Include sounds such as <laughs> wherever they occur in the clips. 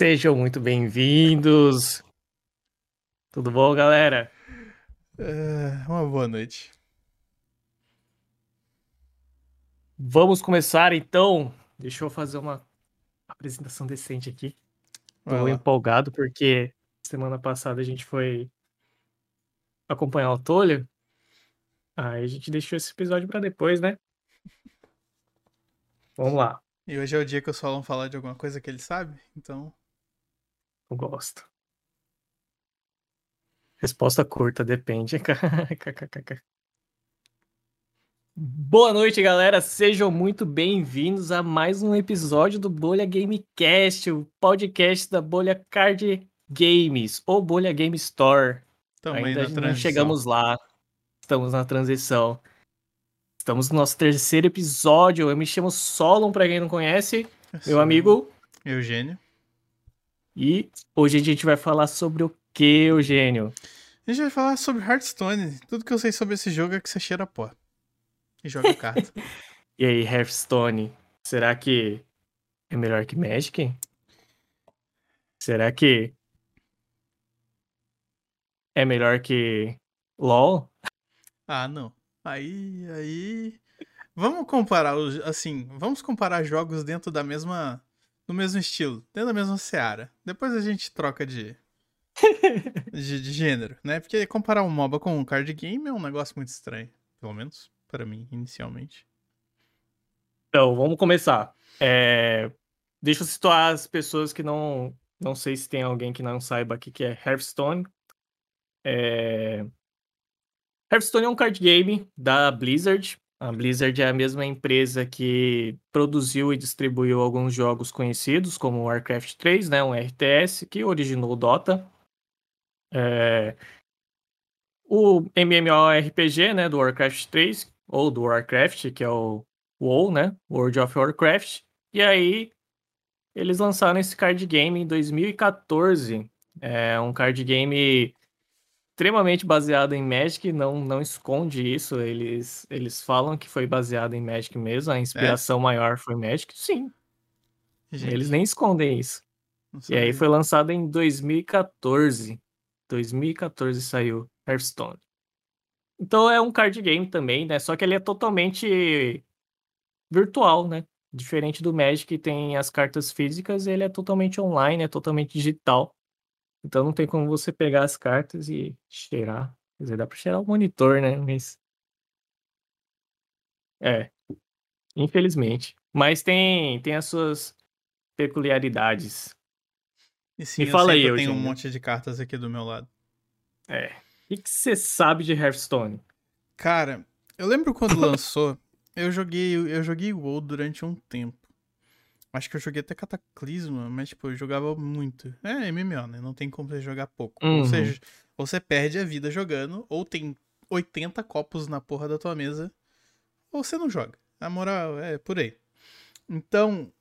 Sejam muito bem-vindos. Tudo bom, galera? É, uma boa noite. Vamos começar então. Deixa eu fazer uma apresentação decente aqui. Tô empolgado porque semana passada a gente foi acompanhar o Tolho. Aí a gente deixou esse episódio para depois, né? Vamos lá. E hoje é o dia que o Solon falar de alguma coisa que ele sabe, então. Eu gosto. Resposta curta, depende. <laughs> Boa noite, galera. Sejam muito bem-vindos a mais um episódio do Bolha Gamecast, o podcast da Bolha Card Games ou Bolha Game Store. Também Ainda não chegamos lá. Estamos na transição. Estamos no nosso terceiro episódio. Eu me chamo Solon, para quem não conhece. Meu amigo Eugênio. E hoje a gente vai falar sobre o que, Eugênio? A gente vai falar sobre Hearthstone. Tudo que eu sei sobre esse jogo é que você cheira pó. E joga carta. <laughs> e aí, Hearthstone? Será que é melhor que Magic? Será que é melhor que LoL? Ah, não. Aí, aí. Vamos comparar os. Assim, vamos comparar jogos dentro da mesma. No mesmo estilo, dentro da mesma seara. Depois a gente troca de. <laughs> de, de, gênero, né? Porque comparar um MOBA com um card game é um negócio muito estranho. Pelo menos para mim, inicialmente. Então, vamos começar. É... Deixa eu situar as pessoas que não. Não sei se tem alguém que não saiba o que é Hearthstone. É... Hearthstone é um card game da Blizzard. A Blizzard é a mesma empresa que produziu e distribuiu alguns jogos conhecidos, como Warcraft 3, né, um RTS, que originou o Dota. É... O MMORPG, né, do Warcraft 3, ou do Warcraft, que é o WoW, né, World of Warcraft. E aí, eles lançaram esse card game em 2014. É um card game extremamente baseado em Magic, não, não esconde isso. Eles, eles falam que foi baseado em Magic mesmo, a inspiração é? maior foi Magic. Sim. Gente. Eles nem escondem isso. E aí foi lançado em 2014. 2014 saiu Hearthstone. Então é um card game também, né? Só que ele é totalmente virtual, né? Diferente do Magic, que tem as cartas físicas, ele é totalmente online, é totalmente digital. Então não tem como você pegar as cartas e cheirar. Quer dizer, dá pra cheirar o monitor, né? Mas. É. Infelizmente. Mas tem, tem as suas peculiaridades. E sim, Me fala aí, eu tenho um monte de cartas aqui do meu lado. É. O que você sabe de Hearthstone? Cara, eu lembro quando lançou, eu joguei, eu joguei WoW durante um tempo. Acho que eu joguei até Cataclisma, mas, tipo, eu jogava muito. É MMO, né? Não tem como você jogar pouco. Uhum. Ou seja, ou você perde a vida jogando, ou tem 80 copos na porra da tua mesa, ou você não joga. A moral é por aí. Então,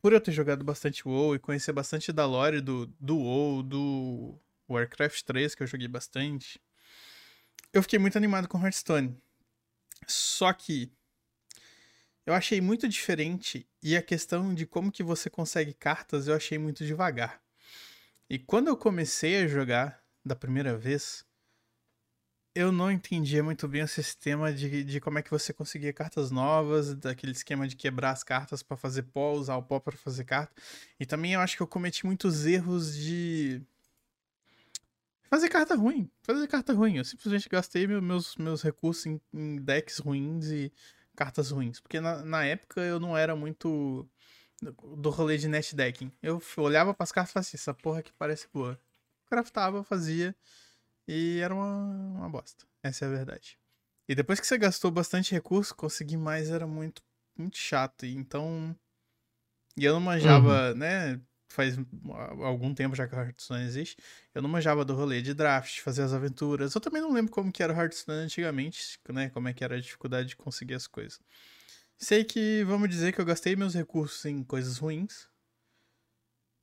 por eu ter jogado bastante WoW e conhecer bastante da lore do, do WoW, do Warcraft 3, que eu joguei bastante, eu fiquei muito animado com Hearthstone. Só que eu achei muito diferente e a questão de como que você consegue cartas eu achei muito devagar. E quando eu comecei a jogar da primeira vez, eu não entendia muito bem o sistema de, de como é que você conseguia cartas novas, daquele esquema de quebrar as cartas para fazer pó, usar o pó para fazer carta. E também eu acho que eu cometi muitos erros de fazer carta ruim, fazer carta ruim. Eu simplesmente gastei meus, meus recursos em, em decks ruins e cartas ruins. Porque na, na época eu não era muito do rolê de net decking. Eu olhava para as cartas e falava assim, essa porra aqui parece boa. Craftava, fazia e era uma, uma bosta. Essa é a verdade. E depois que você gastou bastante recurso, conseguir mais era muito, muito chato. E então. E eu não manjava, uhum. né? Faz algum tempo já que o Hearthstone existe, eu não manjava do rolê de draft, fazer as aventuras. Eu também não lembro como que era o Hearthstone antigamente, né? Como é que era a dificuldade de conseguir as coisas. Sei que, vamos dizer que eu gastei meus recursos em coisas ruins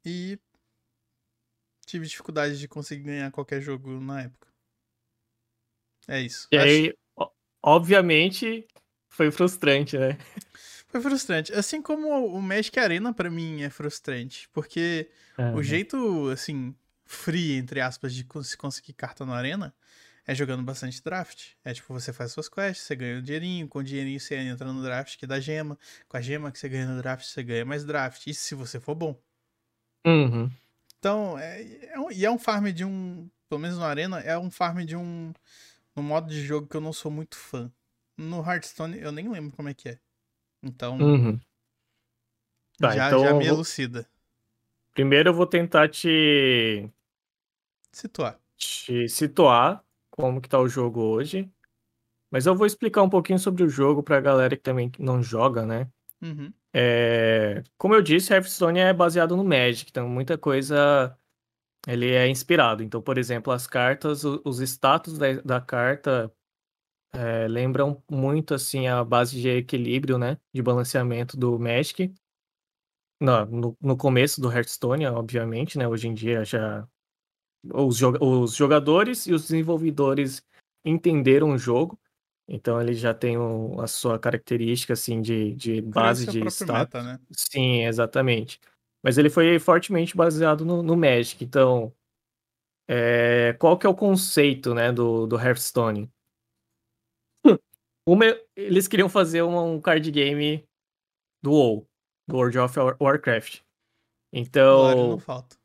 e tive dificuldade de conseguir ganhar qualquer jogo na época. É isso. E Acho... aí, obviamente, foi frustrante, né? <laughs> Foi frustrante. Assim como o Magic Arena para mim é frustrante, porque uhum. o jeito, assim, free, entre aspas, de se conseguir carta no Arena é jogando bastante draft. É tipo, você faz suas quests, você ganha um dinheirinho, com o dinheirinho você entra no draft que dá gema, com a gema que você ganha no draft, você ganha mais draft. Isso se você for bom. Uhum. Então, é, é um, e é um farm de um. Pelo menos no Arena, é um farm de um. Um modo de jogo que eu não sou muito fã. No Hearthstone eu nem lembro como é que é. Então. Uhum. Tá, já, então já me elucida. Primeiro eu vou tentar te. Situar. Te situar como que tá o jogo hoje. Mas eu vou explicar um pouquinho sobre o jogo pra galera que também não joga, né? Uhum. É, como eu disse, Hearthstone é baseado no Magic, então muita coisa ele é inspirado. Então, por exemplo, as cartas, os status da, da carta é, lembram muito assim a base de equilíbrio, né, de balanceamento do Magic. No, no, no começo do Hearthstone, obviamente, né, hoje em dia já os, os jogadores e os desenvolvedores entenderam o jogo, então ele já tem o, a sua característica assim de, de base de status. Né? Sim, exatamente. Mas ele foi fortemente baseado no, no Magic. Então, é, qual que é o conceito né, do, do Hearthstone? Uma, eles queriam fazer um, um card game do WoW, do World of Warcraft. Então. não falta.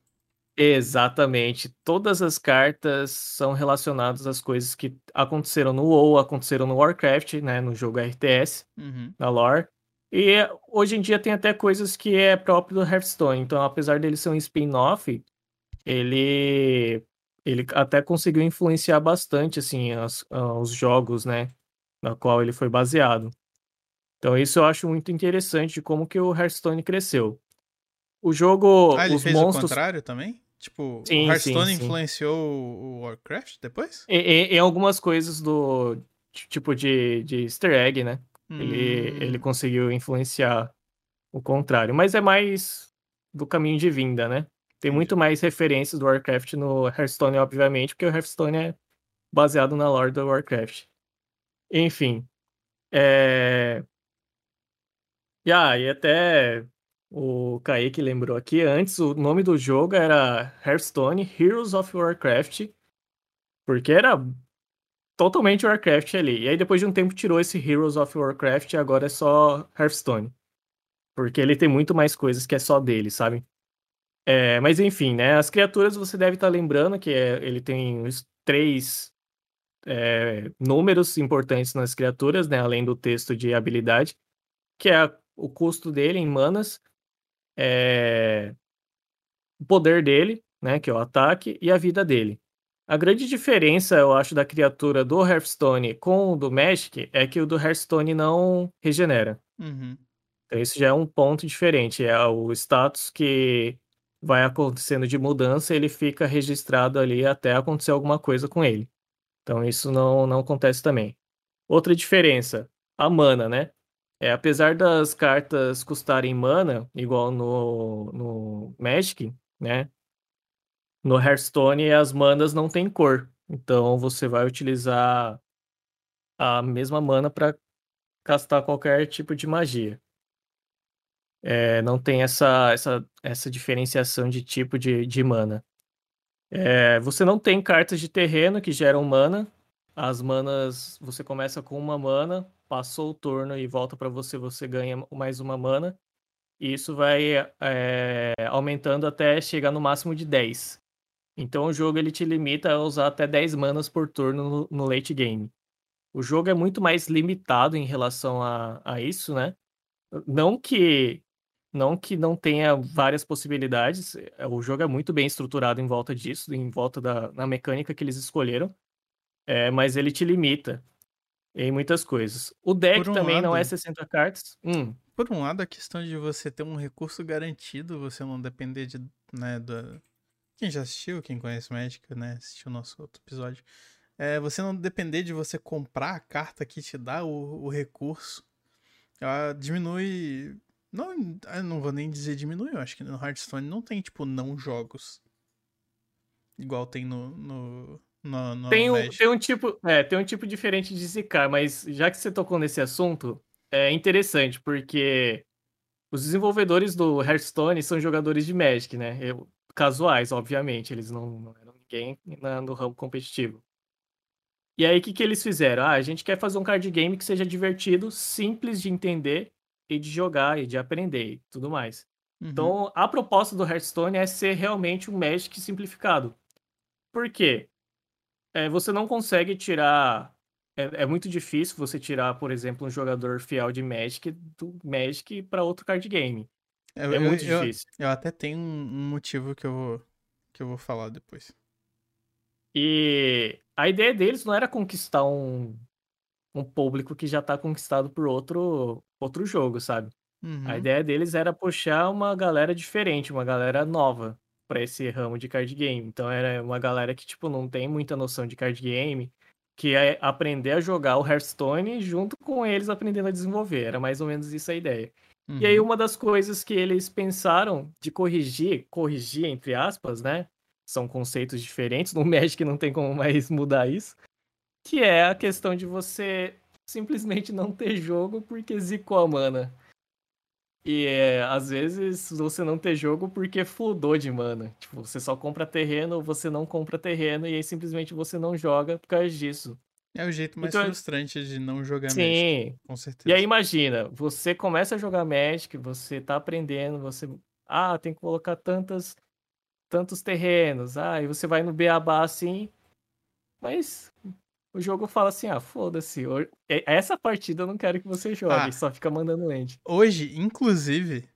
Exatamente. Todas as cartas são relacionadas às coisas que aconteceram no WoW, aconteceram no Warcraft, né, no jogo RTS, uhum. na lore. E hoje em dia tem até coisas que é próprio do Hearthstone. Então, apesar dele ser um spin-off, ele ele até conseguiu influenciar bastante assim as, os jogos, né, na qual ele foi baseado. Então, isso eu acho muito interessante de como que o Hearthstone cresceu. O jogo, ah, ele os fez monstros... o contrário também? Tipo, sim, o Hearthstone sim, sim. influenciou o Warcraft depois? Em, em, algumas coisas do tipo de, de easter egg, né? Hum. Ele, ele conseguiu influenciar o contrário. Mas é mais do caminho de vinda, né? Tem muito mais referências do Warcraft no Hearthstone, obviamente, porque o Hearthstone é baseado na lore do Warcraft. Enfim. É... E, ah, e até o Kaique lembrou aqui antes, o nome do jogo era Hearthstone Heroes of Warcraft, porque era totalmente Warcraft ali. E aí depois de um tempo tirou esse Heroes of Warcraft e agora é só Hearthstone. Porque ele tem muito mais coisas que é só dele, sabe? É, mas enfim, né? As criaturas você deve estar lembrando que é, ele tem os três é, números importantes nas criaturas, né? Além do texto de habilidade, que é a, o custo dele em manas é, o poder dele, né, que é o ataque, e a vida dele. A grande diferença, eu acho, da criatura do Hearthstone com o do Magic é que o do Hearthstone não regenera. Uhum. Então isso já é um ponto diferente. É o status que vai acontecendo de mudança, ele fica registrado ali até acontecer alguma coisa com ele. Então isso não, não acontece também. Outra diferença, a mana, né? É, apesar das cartas custarem mana, igual no, no Magic, né? No Hearthstone as manas não têm cor. Então você vai utilizar a mesma mana para castar qualquer tipo de magia. É, não tem essa, essa, essa diferenciação de tipo de, de mana. É, você não tem cartas de terreno que geram mana. As manas, você começa com uma mana, passou o turno e volta para você, você ganha mais uma mana. E isso vai é, aumentando até chegar no máximo de 10. Então o jogo ele te limita a usar até 10 manas por turno no, no late game. O jogo é muito mais limitado em relação a, a isso, né? Não que não que não tenha várias possibilidades, é, o jogo é muito bem estruturado em volta disso, em volta da, da mecânica que eles escolheram, é, mas ele te limita em muitas coisas. O deck um também lado, não é 60 cartas. Hum. Por um lado, a questão de você ter um recurso garantido, você não depender de, né, da... Quem já assistiu, quem conhece Magic, né, assistiu o nosso outro episódio, é, você não depender de você comprar a carta que te dá o, o recurso, ela diminui... Não, não vou nem dizer diminui, eu acho que no Hearthstone não tem, tipo, não jogos. Igual tem no, no, no, no tem, um, tem um tipo, é, tem um tipo diferente de zicar, mas já que você tocou nesse assunto, é interessante, porque os desenvolvedores do Hearthstone são jogadores de Magic, né? Eu, casuais, obviamente, eles não, não eram ninguém na, no ramo competitivo. E aí, o que, que eles fizeram? Ah, a gente quer fazer um card game que seja divertido, simples de entender e de jogar e de aprender e tudo mais. Uhum. Então, a proposta do Hearthstone é ser realmente um Magic simplificado. Por quê? É, você não consegue tirar. É, é, muito difícil você tirar, por exemplo, um jogador fiel de Magic do Magic para outro card game. Eu, é muito eu, difícil. Eu, eu, até tenho um motivo que eu, vou, que eu vou falar depois. E a ideia deles não era conquistar um, um público que já tá conquistado por outro, outro jogo, sabe? Uhum. A ideia deles era puxar uma galera diferente, uma galera nova para esse ramo de card game. Então era uma galera que, tipo, não tem muita noção de card game, que é aprender a jogar o Hearthstone junto com eles aprendendo a desenvolver. Era mais ou menos isso a ideia. Uhum. E aí uhum. uma das coisas que eles pensaram de corrigir, corrigir entre aspas, né? são conceitos diferentes. <laughs> No Magic não tem como mais mudar isso. Que é a questão de você simplesmente não ter jogo porque zicou a mana. E é, às vezes você não ter jogo porque fludou de mana. Tipo, você só compra terreno ou você não compra terreno e aí simplesmente você não joga por causa disso. É o jeito mais então, frustrante de não jogar sim. Magic. Com certeza. E aí imagina, você começa a jogar Magic, você tá aprendendo, você. Ah, tem que colocar tantas tantos terrenos. Ah, e você vai no Beabá assim. Mas o jogo fala assim: ah, foda-se. Essa partida eu não quero que você jogue, ah, só fica mandando end. Hoje, inclusive,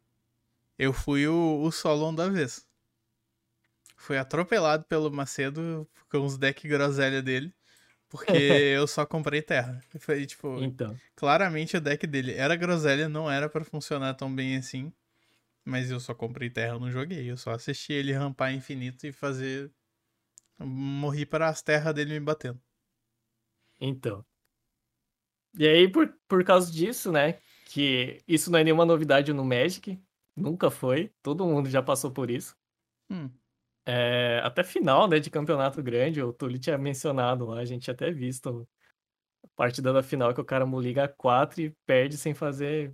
eu fui o, o Solon da vez. Fui atropelado pelo Macedo com os deck groselha dele. Porque <laughs> eu só comprei terra. Foi, tipo, então. claramente o deck dele era groselha, não era para funcionar tão bem assim. Mas eu só comprei terra, não joguei. Eu só assisti ele rampar infinito e fazer. Morri para as terras dele me batendo. Então. E aí, por, por causa disso, né? Que isso não é nenhuma novidade no Magic. Nunca foi. Todo mundo já passou por isso. Hum. É, até final, né, de campeonato grande, o Tuli tinha mencionado lá, a gente tinha até visto a partida da final que o cara liga 4 e perde sem fazer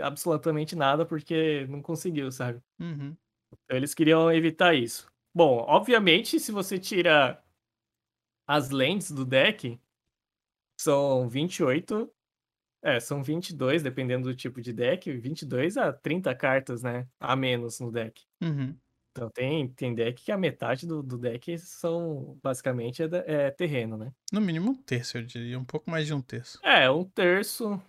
absolutamente nada porque não conseguiu, sabe? Uhum. Então eles queriam evitar isso. Bom, obviamente, se você tira as lentes do deck, são 28. É, são 22, dependendo do tipo de deck, 22 a 30 cartas, né? A menos no deck. Uhum. Então tem, tem deck que a metade do, do deck são basicamente é, é, terreno, né? No mínimo um terço, eu diria. Um pouco mais de um terço. É, um terço.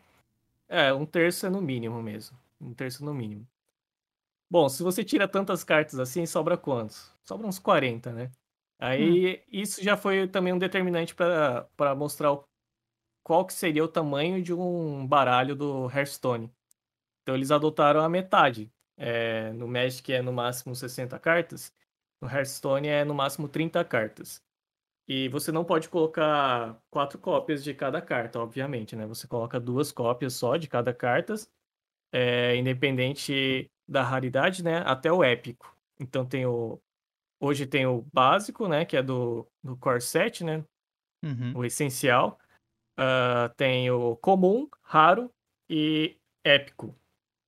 É, um terço é no mínimo mesmo. Um terço no mínimo. Bom, se você tira tantas cartas assim, sobra quantos? Sobra uns 40, né? Aí hum. isso já foi também um determinante para mostrar o, qual que seria o tamanho de um baralho do Hearthstone. Então eles adotaram a metade. É, no Magic é no máximo 60 cartas, no Hearthstone é no máximo 30 cartas. E você não pode colocar quatro cópias de cada carta, obviamente, né? Você coloca duas cópias só de cada carta, é, independente da raridade, né? Até o épico. Então tem o. Hoje tem o básico, né? Que é do, do Core 7, né? Uhum. O essencial. Uh, tem o comum, raro e épico.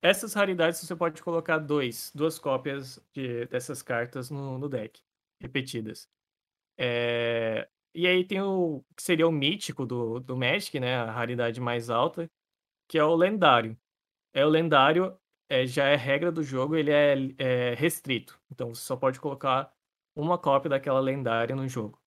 Essas raridades você pode colocar dois, duas cópias de, dessas cartas no, no deck, repetidas. É... E aí tem o que seria o mítico do, do Magic, né? A raridade mais alta, que é o lendário. É o lendário, é, já é regra do jogo, ele é, é restrito. Então você só pode colocar uma cópia daquela lendária no jogo.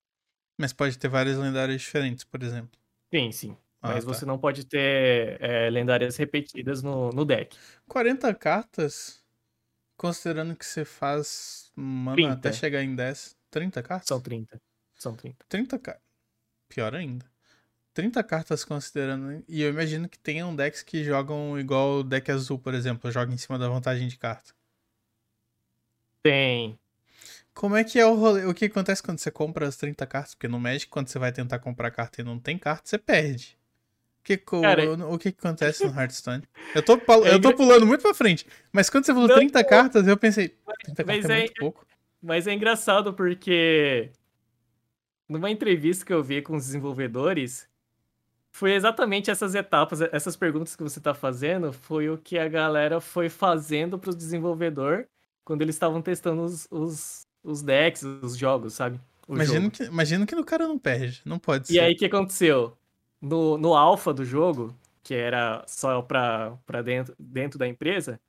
Mas pode ter várias lendárias diferentes, por exemplo. Sim, sim. Ah, Mas tá. você não pode ter é, lendárias repetidas no, no deck. 40 cartas, considerando que você faz mana até chegar em 10. 30 cartas? São 30. São 30. 30 cartas. Pior ainda. 30 cartas considerando. E eu imagino que tenham decks que jogam igual o deck azul, por exemplo, joga em cima da vantagem de carta. Tem. Como é que é o rolê? O que acontece quando você compra as 30 cartas? Porque no Magic, quando você vai tentar comprar carta e não tem carta, você perde. O que, Cara, o, o que, acontece no <laughs> Hearthstone? Eu tô, eu tô pulando muito pra frente. Mas quando você falou não, 30 cartas, eu pensei. 30 cartas é, é muito pouco. Mas é engraçado porque numa entrevista que eu vi com os desenvolvedores, foi exatamente essas etapas, essas perguntas que você está fazendo, foi o que a galera foi fazendo o desenvolvedor quando eles estavam testando os, os, os decks, os jogos, sabe? Imagino que, imagino que o cara não perde, não pode ser. E aí o que aconteceu? No, no alpha do jogo, que era só pra, pra dentro, dentro da empresa,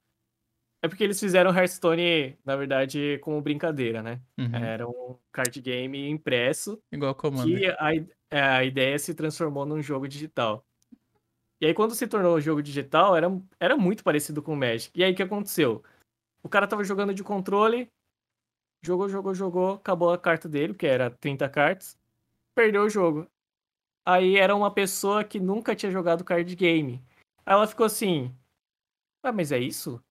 é porque eles fizeram Hearthstone, na verdade, como brincadeira, né? Uhum. Era um card game impresso. Igual comando. Que a, é, a ideia se transformou num jogo digital. E aí, quando se tornou um jogo digital, era, era muito parecido com o Magic. E aí, o que aconteceu? O cara tava jogando de controle, jogou, jogou, jogou, acabou a carta dele, que era 30 cartas, perdeu o jogo. Aí era uma pessoa que nunca tinha jogado card game. Aí ela ficou assim: Ah, mas é isso?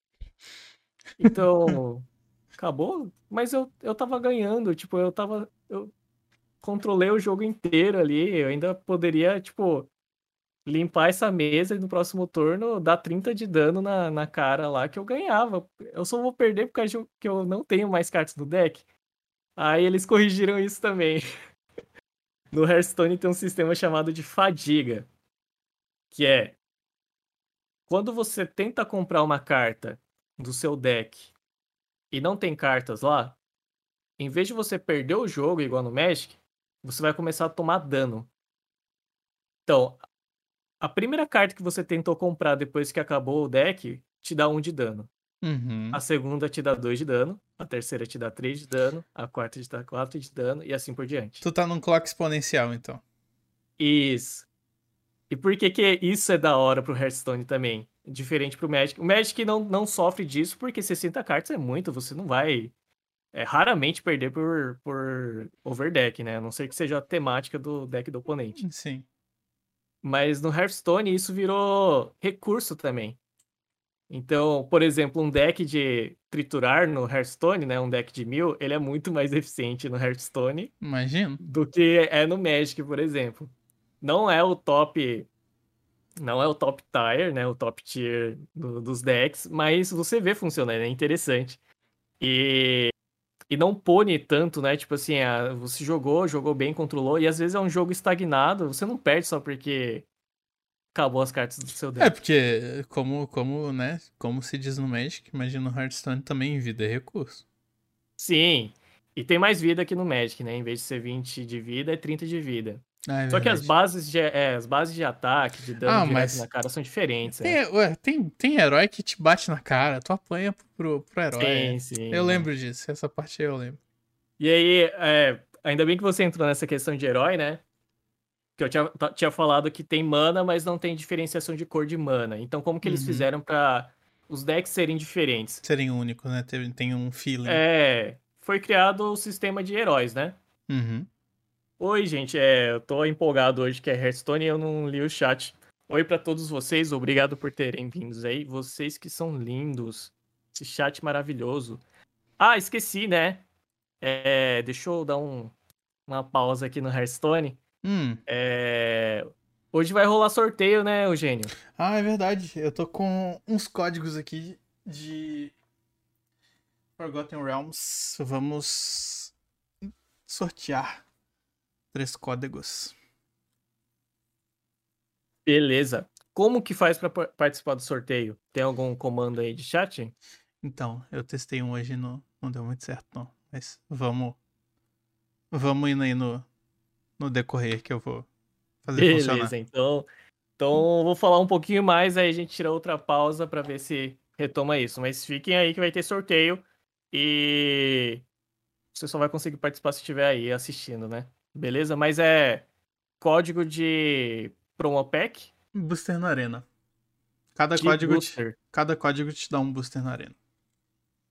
Então, <laughs> acabou? Mas eu, eu tava ganhando, tipo, eu tava. Eu controlei o jogo inteiro ali. Eu ainda poderia, tipo, limpar essa mesa e no próximo turno dar 30 de dano na, na cara lá que eu ganhava. Eu só vou perder por causa que eu não tenho mais cartas no deck. Aí eles corrigiram isso também. <laughs> no Hearthstone tem um sistema chamado de fadiga, que é quando você tenta comprar uma carta do seu deck e não tem cartas lá, em vez de você perder o jogo igual no Magic, você vai começar a tomar dano. Então, a primeira carta que você tentou comprar depois que acabou o deck te dá um de dano. Uhum. A segunda te dá dois de dano. A terceira te dá três de dano. A quarta te dá quatro de dano. E assim por diante. Tu tá num clock exponencial, então. Isso. E por que, que isso é da hora pro Hearthstone também? Diferente pro Magic. O Magic não, não sofre disso porque 60 cartas é muito. Você não vai é, raramente perder por, por overdeck, né? A não ser que seja a temática do deck do oponente. Sim. Mas no Hearthstone isso virou recurso também. Então, por exemplo, um deck de triturar no Hearthstone, né, um deck de mil, ele é muito mais <laughs> eficiente no Hearthstone Imagino. do que é no Magic, por exemplo. Não é o top não é o top tier, né, o top tier do, dos decks, mas você vê funcionando, é interessante. E e não pune tanto, né? Tipo assim, ah, você jogou, jogou bem, controlou, e às vezes é um jogo estagnado, você não perde só porque acabou as cartas do seu deck. É, porque, como, como, né, como se diz no Magic, imagina no Hearthstone também vida é recurso. Sim, e tem mais vida que no Magic, né? Em vez de ser 20 de vida, é 30 de vida. Ah, é Só que as bases de, é, as bases de ataque, de dano ah, direto na cara são diferentes. Tem, é. ué, tem, tem herói que te bate na cara, tu apanha pro, pro herói. Sim, sim. Eu lembro disso, essa parte eu lembro. E aí, é, ainda bem que você entrou nessa questão de herói, né? Que eu tinha, tinha falado que tem mana, mas não tem diferenciação de cor de mana. Então, como que eles uhum. fizeram para os decks serem diferentes? Serem únicos, né? Tem, tem um feeling. É. Foi criado o sistema de heróis, né? Uhum. Oi, gente, é, eu tô empolgado hoje que é Hearthstone e eu não li o chat. Oi para todos vocês, obrigado por terem vindos aí. Vocês que são lindos. Esse chat maravilhoso. Ah, esqueci, né? É, deixa eu dar um, uma pausa aqui no Hearthstone. Hum. É, hoje vai rolar sorteio, né, Eugênio? Ah, é verdade. Eu tô com uns códigos aqui de Forgotten Realms. Vamos sortear Três códigos. Beleza. Como que faz para participar do sorteio? Tem algum comando aí de chat? Então, eu testei um hoje e não, não deu muito certo, não. Mas vamos. Vamos indo aí no, no decorrer que eu vou fazer Beleza, funcionar. então. Então, vou falar um pouquinho mais, aí a gente tira outra pausa para ver se retoma isso. Mas fiquem aí que vai ter sorteio e você só vai conseguir participar se estiver aí assistindo, né? Beleza? Mas é código de Promopec? Booster na Arena. Cada código, te, cada código te dá um booster na Arena.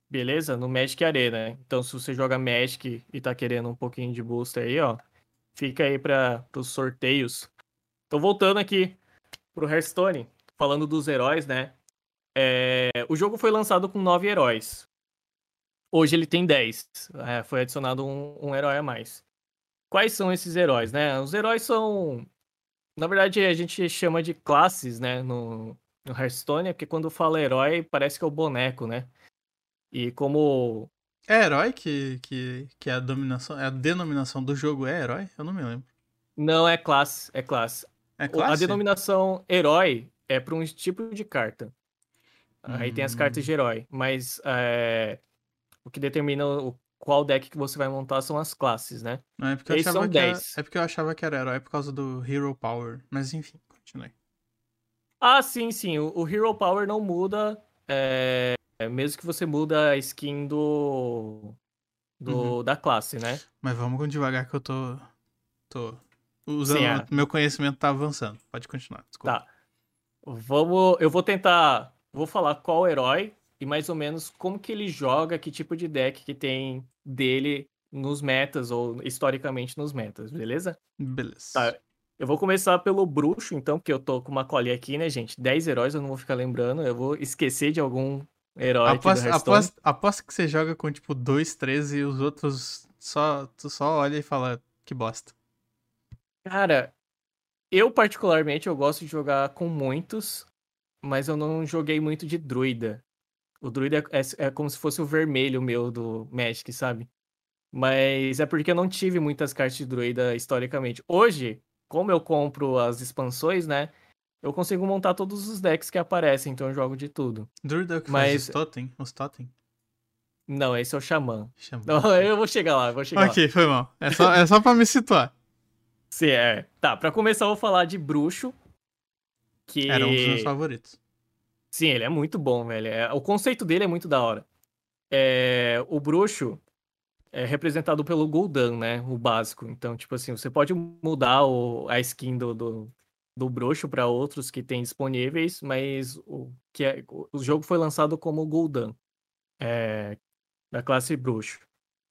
Beleza? No Magic Arena. Então, se você joga Magic e tá querendo um pouquinho de booster aí, ó, fica aí para os sorteios. Tô voltando aqui pro Hearthstone, falando dos heróis, né? É, o jogo foi lançado com nove heróis. Hoje ele tem 10. É, foi adicionado um, um herói a mais quais são esses heróis, né? Os heróis são. Na verdade, a gente chama de classes, né? No, no Hearthstone, porque quando fala herói, parece que é o boneco, né? E como. É herói que, que, que é a dominação. É a denominação do jogo é herói? Eu não me lembro. Não, é classe. É classe. É O- A classe? denominação herói é para um tipo de carta. Aí tem as cartas Hum. de herói, mas é, o que determina o, qual deck que você vai montar são as classes, né? Não, é porque eu Eles achava são que era, 10. é porque eu achava que era herói por causa do Hero Power. Mas enfim, continue. Ah, sim, sim. O, o Hero Power não muda, é, é, mesmo que você muda a skin do, do Uhum. da classe, né? Mas vamos com devagar que eu tô. tô usando. Sim, é. Meu conhecimento tá avançando. Pode continuar. Desculpa. Tá. Vamos, eu vou tentar, vou falar qual herói e mais ou menos como que ele joga, que tipo de deck que tem dele nos metas ou historicamente nos metas, beleza? Beleza. Tá. Eu vou começar pelo bruxo, então, porque eu tô com uma colinha aqui, né, gente? 10 heróis, eu não vou ficar lembrando, eu vou esquecer de algum herói Aposto, aposto, aposto que você joga com tipo 2, 13 e os outros só. Tu só olha e fala que bosta. Cara, eu particularmente eu gosto de jogar com muitos, mas eu não joguei muito de druida. O druida é, é- é como se fosse o vermelho meu do Magic, sabe? Mas é porque eu não tive muitas cartas de druida historicamente. Hoje, como eu compro as expansões, né? Eu consigo montar todos os decks que aparecem, então eu jogo de tudo. Druida é o que Mas- faz os totem? Os totem? Não, esse é o Xamã. Chama. Não, <laughs> eu vou chegar lá, vou chegar lá. ok, foi mal. É só, é só pra me situar. Sim, é. Tá, pra começar eu vou falar de bruxo. Que... Era um dos meus favoritos. Sim, ele é muito bom, velho. É, o conceito dele é muito da hora. É, o bruxo é representado pelo Gul'dan, né? O básico. Então, tipo assim, você pode mudar o- a skin do, do, do bruxo para outros que tem disponíveis, mas o, que é, o, jogo foi lançado como Gul'dan, é, da classe bruxo.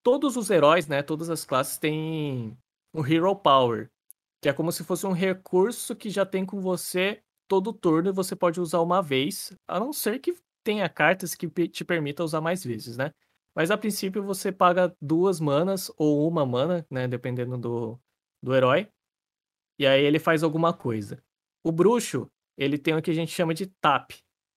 Todos os heróis, né? Todas as classes têm o Hero Power, que é como se fosse um recurso que já tem com você todo turno você pode usar uma vez, a não ser que tenha cartas que te permitam usar mais vezes, né? Mas a princípio você paga duas manas ou uma mana, né? Dependendo do, do herói. E aí ele faz alguma coisa. O bruxo, ele tem o que a gente chama de tap,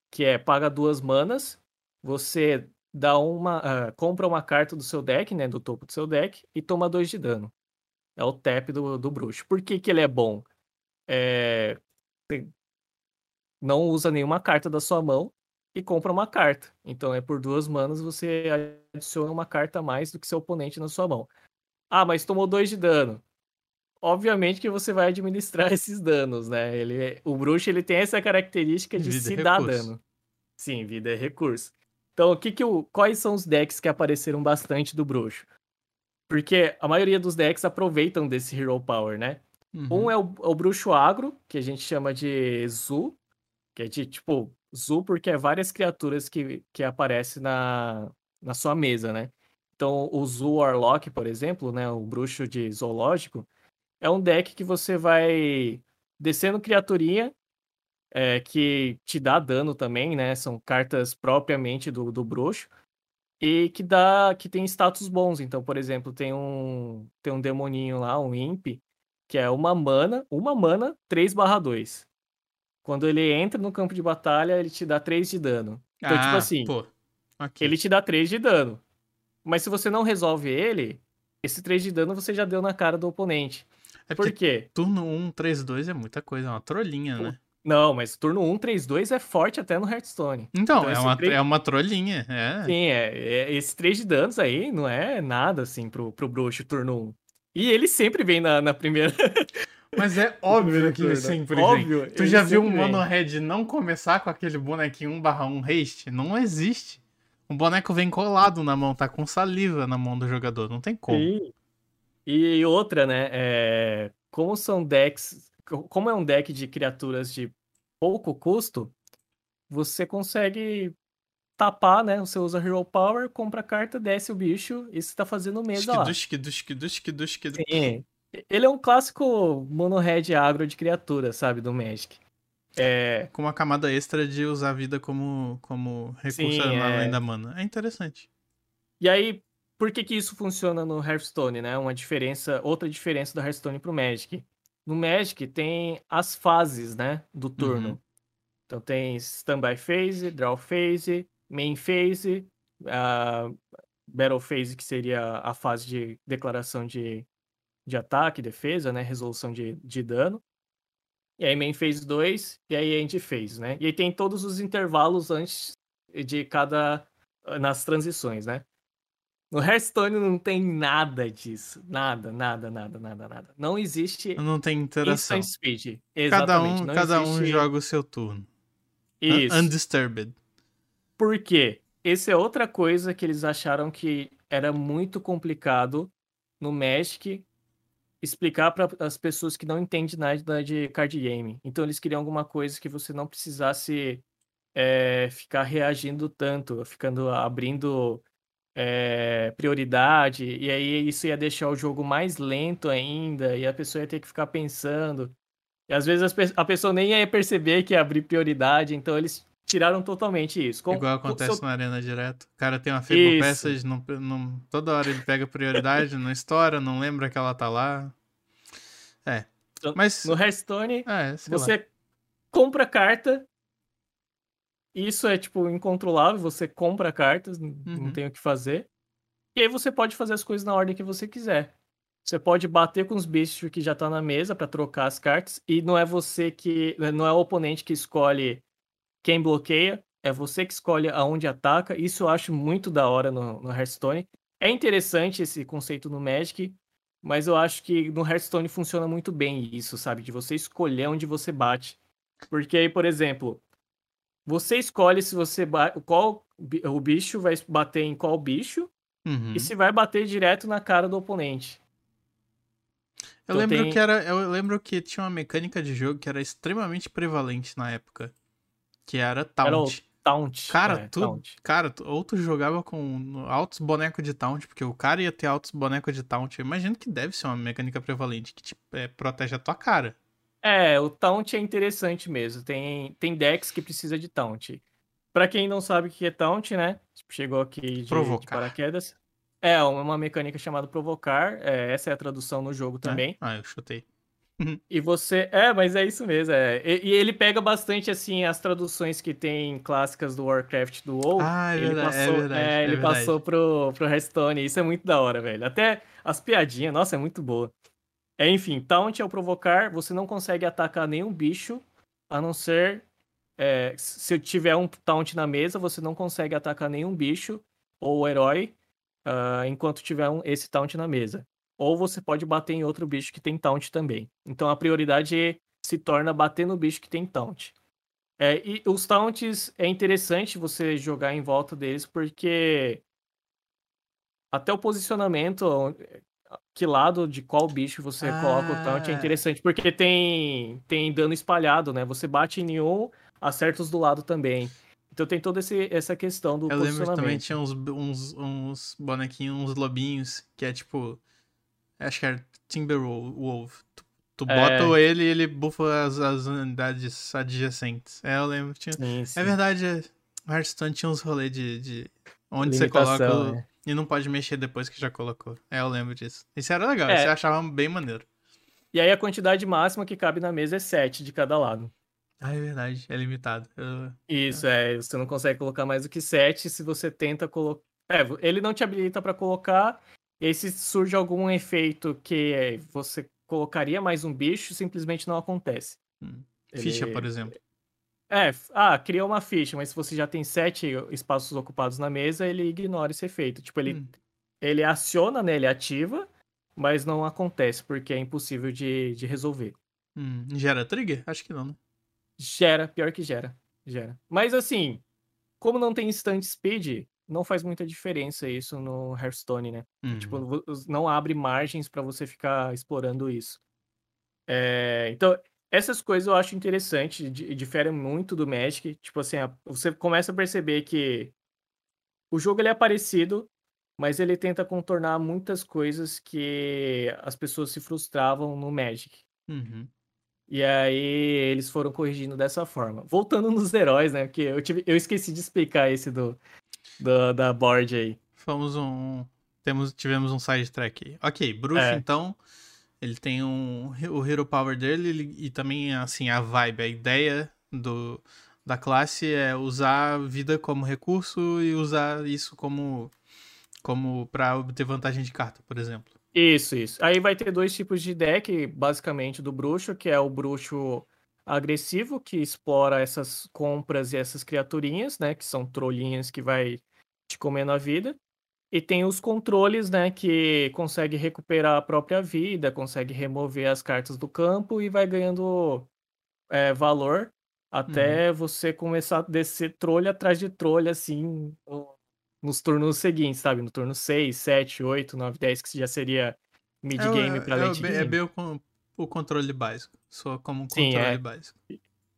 que é paga duas manas, você dá uma. ah, compra uma carta do seu deck, né? Do topo do seu deck, e toma dois de dano. É o tap do, do bruxo. Por que, que ele é bom? É, não usa nenhuma carta da sua mão e compra uma carta. Então é por duas manas você adiciona uma carta a mais do que seu oponente na sua mão. Ah, mas tomou dois de dano. Obviamente que você vai administrar <laughs> esses danos, né? Ele, é- o bruxo ele tem essa característica de Vida é se dar recurso. dano. Sim, vida é recurso. Então, o que que o, quais são os decks que apareceram bastante do bruxo? Porque a maioria dos decks aproveitam desse Hero Power, né? Uhum. Um é o, é o bruxo agro, que a gente chama de Zu, que é de tipo Zu porque é várias criaturas que, que aparecem na, na sua mesa, né? Então o Zu Warlock, por exemplo, né, o bruxo de zoológico, é um deck que você vai descendo criaturinha é, que te dá dano também, né? São cartas propriamente do, do bruxo e que dá que tem status bons. Então, por exemplo, tem um tem um demoninho lá, um imp, que é uma mana, uma mana 3/2. Quando ele entra no campo de batalha, ele te dá 3 de dano. Então, tipo Ah, assim, Pô. Ok. ele te dá 3 de dano. Mas se você não resolve ele, esse 3 de dano você já deu na cara do oponente. É Por quê? turno 1, 3, 2 é muita coisa, é uma trollinha, né? Não, mas turno 1, 3, 2 é forte até no Hearthstone. Então, Então, é, uma, três- é uma trollinha, é. Sim, é, é- esse 3 de danos aí não é nada assim pro, pro bruxo turno 1. E ele sempre vem na, na primeira. <laughs> Mas é óbvio que ele turno. sempre vem. Óbvio, Tu ele já viu um sempre vem. Mono Red não começar com aquele bonequinho 1 barra 1 haste? Não existe. O boneco vem colado na mão, tá com saliva na mão do jogador, não tem como. Sim. E outra, né? é, Como são decks. Como é um deck de criaturas de pouco custo, você consegue tapar, né? Você usa Hero Power, compra a carta, desce o bicho e você tá fazendo mesa lá. Dusk, dusk, dusk, dusk. Sim. Ele é um clássico mono red agro de criatura, sabe? Do Magic. É, Com uma camada extra de usar a vida como, como recurso Sim, além é. da mana. É interessante. E aí, por que que isso funciona no Hearthstone, né? Uma diferença, outra diferença do Hearthstone pro Magic. No Magic tem as fases, né, do turno. Uhum. Então tem Standby Phase, Draw Phase, Main Phase, a Battle Phase, que seria a fase de declaração de, de ataque, defesa, né, resolução de, de dano. e aí main phase 2, e aí end phase, né? E aí tem todos os intervalos antes de cada. nas transições, né? No Hearthstone não tem nada disso. Nada, nada, nada, nada, nada. Não existe. Não tem interação. Instant speed. Cada Exatamente. um, não cada um existe- joga o seu turno. Isso. Undisturbed. Por quê? Essa é outra coisa que eles acharam que era muito complicado no Magic explicar para as pessoas que não entendem nada de card game. Então eles queriam alguma coisa que você não precisasse é, ficar reagindo tanto, ficando abrindo é, prioridade, e aí isso ia deixar o jogo mais lento ainda, e a pessoa ia ter que ficar pensando. E às vezes a pessoa nem ia perceber que ia abrir prioridade, então eles tiraram totalmente isso. Com- Igual acontece se eu- na arena direto. O cara tem uma Isso. peças, não, não, toda hora ele pega prioridade, não estoura, não lembra que ela tá lá. É. Então, Mas. No Hearthstone, É, sei lá. você compra carta. Isso é, tipo, incontrolável. Você compra cartas, Uhum. não tem o que fazer. E aí você pode fazer as coisas na ordem que você quiser. Você pode bater com os bichos que já tá na mesa pra trocar as cartas. E não é você que. Não é o oponente que escolhe quem bloqueia. É você que escolhe aonde ataca. Isso eu acho muito da hora no, no Hearthstone. É interessante esse conceito no Magic. Mas eu acho que no Hearthstone funciona muito bem isso, sabe? De você escolher onde você bate. Porque aí, por exemplo, você escolhe se você qual o bicho vai bater em qual bicho Uhum. e se vai bater direto na cara do oponente. Eu então lembro tem- que era. Eu lembro que tinha uma mecânica de jogo que era extremamente prevalente na época. Que era Era o taunt. taunt. Cara, é, tu, taunt. cara, tu- ou tu jogava com altos bonecos de taunt, porque o cara ia ter altos bonecos de taunt. Eu imagino que deve ser uma mecânica prevalente que tipo, é, protege a tua cara. É, o taunt é interessante mesmo. Tem, tem decks que precisa de taunt. Pra quem não sabe o que é taunt, né? Tipo, Chegou aqui de, de paraquedas. É, uma mecânica chamada provocar. é, essa é a tradução no jogo né? também. Ah, eu chutei. E você. É, mas é isso mesmo. É. E, e ele pega bastante, assim, as traduções que tem clássicas do Warcraft do WoW. Ah, é ele verdade, é passou, verdade, é, é ele verdade. passou pro, pro Hearthstone. Isso é muito da hora, velho. Até as piadinhas, nossa, é muito boa. É, enfim, Taunt é o provocar. Você não consegue atacar nenhum bicho, a não ser. é, se tiver um Taunt na mesa, você não consegue atacar nenhum bicho ou herói ah, enquanto tiver um, esse Taunt na mesa. Ou você pode bater em outro bicho que tem taunt também. Então a prioridade se torna bater no bicho que tem taunt. É, e os taunts é interessante você jogar em volta deles porque até o posicionamento, que lado de qual bicho você coloca o taunt é Ah. interessante, porque tem, tem dano espalhado, né? Você bate em um, acerta os do lado também. Então tem toda esse- essa questão do Eu lembro também tinha uns, uns, uns bonequinhos, uns lobinhos, que é tipo. Acho que era Timberwolf. Tu, tu É. bota ele e ele bufa as, as unidades adjacentes. É, eu lembro. Tinha... Sim, sim. É verdade, é. Hearthstone tinha uns rolês de, de onde você Limitação, coloca o- né? e não pode mexer depois que já colocou. É, eu lembro disso. Isso era legal, É. isso eu achava bem maneiro. E aí a quantidade máxima que cabe na mesa é 7 de cada lado. Ah, é verdade, é limitado. Eu- Isso, é, você não consegue colocar mais do que 7 se você tenta colocar. É, ele não te habilita para colocar, e aí se surge algum efeito que é, você colocaria mais um bicho, simplesmente não acontece. Hum. Ele- Ficha, por exemplo. É, ah, cria uma ficha, mas se você já tem sete espaços ocupados na mesa, ele ignora esse efeito. Tipo, ele, Hum. ele aciona, né? Ele ativa, mas não acontece, porque é impossível de, de resolver. Hum, Gera trigger? Acho que não, né? Gera, pior que gera. Gera. Mas assim, como não tem instant speed, não faz muita diferença isso no Hearthstone, né? Tipo, vo- não abre margens pra você ficar explorando isso. É, então, essas coisas eu acho interessante, di- diferem muito do Magic. Tipo assim, você começa a perceber que o jogo ele é parecido, mas ele tenta contornar muitas coisas que as pessoas se frustravam no Magic. Uhum. E aí eles foram corrigindo dessa forma. Voltando nos heróis, né? Porque eu, tive, eu esqueci de explicar esse do, do- da board aí. Fomos um. Temos, tivemos um side track aí. Ok, bruxo, É. então. Ele tem um, o hero power dele ele- e também, assim, a vibe, a ideia do, da classe é usar a vida como recurso e usar isso como, como para obter vantagem de carta, por exemplo. Isso, isso. Aí vai ter dois tipos de deck, basicamente, do bruxo, que é o bruxo agressivo, que explora essas compras e essas criaturinhas, né? Que são trollinhas que vai te comendo a vida. E tem os controles, né? Que consegue recuperar a própria vida, consegue remover as cartas do campo e vai ganhando é, valor até uhum. você começar a descer trolha atrás de trolha, assim, nos turnos seguintes, sabe? No turno 6, 7, 8, 9, 10, que já seria mid-game é, pra é, late game. É bem o, controle básico, só como um controle Sim, é. básico.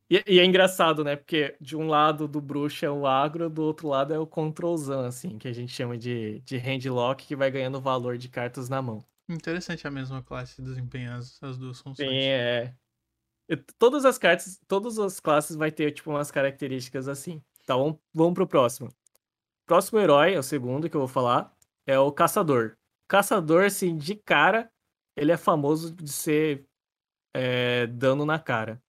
E, e, é engraçado, né? Porque de um lado do bruxo é o agro, do outro lado é o controlzão, assim, que a gente chama de, de handlock, que vai ganhando valor de cartas na mão. Interessante a mesma classe desempenhar as, as duas funções. Sim, é. Todas as cartas, todas as classes vai ter, tipo, umas características assim. Então, vamos, vamos pro próximo. Próximo herói, é o segundo que eu vou falar, é o Caçador. Caçador, assim, de cara, ele é famoso de ser é, dano na cara.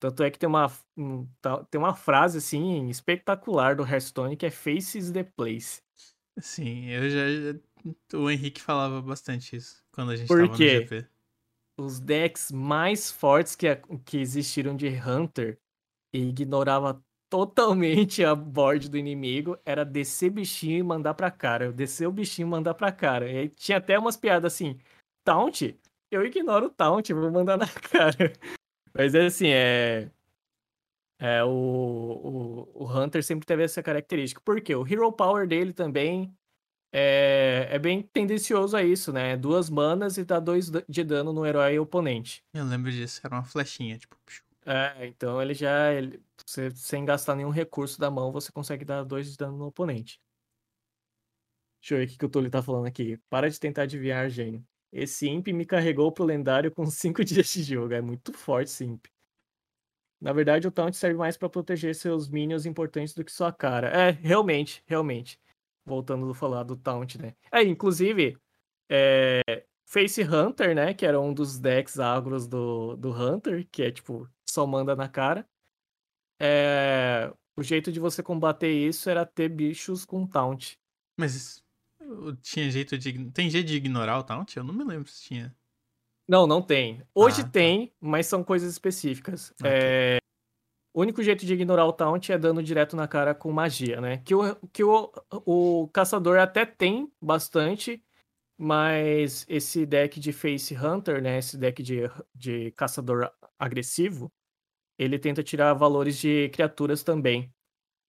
Tanto é que tem uma, um, tá, tem uma frase, assim, espetacular do Hearthstone que é Faces the Place. Sim, eu já... O Henrique falava bastante isso quando a gente Por tava quê? no GP os decks mais fortes que, que existiram de Hunter e ignorava totalmente a board do inimigo era descer bichinho e mandar pra cara. Descer o bichinho e mandar pra cara. E aí tinha até umas piadas assim: Taunt? Eu ignoro o Taunt, vou mandar na <laughs> cara. Mas é assim, é. É, o, o, o Hunter sempre teve essa característica. Por quê? O Hero Power dele também é, é bem tendencioso a isso, né? Duas manas e dá dois de dano no herói oponente. Eu lembro disso, era uma flechinha, tipo. É, então ele já. Ele, você, sem gastar nenhum recurso da mão, você consegue dar dois de dano no oponente. Deixa eu ver o que, o Tully tá falando aqui. Para de tentar adivinhar, gênio. Esse imp me carregou pro lendário com <laughs> 5 dias de jogo. É muito forte esse imp. Na verdade, o taunt serve mais para proteger seus minions importantes do que sua cara. É, realmente, realmente voltando a falar do Taunt, né? É, inclusive, é, Face Hunter, né? Que era um dos decks agros do, do Hunter, que é tipo, só manda na cara. É, o jeito de você combater isso era ter bichos com Taunt. Mas tinha jeito de. Tem jeito de ignorar o Taunt? Eu não me lembro se tinha. Não, não tem. Hoje ah, tá. tem, mas são coisas específicas. Okay. É, o único jeito de ignorar o taunt é dando direto na cara com magia, né? Que o, que o, o caçador até tem bastante, mas esse deck de Face Hunter, né? Esse deck de, de caçador agressivo, ele tenta tirar valores de criaturas também.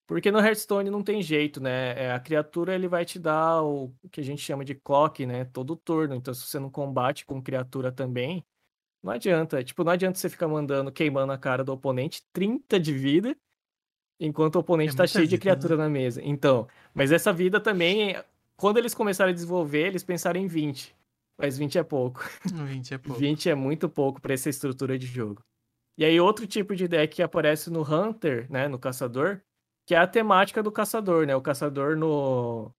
Porque no Hearthstone não tem jeito, né? É, a criatura ele vai te dar o que a gente chama de clock, né? Todo turno. Então, se você não combate com criatura também, não adianta. Tipo, não adianta você ficar mandando, queimando a cara do oponente 30 de vida, enquanto o oponente é tá cheio vida, de criatura né? na mesa. Então, mas essa vida também, quando eles começaram a desenvolver, eles pensaram em 20. Mas 20 é pouco. 20 é <laughs> pouco. 20 é muito pouco para essa estrutura de jogo. E aí, outro tipo de deck que aparece no Hunter, né, no Caçador, que é a temática do Caçador, né? O Caçador no,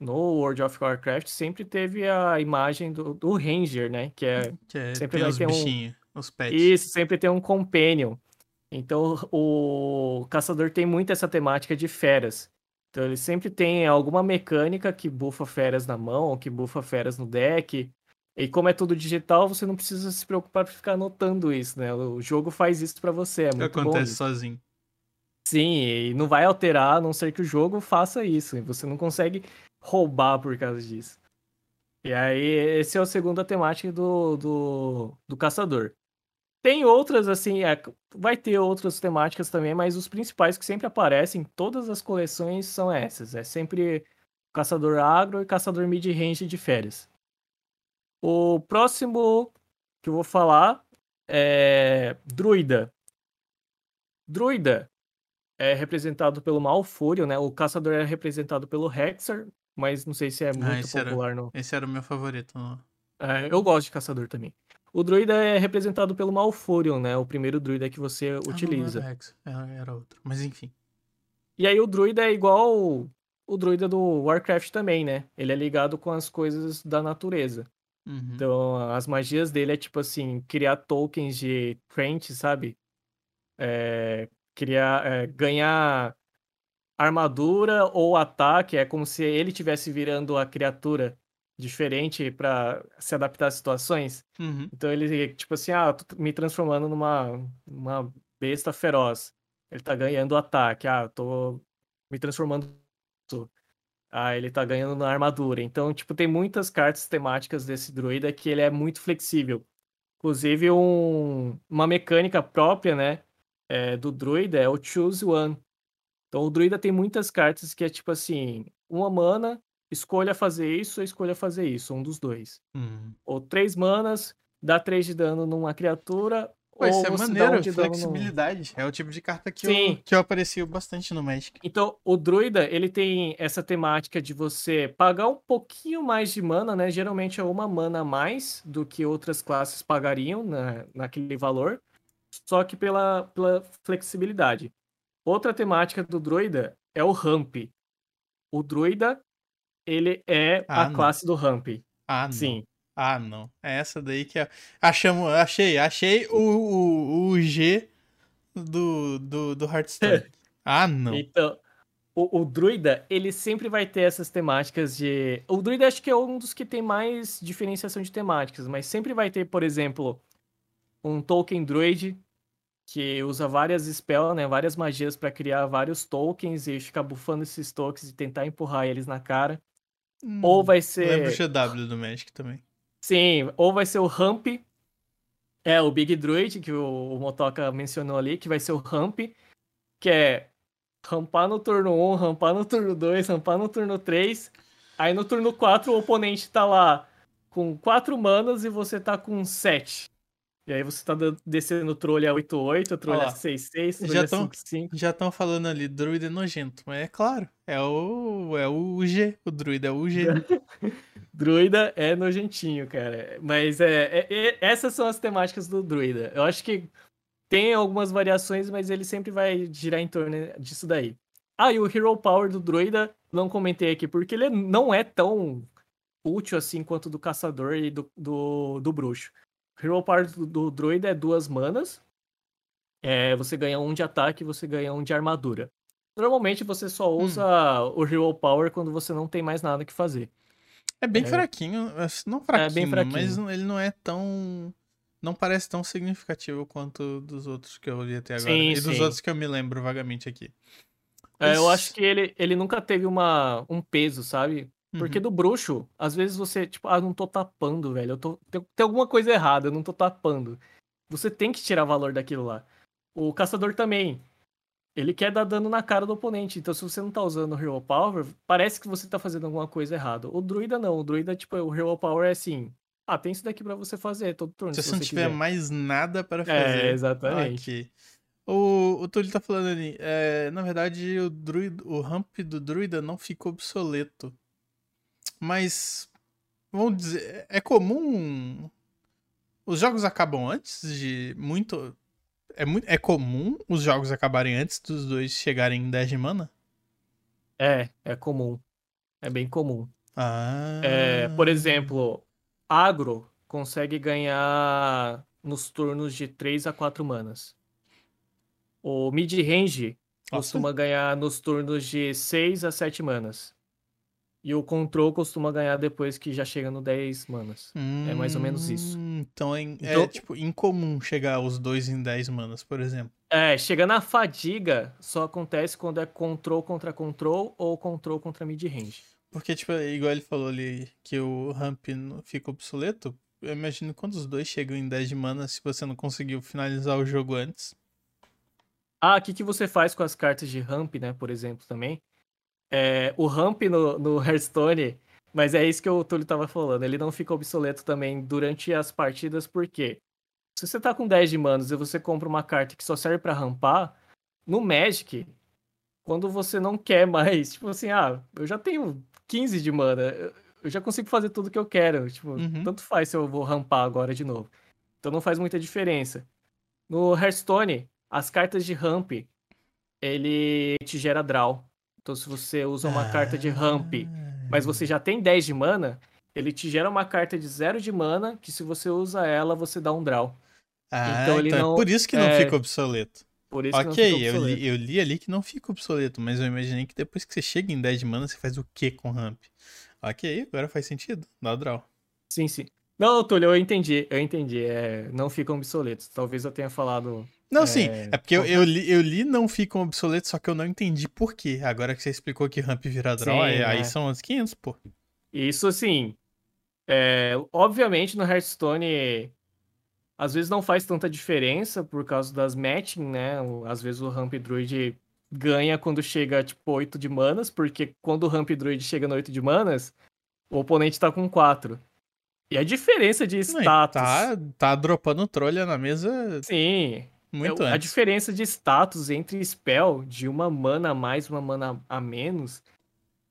no World of Warcraft sempre teve a imagem do, do Ranger, né? Que é, que é sempre vai ter um os pets. Isso, sempre tem um companion. Então o caçador tem muito essa temática de feras. Então ele sempre tem alguma mecânica que bufa feras na mão, que bufa feras no deck. E como é tudo digital, você não precisa se preocupar por ficar anotando isso, né? O jogo faz isso para você, é muito Acontece bom. sozinho. Sim, e não vai alterar, a não ser que o jogo faça isso. Você não consegue roubar por causa disso. E aí, esse é o segundo temática do, do, do caçador. Tem outras, assim, é, vai ter outras temáticas também, mas os principais que sempre aparecem em todas as coleções são essas. É sempre caçador agro e caçador mid-range de férias. O próximo que eu vou falar é Druida. Druida é representado pelo Malfúrio, né? O caçador é representado pelo Hexer, mas não sei se é ah, muito ah, popular. Era, no... Esse era o meu favorito. No... É, eu gosto de caçador também. O druida é representado pelo Malfurion, né? O primeiro druida que você ah, utiliza. Não era, era outro, mas enfim. E aí o druida é igual o druida do Warcraft também, né? Ele é ligado com as coisas da natureza. Uhum. Então, as magias dele é tipo assim, criar tokens de Trent, sabe? É, criar, é, ganhar armadura ou ataque, é como se ele tivesse virando a criatura diferente para se adaptar às situações. Uhum. Então ele, tipo assim, ah, tô me transformando numa uma besta feroz. Ele tá ganhando ataque. Ah, tô me transformando. Ah, ele tá ganhando na armadura. Então, tipo, tem muitas cartas temáticas desse druida que ele é muito flexível. Inclusive, um, uma mecânica própria, né? É, do druida é o Choose One. Então, o druida tem muitas cartas que é tipo assim: uma mana, escolha fazer isso ou escolha fazer isso, um dos dois. Hum. Ou três manas, dá três de dano numa criatura. Pô, ou isso é maneiro, um de dano no- flexibilidade. É o tipo de carta que, eu, Sim. que eu bastante no Magic. Então, o druida, ele tem essa temática de você pagar um pouquinho mais de mana, né? Geralmente é uma mana a mais do que outras classes pagariam na, naquele valor, só que pela, pela flexibilidade. Outra temática do druida é o ramp. O druida, ele é Ah, a não. classe do ramp. Ah, não. Sim. Ah, não. É essa daí que é. Achamos, achei, achei o, o, o G do, do, do Hearthstone. <laughs> Ah, não. Então, o, o druida, ele sempre vai ter essas temáticas de. O druida acho que é um dos que tem mais diferenciação de temáticas, mas sempre vai ter, por exemplo, um token druid que usa várias spells, né, várias magias para criar vários tokens e ficar bufando esses tokens e tentar empurrar eles na cara. Hum, Ou vai Lembro o ser, GW do Magic também. sim, ou vai ser o ramp, é o Big Druid que o, o Motoka mencionou ali, que vai ser o ramp, que é rampar no turno 1, rampar no turno 2, rampar no turno 3. Aí no turno 4 o oponente tá lá com 4 manas e você tá com 7. E aí você tá descendo o trolha 8-8, o trolha Ó lá. 6-6, Já trolha tão- 5-5. Já estão falando ali, druida é nojento. Mas é claro, é o, é o G. O druida é o G. <laughs> Druida é nojentinho, cara. Mas é, é- é- essas são as temáticas do druida. Eu acho que tem algumas variações, mas ele sempre vai girar em torno disso daí. Ah, e o Hero Power do druida, não comentei aqui, porque ele não é tão útil assim quanto o do caçador e do, do, do bruxo. Hero Power do, do druida é duas manas. É, você ganha um de ataque e você ganha um de armadura. Normalmente você só usa o Hero Power quando você não tem mais nada que fazer. É bem É. fraquinho, assim, não fraquinho, bem fraquinho. mas ele não é tão. Não parece tão significativo quanto dos outros que eu vi até agora. Sim, e dos sim. outros que eu me lembro vagamente aqui. É, eu acho que ele, ele nunca teve uma, um peso, sabe? Porque Uhum. do bruxo, às vezes você, tipo, ah, não tô tapando, velho. Eu tô, tem, tem alguma coisa errada, eu não tô tapando. Você tem que tirar valor daquilo lá. O caçador também. Ele quer dar dano na cara do oponente. Então, se você não tá usando o Hero Power, parece que você tá fazendo alguma coisa errada. O druida não. O druida, tipo, o Hero Power é assim. Ah, tem isso daqui pra você fazer todo turno. Se Se você não tiver quiser. mais nada para É, fazer. exatamente. Ok. O, o Túlio tá falando ali. é, na verdade, o, druida, o ramp do druida não ficou obsoleto. Mas. Vamos dizer. É comum. Os jogos acabam antes de. Muito. É, muito, é comum os jogos acabarem antes dos dois chegarem em 10 de mana? É, é comum. É bem comum. Ah. É, por exemplo, agro consegue ganhar nos turnos de 3 a 4 manas. O mid-range costuma ganhar nos turnos de 6 a 7 manas. E o control costuma ganhar depois que já chega no 10 manas. é mais ou menos isso. Hum, Então é, é, Então- tipo incomum chegar os dois em 10 manas, por exemplo. É, chega na fadiga, só acontece quando é control contra control ou control contra mid-range. Porque, tipo, igual ele falou ali que o ramp fica obsoleto, eu imagino quando os dois chegam em 10 de mana se você não conseguiu finalizar o jogo antes. Ah, o que, que você faz com as cartas de ramp, né, por exemplo, também? É, o ramp no, no Hearthstone, mas é isso que o Túlio tava falando, ele não fica obsoleto também durante as partidas, porque se você tá com 10 de manos e você compra uma carta que só serve pra rampar, no Magic, quando você não quer mais, <laughs> tipo assim, ah, eu já tenho 15 de mana, eu- eu já consigo fazer tudo que eu quero, tipo, Uhum. tanto faz se eu vou rampar agora de novo. Então não faz muita diferença. No Hearthstone, as cartas de ramp, ele te gera draw. Então se você usa uma carta de ramp, mas você já tem 10 de mana, ele te gera uma carta de 0 de mana, que se você usa ela, você dá um draw. Ah, então então, ele é não- por isso que não é, fica obsoleto. Por isso que não ok, fica eu obsoleto. li, eu li ali que não fica obsoleto, mas eu imaginei que depois que você chega em 10 de mana, você faz o que com ramp? Ok, agora faz sentido. Dá o draw. Sim, sim. Não, Túlio, eu entendi, eu entendi. É, não ficam obsoletos. Talvez eu tenha falado Não, sim. É, porque eu, eu, li, eu li não ficam obsoletos, só que eu não entendi por quê. Agora que você explicou que ramp vira draw, sim, aí, é. aí são os 500, pô. Isso, assim. É, obviamente no Hearthstone às vezes não faz tanta diferença por causa das matching, né? Às vezes o Ramp Druid ganha quando chega, tipo, 8 de manas, porque quando o Ramp Druid chega no 8 de manas, o oponente tá com 4. E a diferença de status. Tá, tá dropando trolha na mesa. Sim. Muito é, A diferença de status entre spell de uma mana a mais, uma mana a menos,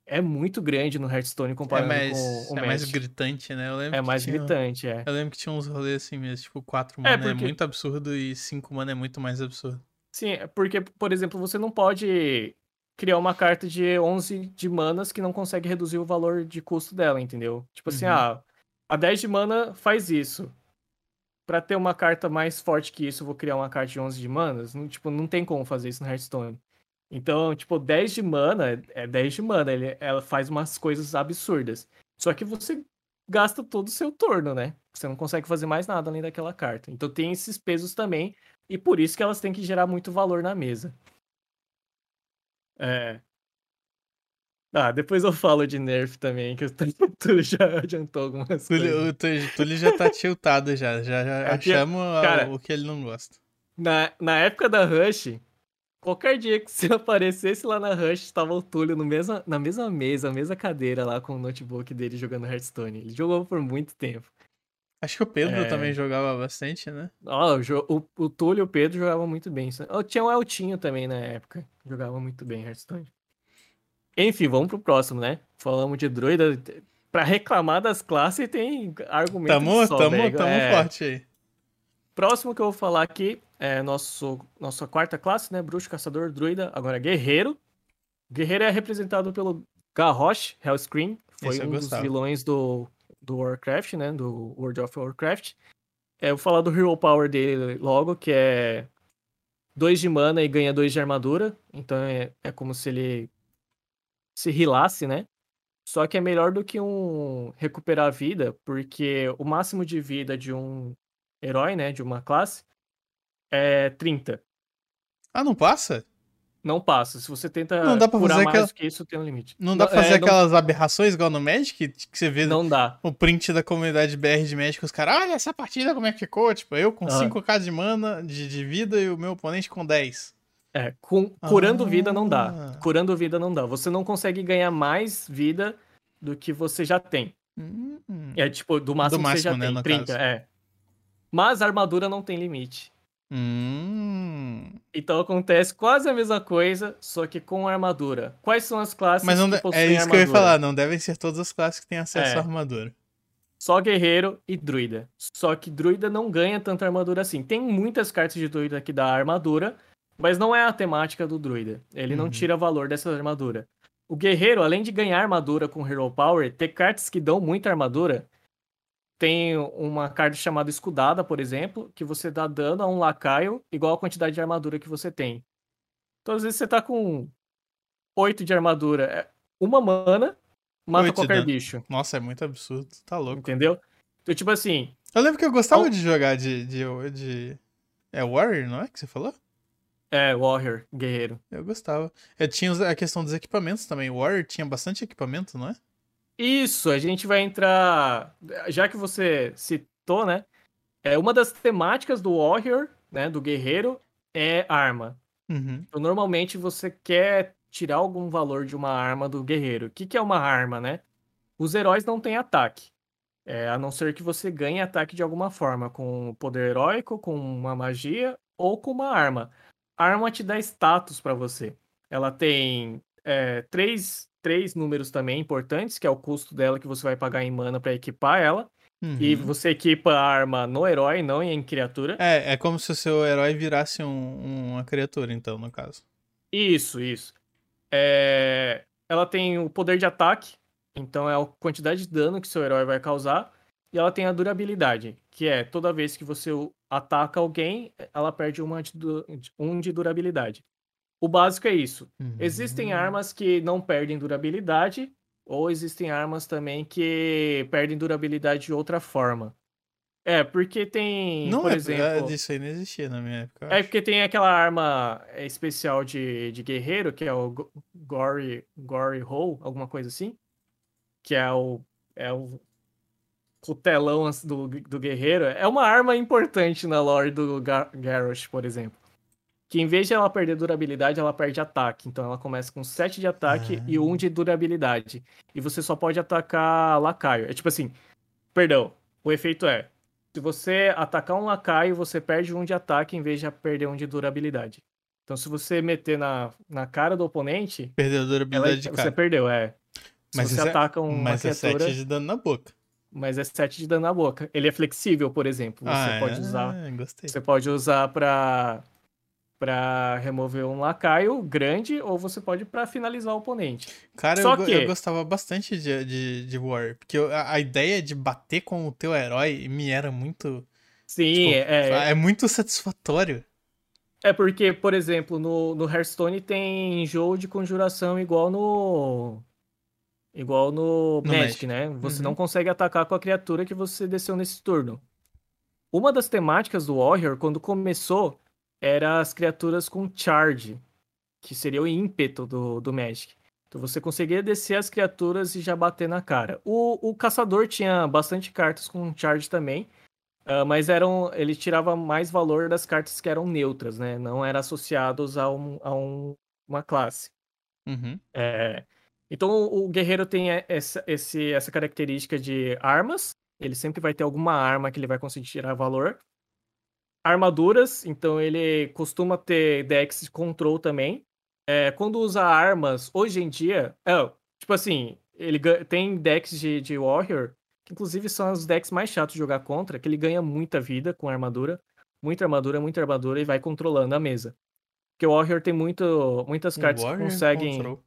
é muito grande no Hearthstone comparado é mais, com o É mais gritante, né? é mais tinha, gritante, é. Eu lembro que tinha uns rolês assim mesmo, tipo, 4 mana é, porque... é muito absurdo e 5 mana é muito mais absurdo. Sim, é porque, por exemplo, você não pode criar uma carta de 11 de manas que não consegue reduzir o valor de custo dela, entendeu? Tipo assim, uhum. ah, a 10 de mana faz isso. Pra ter uma carta mais forte que isso, eu vou criar uma carta de 11 de manas? Não, tipo, não tem como fazer isso no Hearthstone. Então, tipo, 10 de mana é 10 de mana. Ele, ela faz umas coisas absurdas. Só que você gasta todo o seu turno, né? Você não consegue fazer mais nada além daquela carta. Então tem esses pesos também. E por isso que elas têm que gerar muito valor na mesa. É. Ah, depois eu falo de nerf também, que o Túlio <laughs> já adiantou algumas Túlio, coisas. O Túlio já tá tiltado já, já, já <laughs> é achamos cara, o que ele não gosta. Na, na época da Rush, Qualquer dia que <laughs> você aparecesse lá na Rush, estava o Túlio no mesma, na mesma mesa, na mesma cadeira lá com o notebook dele jogando Hearthstone. Ele jogou por muito tempo. Acho que o Pedro é... também jogava bastante, né? Ó, oh, o, o Túlio e o Pedro jogavam muito bem. Tinha o Eltinho também na época. Jogava muito bem Hearthstone. Enfim, vamos pro próximo, né? Falamos de druida. Pra reclamar das classes tem argumento tamo, só, tamo, tamo é... forte aí. Próximo que eu vou falar aqui é nosso, nossa quarta classe, né? Bruxo, caçador, druida, agora guerreiro. Guerreiro é representado pelo Garrosh Hellscream, foi Esse um dos vilões do, do Warcraft, né? Do World of Warcraft. É, eu vou falar do Hero Power dele logo, que é 2 de mana e ganha 2 de armadura. Então é, é como se ele se rilasse, né? Só que é melhor do que um recuperar a vida, porque o máximo de vida de um herói, né, de uma classe, é 30. Ah, não passa? Não passa. Se você tenta não dá pra fazer mais aquela... que isso, tem um limite. Não dá pra fazer é, aquelas não... aberrações igual no Magic? Que você vê não dá. o print da comunidade BR de Magic, os caras, olha essa partida como é que ficou. Tipo, eu com ah. 5k de mana, de, de vida, e o meu oponente com 10. É, com, curando ah. vida não dá. Curando vida não dá. Você não consegue ganhar mais vida do que você já tem. Hum. É tipo, do máximo, do máximo que você já né, tem. 30, caso. é. Mas a armadura não tem limite. Hum. Então acontece quase a mesma coisa, só que com armadura. Quais são as classes Mas não que possuem É isso armadura? que eu ia falar, não devem ser todas as classes que têm acesso é. à armadura. Só guerreiro e druida. Só que druida não ganha tanta armadura assim. Tem muitas cartas de druida que dá armadura, mas não é a temática do druida. Ele uhum. não tira valor dessa armadura. O guerreiro, além de ganhar armadura com Hero Power, ter cartas que dão muita armadura, tem uma carta chamada Escudada, por exemplo, que você dá dano a um lacaio igual a quantidade de armadura que você tem. Então, às vezes, você tá com 8 de armadura, é uma mana, mata qualquer bicho. Nossa, é muito absurdo, tá louco. Entendeu? Então, tipo assim. Eu lembro que eu gostava ao... de jogar de, de, de. É Warrior, não é que você falou? É, Warrior, guerreiro. Eu gostava. Eu tinha a questão dos equipamentos também. Warrior tinha bastante equipamento, não é? Isso, a gente vai entrar. Já que você citou, né? É uma das temáticas do Warrior, né? Do guerreiro, é arma. Uhum. Então, normalmente você quer tirar algum valor de uma arma do guerreiro. O que, que é uma arma, né? Os heróis não têm ataque. É, a não ser que você ganhe ataque de alguma forma, com poder heróico, com uma magia ou com uma arma. A arma te dá status para você. Ela tem é, três três números também importantes, que é o custo dela que você vai pagar em mana para equipar ela. Uhum. E você equipa a arma no herói, não em criatura. É, é como se o seu herói virasse um, uma criatura, então, no caso. Isso, isso. É... Ela tem o poder de ataque, então é a quantidade de dano que seu herói vai causar. E ela tem a durabilidade, que é toda vez que você ataca alguém, ela perde uma de, um de durabilidade. O básico é isso. Uhum. Existem armas que não perdem durabilidade, ou existem armas também que perdem durabilidade de outra forma. É, porque tem, Não por é, exemplo... Isso aí não existia na minha época. É porque tem aquela arma especial de, de guerreiro, que é o Gory, Gory Hole, alguma coisa assim. Que é o, é o cutelão do, do guerreiro. É uma arma importante na lore do Gar Garrosh, por exemplo. Que em vez de ela perder durabilidade, ela perde ataque. Então ela começa com 7 de ataque ah. e 1 de durabilidade. E você só pode atacar lacaio. É tipo assim, perdão, o efeito é se você atacar um lacaio, você perde um de ataque em vez de perder um de durabilidade. Então, se você meter na, na cara do oponente. Perdeu a durabilidade ela, de cara. Você perdeu, é. Se mas você é, ataca um. Mas criatura, é 7 de dano na boca. Mas é 7 de dano na boca. Ele é flexível, por exemplo. Você ah, pode é? usar. Gostei. Você pode usar pra para remover um lacaio grande ou você pode para finalizar o oponente. Cara, Só eu, que... eu gostava bastante de, de, de War, porque a, a, ideia de bater com o teu herói me era muito. Sim, tipo, é. É muito satisfatório. É porque, por exemplo, no, no Hearthstone tem jogo de conjuração igual no. Igual no, no Magic, Magic, né? Você uhum. não consegue atacar com a criatura que você desceu nesse turno. Uma das temáticas do Warrior, quando começou, era as criaturas com charge, que seria o ímpeto do, do Magic. Então você conseguia descer as criaturas e já bater na cara. O, o caçador tinha bastante cartas com charge também, uh, mas eram, ele tirava mais valor das cartas que eram neutras, né? Não eram associados a, um, a um, uma classe. Uhum. É, então o guerreiro tem essa, esse, essa característica de armas. Ele sempre vai ter alguma arma que ele vai conseguir tirar valor armaduras, então ele costuma ter decks de control também. É, quando usa armas, hoje em dia, é, tipo assim, ele tem decks de, de Warrior, que inclusive são os decks mais chatos de jogar contra, que ele ganha muita vida com armadura, muita armadura, muita armadura e vai controlando a mesa. Porque o Warrior tem muito, muitas cartas Warrior que conseguem. Control.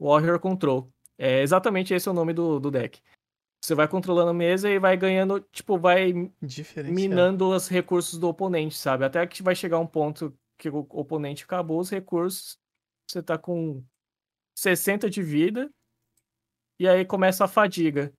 Warrior Control. É exatamente esse é o nome do, do deck. Você vai controlando a mesa e vai ganhando, tipo, vai minando os recursos do oponente, sabe? Até que vai chegar um ponto que o oponente acabou os recursos, você tá com 60 de vida, e aí começa a fadiga.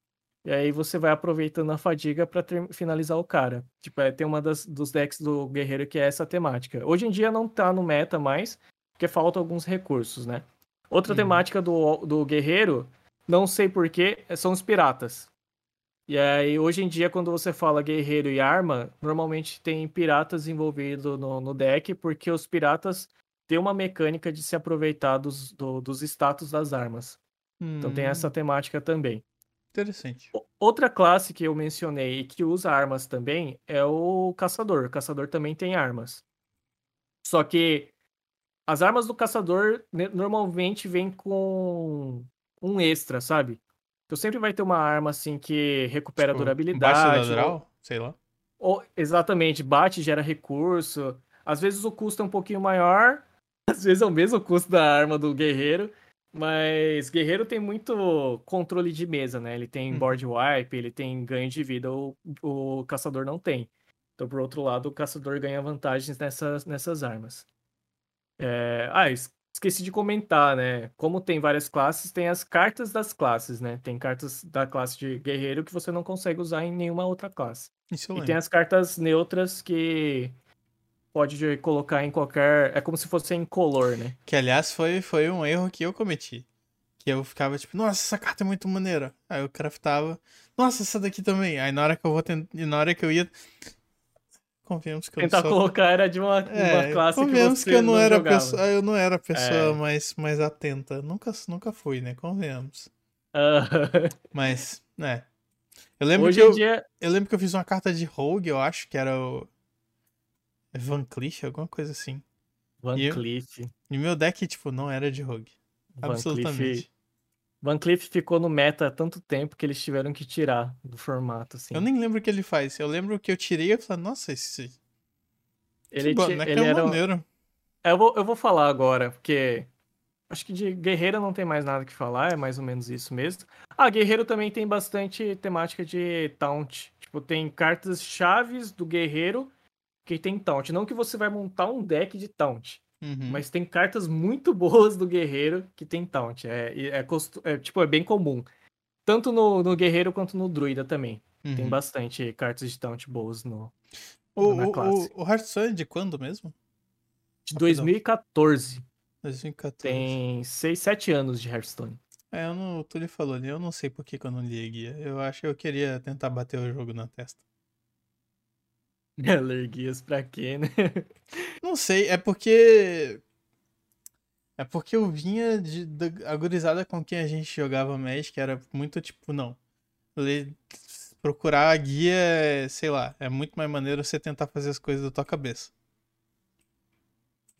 E aí você vai aproveitando a fadiga para finalizar o cara. Tipo, é, tem uma das, dos decks do guerreiro que é essa temática. Hoje em dia não tá no meta mais, porque faltam alguns recursos, né? Outra uhum. temática do, do guerreiro não sei porquê, são os piratas. E aí, hoje em dia, quando você fala guerreiro e arma, normalmente tem piratas envolvidos no, no deck, porque os piratas têm uma mecânica de se aproveitar dos, do, dos status das armas. Hum. Então tem essa hum. temática também. Interessante. Outra classe que eu mencionei e que usa armas também é o caçador. O caçador também tem armas. Só que as armas do caçador normalmente vêm com um extra, sabe? Então sempre vai ter uma arma assim que recupera tipo, durabilidade. Bate ou... sei lá. Ou, exatamente, bate, gera recurso. Às vezes o custo é um pouquinho maior, <laughs> às vezes é o mesmo custo da arma do guerreiro. Mas guerreiro tem muito controle de mesa, né? Ele tem hum. board wipe, ele tem ganho de vida, o, o caçador não tem. Então, por outro lado, o caçador ganha vantagens nessas, nessas armas. É... Ah, esqueci de comentar, né? Como tem várias classes, tem as cartas das classes, né? Tem cartas da classe de guerreiro que você não consegue usar em nenhuma outra classe. Isso e tem as cartas neutras que pode colocar em qualquer. É como se fosse em color, né? Que aliás foi, foi um erro que eu cometi. Que eu ficava tipo, nossa, essa carta é muito maneira. Aí eu craftava, nossa, essa daqui também. Aí na hora que eu vou tent... na hora que eu ia Convenhamos que Tentar eu só... colocar era de uma, é, uma classe convenhamos que, que eu não, não era jogava. pessoa, eu não era a pessoa é. mais, mais atenta. Nunca, nunca fui, né? Convenhamos. Uh... <laughs> Mas, né. Eu lembro Hoje que eu, dia... eu lembro que eu fiz uma carta de Rogue, eu acho que era o Van Cleef, alguma coisa assim. Van Cleef. E meu deck, tipo, não era de Rogue. Van Absolutamente. Cleef... Van Cleef ficou no meta há tanto tempo que eles tiveram que tirar do formato, assim. Eu nem lembro o que ele faz. Eu lembro que eu tirei e falei, nossa, esse. Ele, que ele é era. Maneiro. Eu vou, eu vou falar agora, porque. Acho que de guerreiro não tem mais nada que falar, é mais ou menos isso mesmo. Ah, guerreiro também tem bastante temática de taunt. Tipo, tem cartas chaves do guerreiro que tem taunt. Não que você vai montar um deck de taunt. Uhum. Mas tem cartas muito <laughs> boas do guerreiro que tem taunt. É, é, é, é, tipo, é bem comum. Tanto no, no guerreiro quanto no druida também. Tem Uhum. bastante cartas de taunt boas no O, na o, classe. o, o Hearthstone é de quando mesmo? de Rapidão. 2014. 2014. Tem 6, 7 anos de Hearthstone. É, eu não, o Túlio falou ali, eu não sei por que, que eu não li a guia. Eu acho que eu queria tentar bater o jogo na testa. <laughs> Ler guias pra quê, né? <laughs> Não sei, é porque. É porque eu vinha de, da a gurizada com quem a gente jogava Magic, era muito tipo, não. Ler, procurar a guia, é, sei lá, é muito mais maneiro você tentar fazer as coisas da tua cabeça.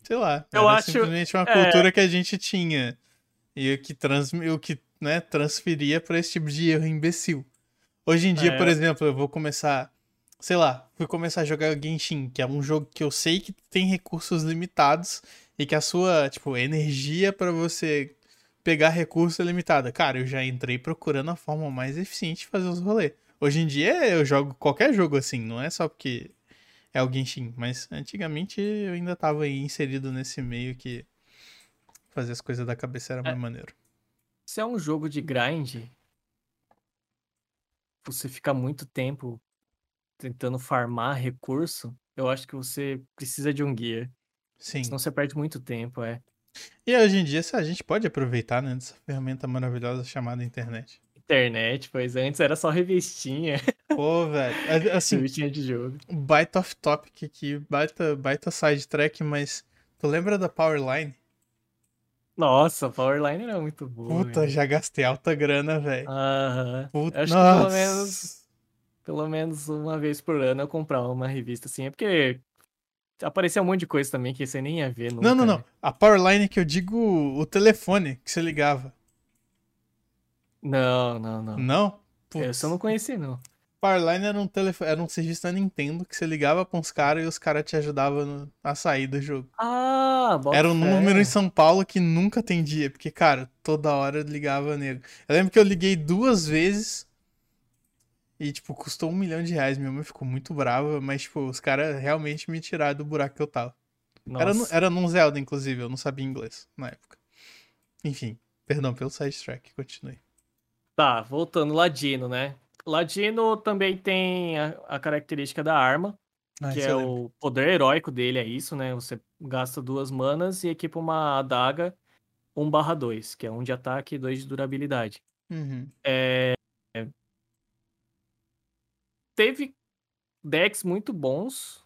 Sei lá, Eu acho- simplesmente uma é. cultura que a gente tinha. E o que, trans, o que né, transferia pra esse tipo de erro imbecil. Hoje em dia, É. por exemplo, eu vou começar. Sei lá, fui começar a jogar Genshin, que é um jogo que eu sei que tem recursos limitados e que a sua, tipo, energia pra você pegar recurso é limitada. Cara, eu já entrei procurando a forma mais eficiente de fazer os rolês. Hoje em dia eu jogo qualquer jogo assim, não é só porque é o Genshin, mas antigamente eu ainda tava aí inserido nesse meio que fazer as coisas da cabeça era mais maneiro. Se é um jogo de grind, você fica muito tempo tentando farmar recurso, eu acho que você precisa de um guia. Sim. Senão você perde muito tempo, é. E hoje em dia a gente pode aproveitar, né, dessa ferramenta maravilhosa chamada internet. Internet, pois antes era só revistinha, Pô, velho, <laughs> assim, revistinha de jogo. baita off topic aqui, baita, baita sidetrack, mas tu lembra da Powerline? Nossa, a Powerline era muito boa. Puta, velho. já gastei alta grana, velho. Aham. Puta, Acho que pelo nossa. menos, pelo menos uma vez por ano eu comprava uma revista assim. É porque aparecia um monte de coisa também que você nem ia ver nunca. Não, não, não. né? A Powerline que eu digo o telefone que você ligava. Não, não, não. Não? Essa eu não conheci, não. Powerline era um, telefone, era um serviço da Nintendo que você ligava com os caras e os caras te ajudavam no- a sair do jogo. Ah, bota Era um número em São Paulo que nunca atendia, porque, cara, toda hora eu ligava nego. Eu lembro que eu liguei duas vezes e, tipo, custou um milhão de reais. Minha mãe ficou muito brava, mas, tipo, os caras realmente me tiraram do buraco que eu tava. Era, no- era num Zelda, inclusive, eu não sabia inglês na época. Enfim, perdão pelo sidetrack, continue. Tá, voltando, Ladino, né? Ladino também tem a, a característica da arma, Ah, que é lembro. o poder heróico dele, é isso, né? Você gasta duas manas e equipa uma adaga 1/2, que é um de ataque e dois de durabilidade. Uhum. Teve decks muito bons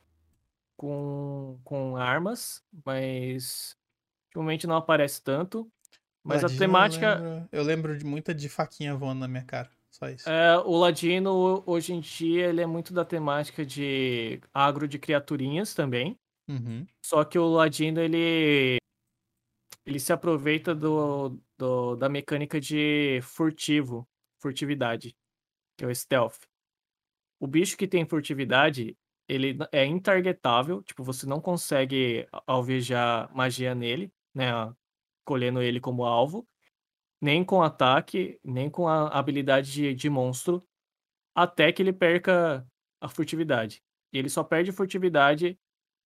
com, com armas, mas ultimamente não aparece tanto. Mas Ladino, a temática. Eu lembro, eu lembro de muita de faquinha voando na minha cara. Só isso. É, o Ladino, hoje em dia, ele é muito da temática de agro de criaturinhas também. Uhum. Só que o Ladino, ele, ele se aproveita do, do- da mecânica de furtivo, furtividade, que é o stealth. O bicho que tem furtividade, ele é intargetável, tipo, você não consegue alvejar magia nele, né, colhendo ele como alvo, nem com ataque, nem com a habilidade de, de monstro, até que ele perca a furtividade. E ele só perde furtividade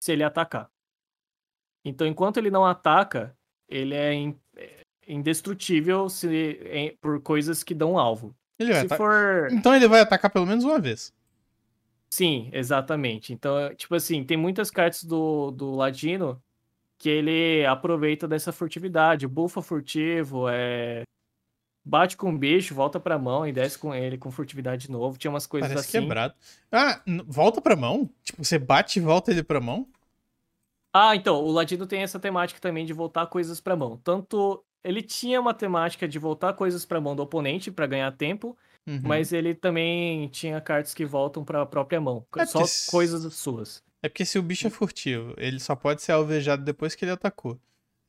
se ele atacar. Então, enquanto ele não ataca, ele é é indestrutível se, por coisas que dão alvo. Ele Se for. Então ele vai atacar pelo menos uma vez. Sim, exatamente. Então, é, tipo assim, tem muitas cartas do, do Ladino que ele aproveita dessa furtividade. Bufa furtivo, é. Bate com o bicho, volta pra mão e desce com ele com furtividade de novo. Tinha umas coisas Parece assim. quebrado. Ah, volta pra mão? Tipo, você bate e volta ele pra mão? Ah, então, o Ladino tem essa temática também de voltar coisas pra mão. Tanto ele tinha uma temática de voltar coisas pra mão do oponente pra ganhar tempo, Uhum. mas ele também tinha cartas que voltam pra própria mão, É só porque coisas suas. É porque se o bicho é furtivo, ele só pode ser alvejado depois que ele atacou.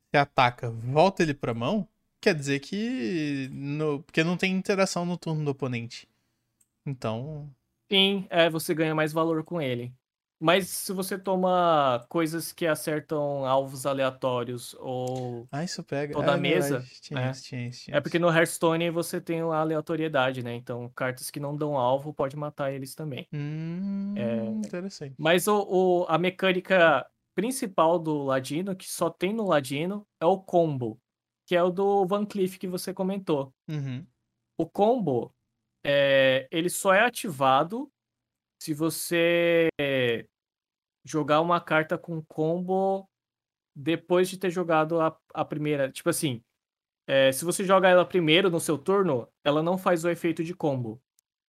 Se ataca, volta ele pra mão, quer dizer que. No... Porque não tem interação no turno do oponente. Então. Sim, é, você ganha mais valor com ele. Mas se você toma coisas que acertam alvos aleatórios ou Ah, isso pega. Toda ah, a é mesa, Tinha é. tinha tinha É porque no Hearthstone você tem a aleatoriedade, né? Então, cartas que não dão alvo pode matar eles também. Hum, É. interessante. Mas o, o- a mecânica principal do Ladino, que só tem no Ladino, é o combo, que é o do Van Cleef que você comentou. Uhum. O combo é, ele só é ativado se você jogar uma carta com combo depois de ter jogado a, a primeira. Tipo assim, é, se você joga ela primeiro no seu turno, ela não faz o efeito de combo.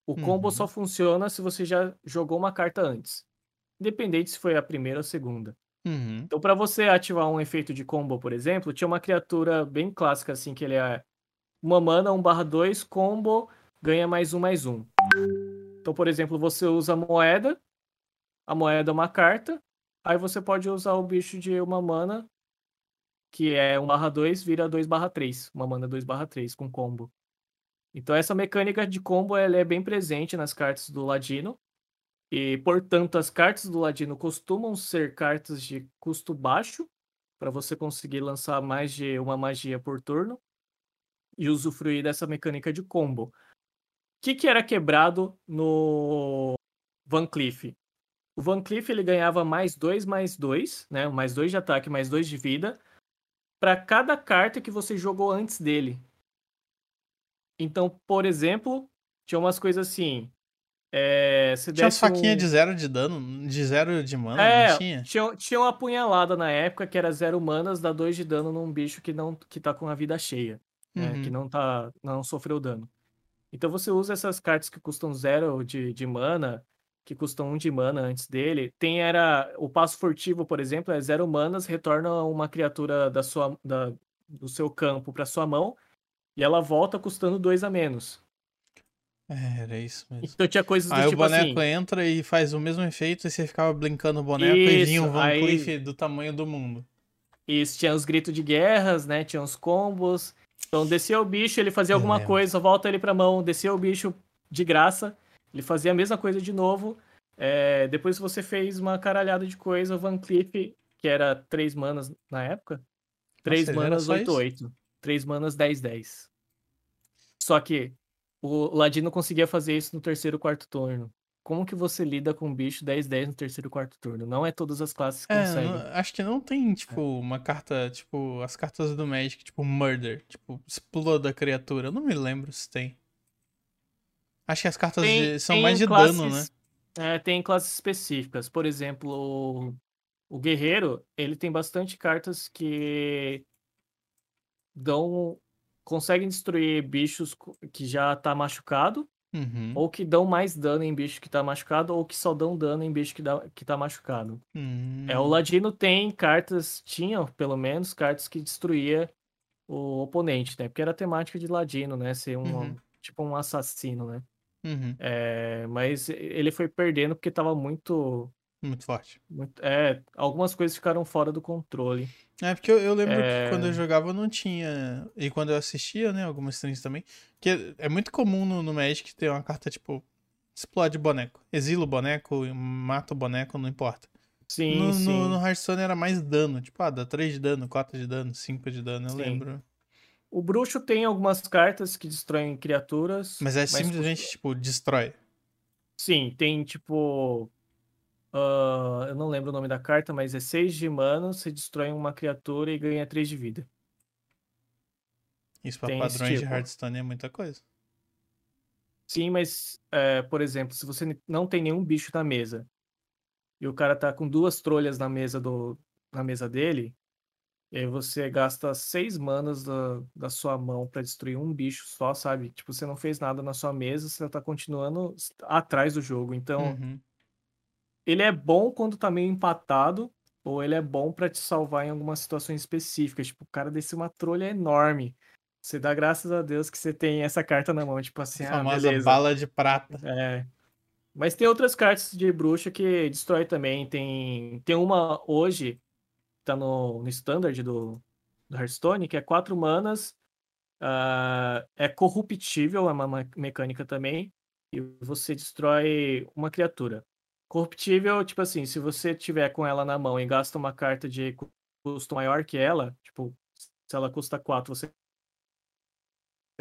O combo Uhum. só funciona se você já jogou uma carta antes. Independente se foi a primeira ou a segunda. Uhum. Então, para você ativar um efeito de combo, por exemplo, tinha uma criatura bem clássica, assim, que ele é uma mana, 1/2, combo, ganha mais um, mais um. Então, por exemplo, você usa moeda, a moeda é uma carta, aí você pode usar o bicho de uma mana, que é 1/2, vira 2/3, uma mana 2/3 com combo. Então, essa mecânica de combo ela é bem presente nas cartas do Ladino. E, portanto, as cartas do Ladino costumam ser cartas de custo baixo, para você conseguir lançar mais de uma magia por turno e usufruir dessa mecânica de combo. O que, que era quebrado no Van Cleef? O Van Cleef ele ganhava mais 2, mais 2, né? Mais 2 de ataque, mais 2 de vida, para cada carta que você jogou antes dele. Então, por exemplo, tinha umas coisas assim. É, Tinha as faquinhas um- de zero de dano, de zero de mana, é, não tinha? tinha, tinha uma apunhalada na época que era zero manas, dá dois de dano num bicho que não que tá com a vida cheia, né? Uhum. Que não tá não sofreu dano. Então você usa essas cartas que custam zero de, de mana, que custam um de mana antes dele. Tem era o passo furtivo, por exemplo, é zero manas, retorna uma criatura da sua da, do seu campo para sua mão e ela volta custando dois a menos. É, era isso mesmo. Então tinha coisas do Aí o tipo boneco assim. entra e faz o mesmo efeito e você ficava brincando o boneco e vinha Isso, um Van aí- Cleef do tamanho do mundo. Isso, tinha os gritos de guerras, né? Tinha os combos. Então descia o bicho, ele fazia Eu alguma lembro. coisa, volta ele pra mão, descia o bicho de graça, ele fazia a mesma coisa de novo. É, depois você fez uma caralhada de coisa, o Van Cleef, que era 3 manas na época. 3 ele era manas, só isso? 8-8. 3 manas, 10-10. Só que o Ladino conseguia fazer isso no terceiro quarto turno. Como que você lida com um bicho 10-10 no terceiro quarto turno? Não é todas as classes que É, conseguem. não- acho que não tem, tipo, uma carta, tipo, as cartas do Magic, tipo, Murder, tipo, exploda a criatura. Eu não me lembro se tem. Acho que as cartas Tem- de- são tem mais de classes- dano, né? É, tem classes específicas. Por exemplo, o, o guerreiro, ele tem bastante cartas que dão conseguem destruir bichos que já tá machucado Uhum. ou que dão mais dano em bicho que tá machucado ou que só dão dano em bicho que, dá, que tá machucado. Hum. É, o Ladino tem cartas, tinha pelo menos cartas que destruía o oponente, né? Porque era a temática de Ladino, né? Ser um Uhum. tipo um assassino, né? Uhum. É, mas ele foi perdendo porque tava muito Muito forte. Muito- É, algumas coisas ficaram fora do controle. É, porque eu, eu lembro É. que quando eu jogava não tinha. E quando eu assistia, né, algumas streams também. Que é muito comum no, no Magic ter uma carta tipo. Explode boneco. Exila o boneco, mata o boneco, não importa. Sim, no, sim. no, no Hearthstone era mais dano. Tipo, ah, dá 3 de dano, 4 de dano, 5 de dano, eu Sim. lembro. O bruxo tem algumas cartas que destroem criaturas. Mas é mas simplesmente, tipo, destrói. Sim, tem tipo. Ah, eu não lembro o nome da carta, mas é 6 de mana, você destrói uma criatura e ganha 3 de vida. Isso pra Tem esse padrões de tipo. Hearthstone é muita coisa. Sim, mas, é, por exemplo, se você não tem nenhum bicho na mesa e o cara tá com duas trolhas na mesa do, na mesa dele, e aí você gasta seis manas da, da sua mão pra destruir um bicho só, sabe? Tipo, você não fez nada na sua mesa, você tá continuando atrás do jogo. Então, Uhum. Ele é bom quando tá meio empatado, ou ele é bom pra te salvar em algumas situações específicas. Tipo, o cara desceu uma trolha enorme. Você dá graças a Deus que você tem essa carta na mão, tipo assim, A ah, famosa beleza. bala de prata. É. Mas tem outras cartas de bruxa que destrói também. Tem, tem uma hoje, tá no, no standard do, do Hearthstone, que é quatro manas. ah, é corruptível, é uma ma- mecânica também. E você destrói uma criatura. Corruptível, tipo assim, se você tiver com ela na mão e gasta uma carta de cu- custo maior que ela, tipo, se ela custa 4, você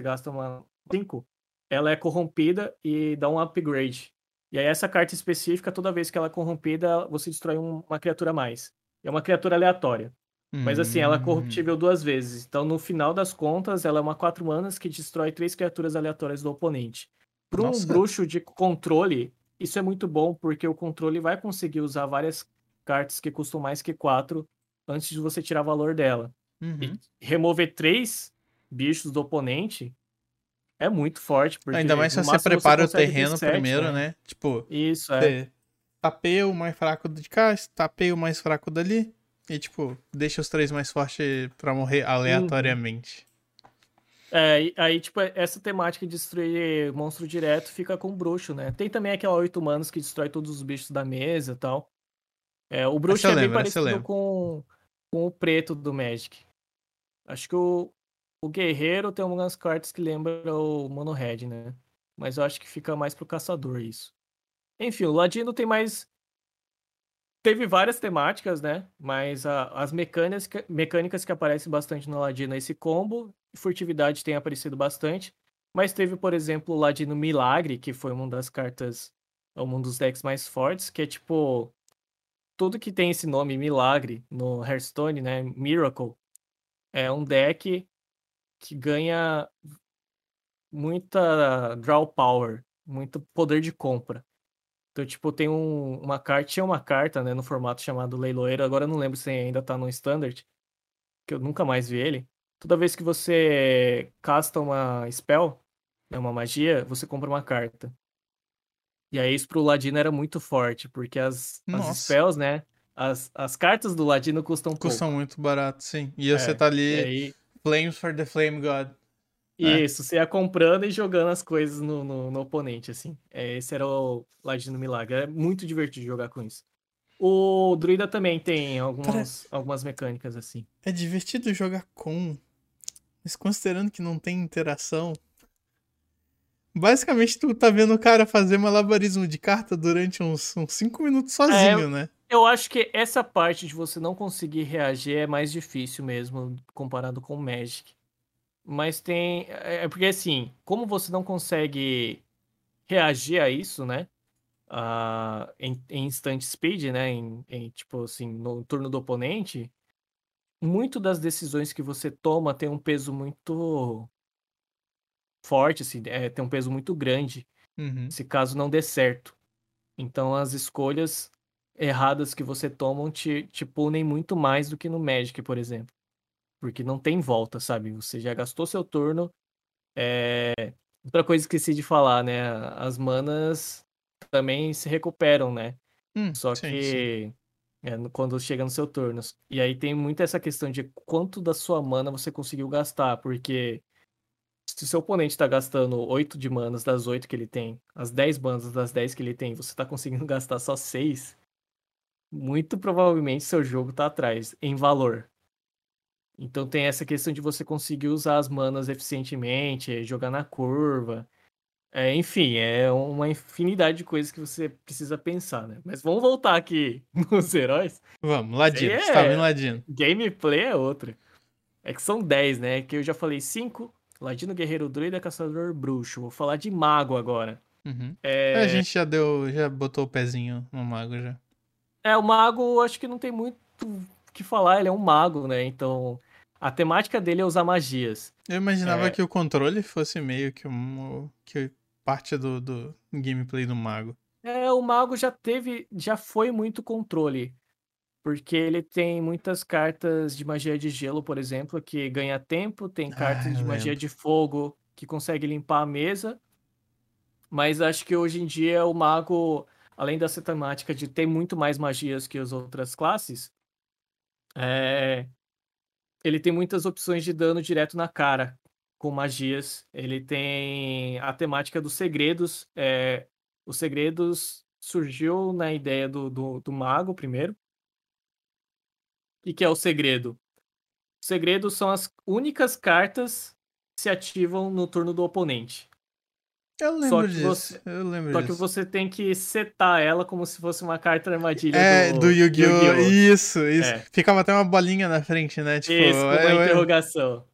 gasta uma 5, ela é corrompida e dá um upgrade. E aí essa carta específica, toda vez que ela é corrompida, você destrói um- uma criatura a mais. É uma criatura aleatória. Mas assim, ela é Hum. corruptível duas vezes. Então, no final das contas, ela é uma 4 manas que destrói três criaturas aleatórias do oponente. Para um bruxo de controle, isso é muito bom, porque o controle vai conseguir usar várias cartas que custam mais que 4 antes de você tirar valor dela. Uhum. Remover três bichos do oponente é muito forte. Ainda mais se você prepara o consegue ter terreno sete, primeiro, né? Tipo, Isso, é. você tapeia o mais fraco de cá, tapeia o mais fraco dali. E, tipo, deixa os três mais fortes pra morrer aleatoriamente. É, aí, tipo, essa temática de destruir monstro direto fica com o bruxo, né? Tem também aquela 8 manos que destrói todos os bichos da mesa e tal. É, o bruxo é bem lembro, parecido com, com o preto do Magic. Acho que o, o guerreiro tem algumas cartas que lembram o Mono Red, né? Mas eu acho que fica mais pro caçador isso. Enfim, o Ladino tem mais. Teve várias temáticas, né? Mas a- as mecânicas, mecânicas que aparecem bastante no Ladino é esse combo. Furtividade tem aparecido bastante. Mas teve, por exemplo, o Ladino Milagre, que foi uma das cartas, um dos decks mais fortes, que é tipo. Tudo que tem esse nome Milagre no Hearthstone, né? Miracle, é um deck que ganha muita draw power, muito poder de compra. Então, tipo, tem um, uma carta, tinha uma carta, né, no formato chamado Leiloeiro, agora eu não lembro se ainda tá no Standard, que eu nunca mais vi ele. Toda vez que você casta uma spell, né, uma magia, você compra uma carta. E aí isso pro Ladino era muito forte, porque as, as spells, né, as, as cartas do Ladino custam pouco. Custam muito barato, sim. E você É, tá E ali, aí, Flames for the Flame God. É. Isso, você ia comprando e jogando as coisas no, no, no oponente, assim. É, esse era o Ladino Milagre. É muito divertido jogar com isso. O Druida também tem algumas, algumas mecânicas assim. É divertido jogar com, mas considerando que não tem interação. Basicamente, tu tá vendo o cara fazer malabarismo de carta durante uns 5 minutos sozinho, né? Eu acho que essa parte de você não conseguir reagir é mais difícil mesmo, comparado com o Magic. Mas tem. É é porque assim, como você não consegue reagir a isso, né? Ah, em, em instant speed, né? Em, em, tipo assim, no turno do oponente, muito das decisões que você toma tem um peso muito forte, assim, é, tem um peso muito grande Uhum. se caso não dê certo. Então as escolhas erradas que você toma te, te punem muito mais do que no Magic, por exemplo. Porque não tem volta, sabe? Você já gastou seu turno. É... Outra coisa que esqueci de falar, né? As manas também se recuperam, né? Hum, Só sim, sim. É, quando chega no seu turno. E aí tem muito essa questão de quanto da sua mana você conseguiu gastar, porque se o seu oponente tá gastando 8 de manas das 8 que ele tem, as 10 manas das 10 que ele tem, você tá conseguindo <laughs> gastar só 6, muito provavelmente seu jogo tá atrás em valor. Então tem essa questão de você conseguir usar as manas eficientemente, jogar na curva. É, enfim, é uma infinidade de coisas que você precisa pensar, né? Mas vamos voltar aqui <laughs> nos heróis. Vamos, Ladino. Aí Você tá é- vendo Ladino? Gameplay é outra. É que são 10, né? Que eu já falei 5. Ladino, Guerreiro, Druida, Caçador, Bruxo. Vou falar de Mago agora. Uhum. É, A gente já deu, já botou o pezinho no mago já. é, o Mago, acho que não tem muito o que falar. Ele é um mago, né? Então, a temática dele é usar magias. Eu imaginava É. que o controle fosse meio que, um, que parte do, do gameplay do mago. É, o Mago já teve, já foi muito controle. Porque ele tem muitas cartas de magia de gelo, por exemplo, que ganha tempo, tem cartas Ah, de magia lembro. de fogo que consegue limpar a mesa. Mas acho que hoje em dia o mago, além dessa temática de ter muito mais magias que as outras classes, é, ele tem muitas opções de dano direto na cara com magias. Ele tem a temática dos segredos. é, os segredos surgiu na ideia do, do, do mago primeiro. O que que é o segredo? Os segredos são as únicas cartas que se ativam no turno do oponente. Eu Só lembro que disso. você- Eu lembro Só que você tem que setar ela como se fosse uma carta armadilha É, do, Yu-Gi-Oh! Yu-Gi-Oh! Isso, isso. É. Ficava até uma bolinha na frente, né? Tipo, Isso, uma eu- interrogação.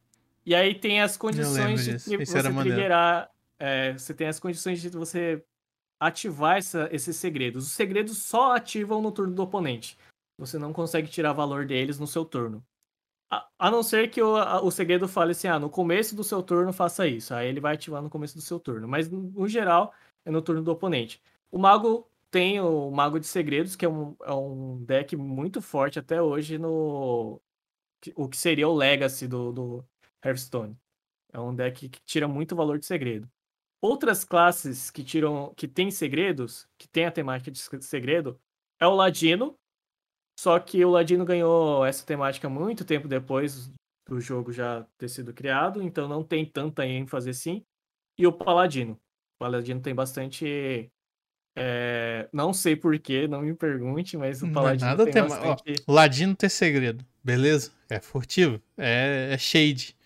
E aí tem as condições de tri- você triggerar. é, você tem as condições de você ativar essa- esses segredos. Os segredos só ativam no turno do oponente. Você não consegue tirar valor deles no seu turno. A, a não ser que o, a, o segredo fale assim, ah, no começo do seu turno faça isso. Aí ele vai ativar no começo do seu turno. Mas, no geral, é no turno do oponente. O mago tem o Mago de Segredos, que é um, é um deck muito forte até hoje no... O que seria o Legacy do, do Hearthstone. É um deck que tira muito valor de segredo. Outras classes que tiram, que tem segredos, que tem a temática de segredo, é o Ladino. Só que o Ladino ganhou essa temática muito tempo depois do jogo já ter sido criado, então não tem tanta ênfase assim. E o Paladino. O Paladino tem bastante. É... Não sei porquê, não me pergunte, mas o Paladino nada tem, tem bastante. Ó, Ladino tem segredo, beleza? É furtivo, é, é shade.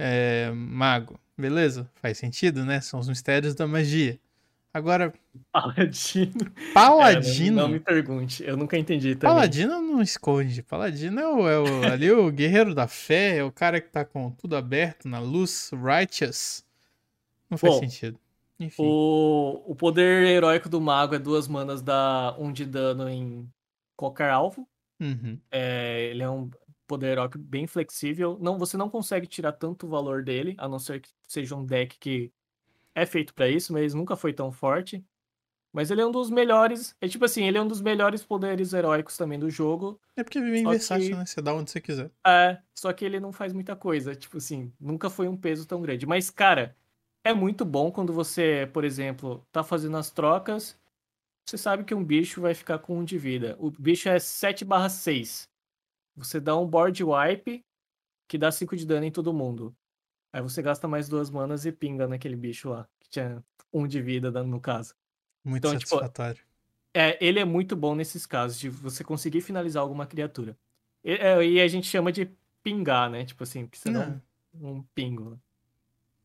É mago, beleza? Faz sentido, né? São os mistérios da magia. Agora, Paladino. Paladino. É, não, me pergunte, eu nunca entendi também. Paladino não esconde. Paladino é, o, é o- ali o guerreiro da fé, é o cara que tá com tudo aberto na luz, righteous. Não faz Bom, sentido. Enfim. O, o poder heróico do mago é duas manas, dá um de dano em qualquer alvo. Uhum. É, ele é um poder heróico bem flexível. Não, você não consegue tirar tanto valor dele, a não ser que seja um deck que é feito pra isso, mas nunca foi tão forte. Mas ele é um dos melhores. É tipo assim, ele é um dos melhores poderes heróicos também do jogo. É porque é bem versátil, que- né? Você dá onde você quiser. É, só que ele não faz muita coisa. Tipo assim, nunca foi um peso tão grande. Mas, cara, é muito bom quando você, por exemplo, tá fazendo as trocas. Você sabe que um bicho vai ficar com um de vida. O bicho é 7/6. Você dá um board wipe que dá 5 de dano em todo mundo. Aí você gasta mais duas manas e pinga naquele bicho lá, que tinha um de vida dando no caso. Muito Então, tipo, satisfatório. É, ele é muito bom nesses casos, de você conseguir finalizar alguma criatura. E, é, e a gente chama de pingar, né? Tipo assim, que você dá Não. um, um pingo.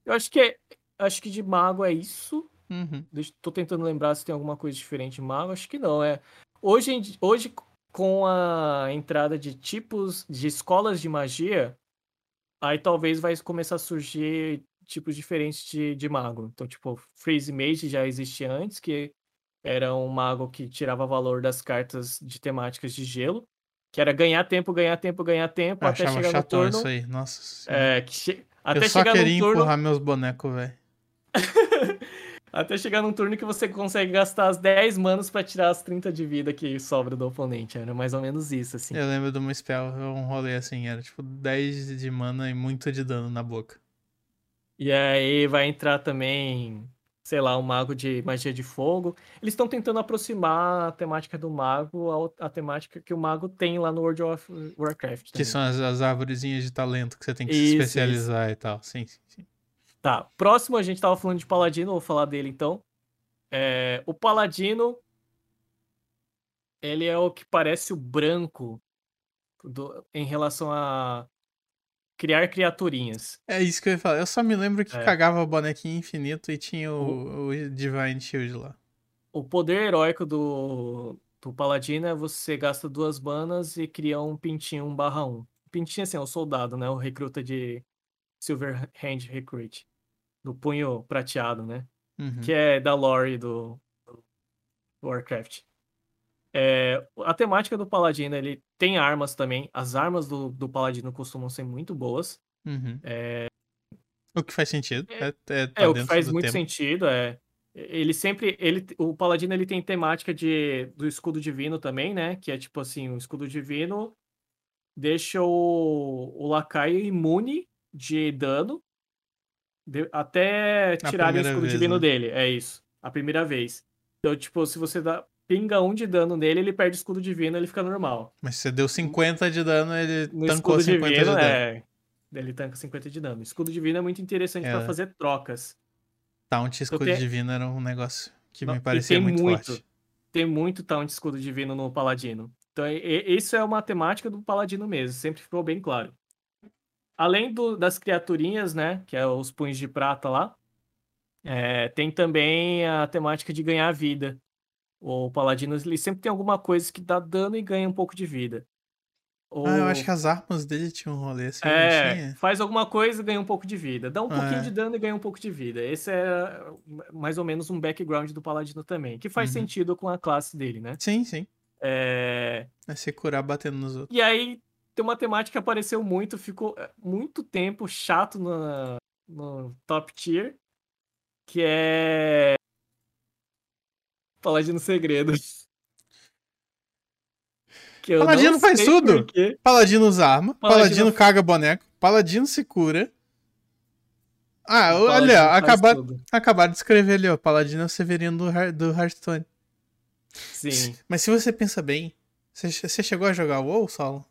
Eu acho que é, acho que de mago é isso. Uhum. Deixa, tô tentando lembrar se tem alguma coisa diferente de mago. Acho que não. É hoje, hoje com a entrada de tipos de escolas de magia, aí talvez vai começar a surgir tipos diferentes de, de mago. Então, tipo, Freeze Mage já existia antes, que era um mago que tirava valor das cartas de temáticas de gelo, que era ganhar tempo, ganhar tempo, ganhar tempo, Eu até achava chegar no turno. isso aí. Nossa senhora. É, que che- até Eu só chegar queria no turno. empurrar meus bonecos, velho. <laughs> Até chegar num turno que você consegue gastar as 10 manas pra tirar as 30 de vida que sobra do oponente. Era mais ou menos isso, assim. Eu lembro de uma spell, um rolê assim, era tipo 10 de mana e muito de dano na boca. E aí vai entrar também, sei lá, um mago de magia de fogo. Eles estão tentando aproximar a temática do mago à temática que o mago tem lá no World of Warcraft. Que também. são as, as árvorezinhas de talento que você tem que se Isso, especializar e tal. Sim, sim, sim. Tá, próximo a gente tava falando de Paladino, vou falar dele então. É, o Paladino, ele é o que parece o branco do- em relação a criar criaturinhas. É isso que eu ia falar. Eu só me lembro que É. cagava o bonequinho infinito e tinha o, o Divine Shield lá. O poder heróico do, do Paladino é você gasta duas manas e cria um pintinho 1 barra 1. Pintinho assim, é o soldado, né? O recruta de Silver Hand Recruit. Do punho prateado, né? Uhum. que é da lore do, do Warcraft. É, a temática do Paladino, ele tem armas também. As armas do, do Paladino costumam ser muito boas. Uhum. O que faz sentido. É, é, tá É, o que faz muito tema. sentido, é. Ele sempre. Ele, o Paladino ele tem temática de, do escudo divino também, né? Que é tipo assim, o escudo divino deixa o, o lacaio imune de dano de- até tirarem o escudo vez, divino né? dele. É isso. A primeira vez. Então, tipo, se você dá, pinga um de dano nele, ele perde o escudo divino ele fica normal. Mas se você deu 50 de dano, ele No tancou escudo 50 divino, de dano. é. Ele tanca 50 de dano. Escudo divino é muito interessante É. pra fazer trocas. Taunt e escudo tem- divino era um negócio que Não, me parecia muito, muito. forte. Tem muito taunt escudo divino no Paladino. Então, e- e- isso é uma temática do Paladino mesmo, sempre ficou bem claro. Além do- das criaturinhas, né, que é os punhos de prata lá, é, tem também a temática de ganhar vida. O Paladino, ele sempre tem alguma coisa que dá dano e ganha um pouco de vida. Ah, eu acho que as armas dele tinham um rolê assim, é, faz alguma coisa e ganha um pouco de vida. Dá um pouquinho É. de dano e ganha um pouco de vida. Esse é mais ou menos um background do Paladino também, que faz Uhum. sentido com a classe dele, né? Sim, sim. É, É se curar batendo nos outros. E aí tem uma temática que apareceu muito, ficou é, muito tempo chato no, no top tier, que é Paladino Segredo. Que Paladino faz tudo. Paladino usa arma, Paladino... Paladino caga boneco, Paladino se cura. Ah, olha, acabar, acabaram de escrever ali, ó. Paladino é o Severino do, do Hearthstone. Sim. Mas se você pensa bem, você, você chegou a jogar o WoW, Saulo?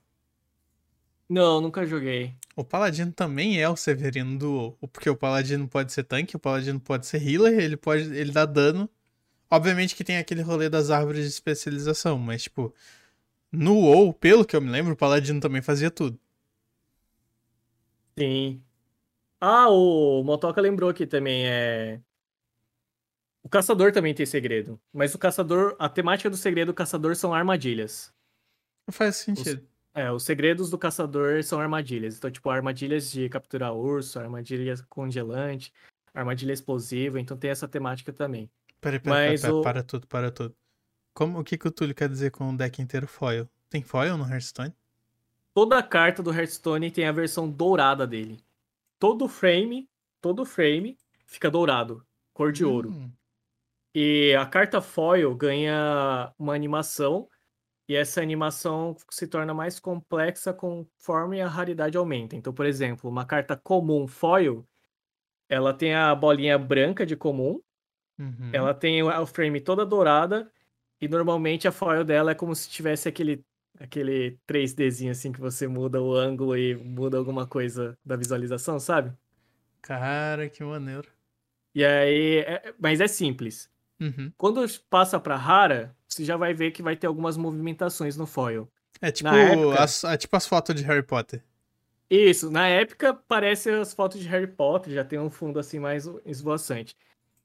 Não, nunca joguei. O Paladino também é o Severino do WoW. Porque o Paladino pode ser tanque, o Paladino pode ser healer, ele pode. ele dá dano. Obviamente que tem aquele rolê das árvores de especialização, mas tipo. No WoW, pelo que eu me lembro, o Paladino também fazia tudo. Sim. Ah, o Motoca lembrou aqui também, é... O caçador também tem segredo. Mas o caçador, a temática do segredo do caçador são armadilhas. Não faz sentido. Os, é, os segredos do caçador são armadilhas. Então, tipo, armadilhas de capturar urso, armadilha congelante, armadilha explosiva. Então tem essa temática também. Peraí, peraí, pera, pera, o... para tudo, para tudo. Como, o que, que o Túlio quer dizer com o deck inteiro foil? Tem foil no Hearthstone? Toda carta do Hearthstone tem a versão dourada dele todo frame, todo frame fica dourado, cor de ouro. Hum. E a carta foil ganha uma animação e essa animação se torna mais complexa conforme a raridade aumenta. Então, por exemplo, uma carta comum foil, ela tem a bolinha branca de comum, uhum. ela tem o frame toda dourada e normalmente a foil dela é como se tivesse aquele aquele 3Dzinho assim que você muda o ângulo e muda alguma coisa da visualização, sabe? Cara, que maneiro. E aí, é, mas é simples. Uhum. Quando passa para rara, você já vai ver que vai ter algumas movimentações no foil. É tipo, época, as, é tipo as fotos de Harry Potter. Isso, na época parece as fotos de Harry Potter, já tem um fundo assim mais esvoaçante.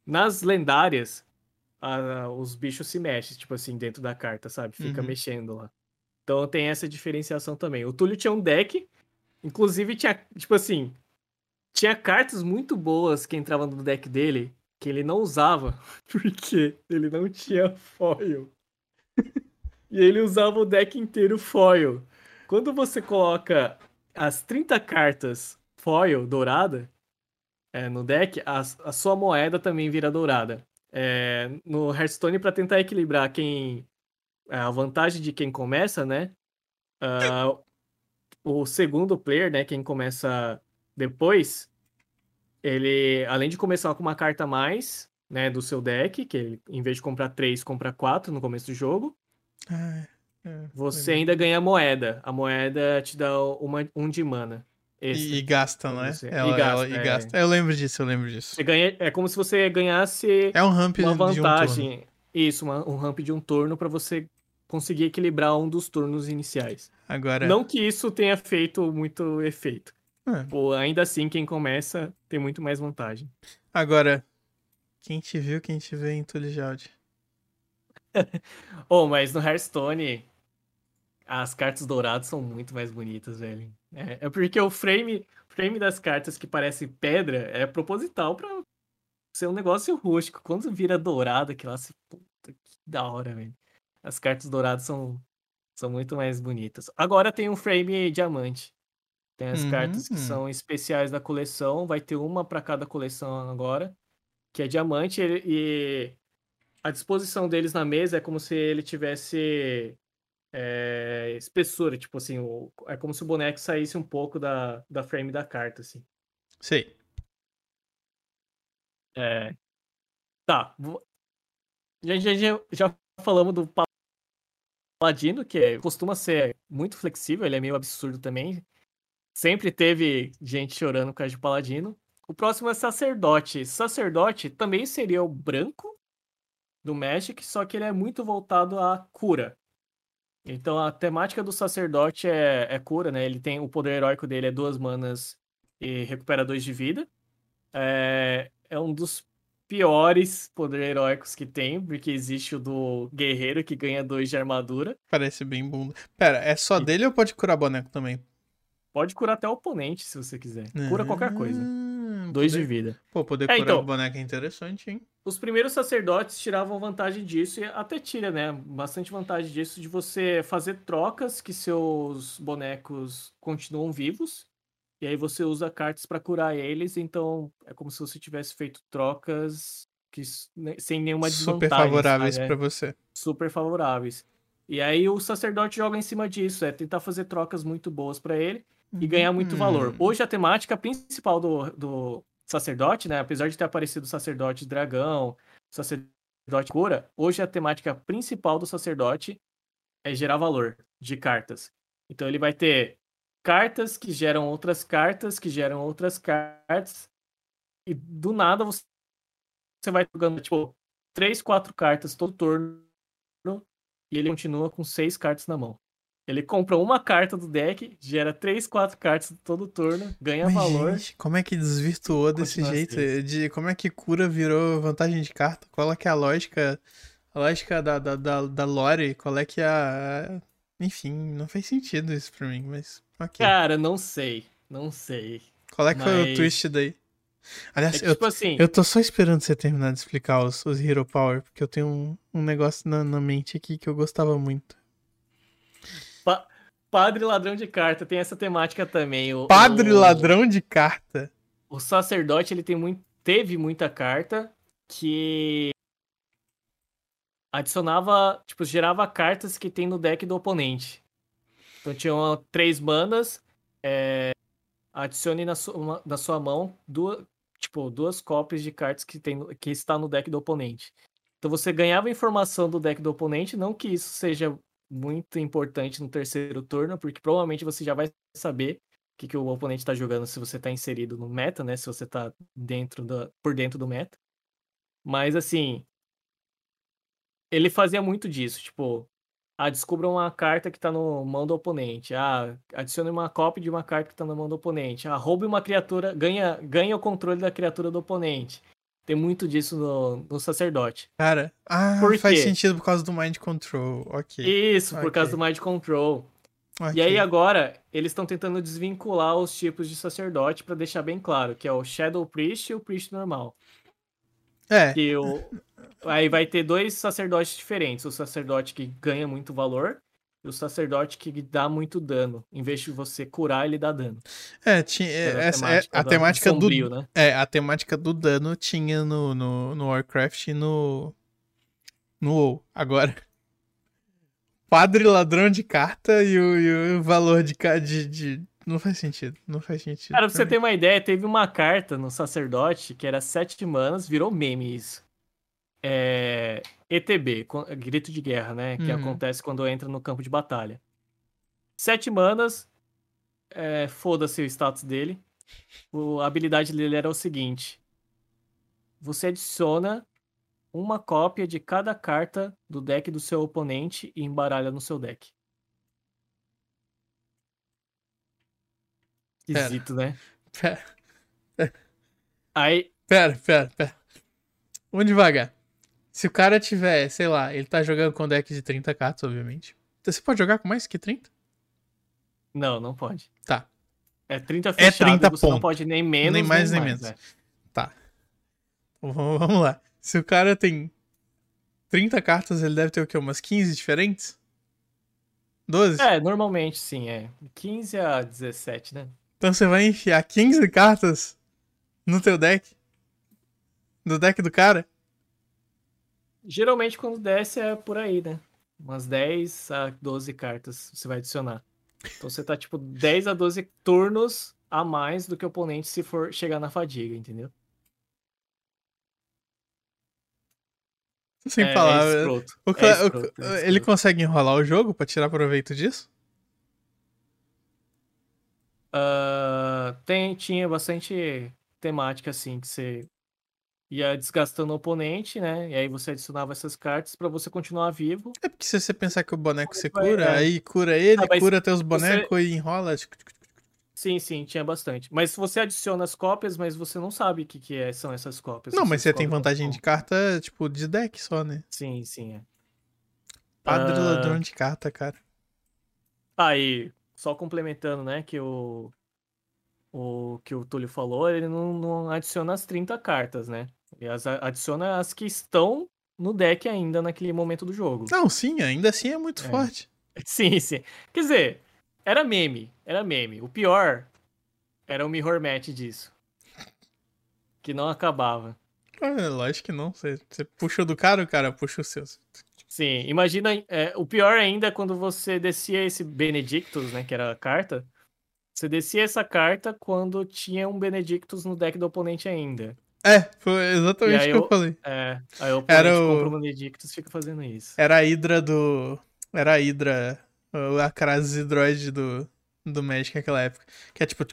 Nas lendárias, a, os bichos se mexem, tipo assim, dentro da carta, sabe? Fica uhum. mexendo lá. Então tem essa diferenciação também. O Túlio tinha um deck, inclusive tinha, tipo assim, tinha cartas muito boas que entravam no deck dele que ele não usava, <laughs> porque ele não tinha foil. E ele usava o deck inteiro foil. Quando você coloca as 30 cartas foil dourada é, no deck, a, a, sua moeda também vira dourada. É, no Hearthstone, para tentar equilibrar quem a vantagem de quem começa, né? Uh, o segundo player, né? Quem começa depois, ele, além de começar com uma carta a mais, né, do seu deck, que ele, em vez de comprar três, compra quatro no começo do jogo. Ah, é, você é. ainda ganha moeda. A moeda te dá uma, um de mana. E, e, gasta, não é? Ela, e gasta, ela, e é... gasta. Eu lembro disso, eu lembro disso. Você ganha, é como se você ganhasse é um ramp uma vantagem. Um Isso, uma, um ramp de um turno para você conseguir equilibrar um dos turnos iniciais. Agora. Não que isso tenha feito muito efeito. É. Pô, ainda assim, quem começa tem muito mais vantagem. Agora, quem te viu, quem te vê em Tulijaldi. <laughs> oh, mas no Hearthstone, as cartas douradas são muito mais bonitas, velho. É, é porque o frame, frame das cartas que parece pedra é proposital pra ser um negócio rústico. Quando vira dourado, aquilo lá, se... puta que da hora, velho. As cartas douradas são, são muito mais bonitas. Agora tem um frame diamante. Tem as uhum. cartas que hum. são especiais da coleção. Vai ter uma para cada coleção agora, que é diamante. E a disposição deles na mesa é como se ele tivesse é, espessura. Tipo assim, é como se o boneco saísse um pouco da, da frame da carta, assim. Sei. É. Tá. Já, já, já falamos do Paladino, que é, costuma ser muito flexível, ele é meio absurdo também. Sempre teve gente chorando por causa de Paladino. O próximo é Sacerdote. Sacerdote também seria o branco do Magic, só que ele é muito voltado à cura. Então a temática do Sacerdote é, é cura, né? Ele tem o poder heróico dele é duas manas e recupera dois de vida. É, é um dos piores poderes heróicos que tem, porque existe o do guerreiro que ganha dois de armadura. Parece bem bunda. Pera, é só e... dele ou pode curar boneco também? Pode curar até o oponente, se você quiser. Cura ah, qualquer coisa. Hum, Dois poder- de vida. Pô, poder É, curar então. o boneco é interessante, hein? Os primeiros sacerdotes tiravam vantagem disso, e até tira, né? Bastante vantagem disso, de você fazer trocas que seus bonecos continuam vivos. E aí você usa cartas pra curar eles, então é como se você tivesse feito trocas que, né, sem nenhuma Super desvantagem. favoráveis sabe? É, pra você. super favoráveis. E aí o sacerdote joga em cima disso, é tentar fazer trocas muito boas pra ele e ganhar muito valor. Hum. Hoje a temática principal do, do sacerdote, né? Apesar de ter aparecido o sacerdote dragão, sacerdote cura, hoje a temática principal do sacerdote é gerar valor de cartas. Então ele vai ter cartas que geram outras cartas, que geram outras cartas, e do nada você você vai jogando, tipo, três, quatro cartas todo turno, e ele continua com seis cartas na mão. Ele compra uma carta do deck, gera três, quatro cartas todo turno, ganha Mas, valor. gente, como é que desvirtuou desse Continua jeito? assim. De, como é que cura virou vantagem de carta? Qual é que é a lógica? A lógica da, da, da, da lore? Qual é que é a. Enfim, não fez sentido isso pra mim, mas. Ok. Cara, não sei. Não sei. Qual é que foi o mas- twist daí? Aliás, É que, eu, tipo assim, eu tô só esperando você terminar de explicar os, os Hero Power, porque eu tenho um, um negócio na, na mente aqui que eu gostava muito. Padre ladrão de carta tem essa temática também. O, Padre o- ladrão de carta. O sacerdote, ele tem muito, teve muita carta que adicionava, tipo, gerava cartas que tem no deck do oponente. Então tinha uma- três manas, é, adicione na sua, na sua mão duas, tipo, duas cópias de cartas que, tem, que está no deck do oponente. Então você ganhava informação do deck do oponente, não que isso seja muito importante no terceiro turno, porque provavelmente você já vai saber o que, que o oponente está jogando se você está inserido no meta, né? Se você está dentro da, por dentro do meta. Mas assim, ele fazia muito disso, tipo, ah, descubra uma carta que tá no mão do oponente. Ah, adicione uma cópia de uma carta que tá na mão do oponente. Ah, roube uma criatura, ganha, ganha o controle da criatura do oponente. Tem muito disso no, no sacerdote. Cara, ah, Por faz quê? sentido por causa do Mind Control. Ok. Isso, por causa do Mind Control. ok. E aí agora, eles estão tentando desvincular os tipos de sacerdote pra deixar bem claro, que é o Shadow Priest e o Priest normal. É, Que o... Aí vai ter dois sacerdotes diferentes. O sacerdote que ganha muito valor o sacerdote que dá muito dano. Em vez de você curar, ele dá dano. é, tinha, é, essa, é, a da- temática do, sombrio, né? é, a temática do dano tinha no, no, no Warcraft e no, no WoW. Agora, <laughs> padre ladrão de carta e o, e o valor de, de, de... Não faz sentido, não faz sentido. Cara, pra pra você mim. ter uma ideia, teve uma carta no sacerdote que era sete manas, virou meme isso. É... ETB, grito de guerra, né? Que Uhum. acontece quando entra no campo de batalha. Sete manas, é, foda-se o status dele. O- a habilidade dele era o seguinte: você adiciona uma cópia de cada carta do deck do seu oponente e embaralha no seu deck. Pera. Esquisito, né? Pera, Aí, pera, pera, pera. Vamos devagar. Se o cara tiver, sei lá, ele tá jogando com deck de 30 cartas, obviamente. Então você pode jogar com mais que 30? Não, não pode. Tá. É 30 É fechado, 30 você não ponto. pode nem menos, Nem mais, nem mais menos. é. Tá. Então, Vamos vamos lá. Se o cara tem 30 cartas, ele deve ter o quê? Umas 15 diferentes? 12? É, normalmente sim, é. 15 a 17, né? Então você vai enfiar 15 cartas no teu deck? No deck do cara? Geralmente quando desce é por aí, né? Umas 10 a 12 cartas você vai adicionar. Então você tá tipo 10 a 12 turnos a mais do que o oponente se for chegar na fadiga, entendeu? Sem é, palavras. É escroto. O é o escroto, é ele consegue enrolar o jogo pra tirar proveito disso? Ah, tem, tinha bastante temática assim, que você ia desgastando o oponente, né? E aí você adicionava essas cartas pra você continuar vivo. É porque se você pensar que o boneco você Vai, cura, é. aí cura ele, Ah, cura teus bonecos e enrola. Sim, sim, tinha bastante. Mas você adiciona as cópias, mas você não sabe o que, que é- são essas cópias. Não, mas você tem vantagem como. de carta, tipo, de deck só, né? Sim, sim, é. Padre Ah. ladrão de carta, cara. Aí, só complementando, né, que o o que o Túlio falou, ele não, não adiciona as 30 cartas, né? Ele as- adiciona as que estão no deck ainda naquele momento do jogo. Não, sim, ainda assim é muito É. forte. <laughs> Sim, sim. Quer dizer, era meme, era meme. O pior era o mirror match disso. Que não acabava. Ah, lógico que não. Você, você puxa do cara, o cara puxa os seus. Sim, imagina. é, o pior ainda é quando você descia esse Benedictus, né? Que era a carta. Você descia essa carta quando tinha um Benedictus no deck do oponente ainda. É, foi exatamente o que eu eu- falei. É, aí o Era o- compra o Benedictus fica fazendo isso. Era a Hydra do. Era a Hydra. A Krasis Hydroid do, do Magic naquela época. Que é tipo,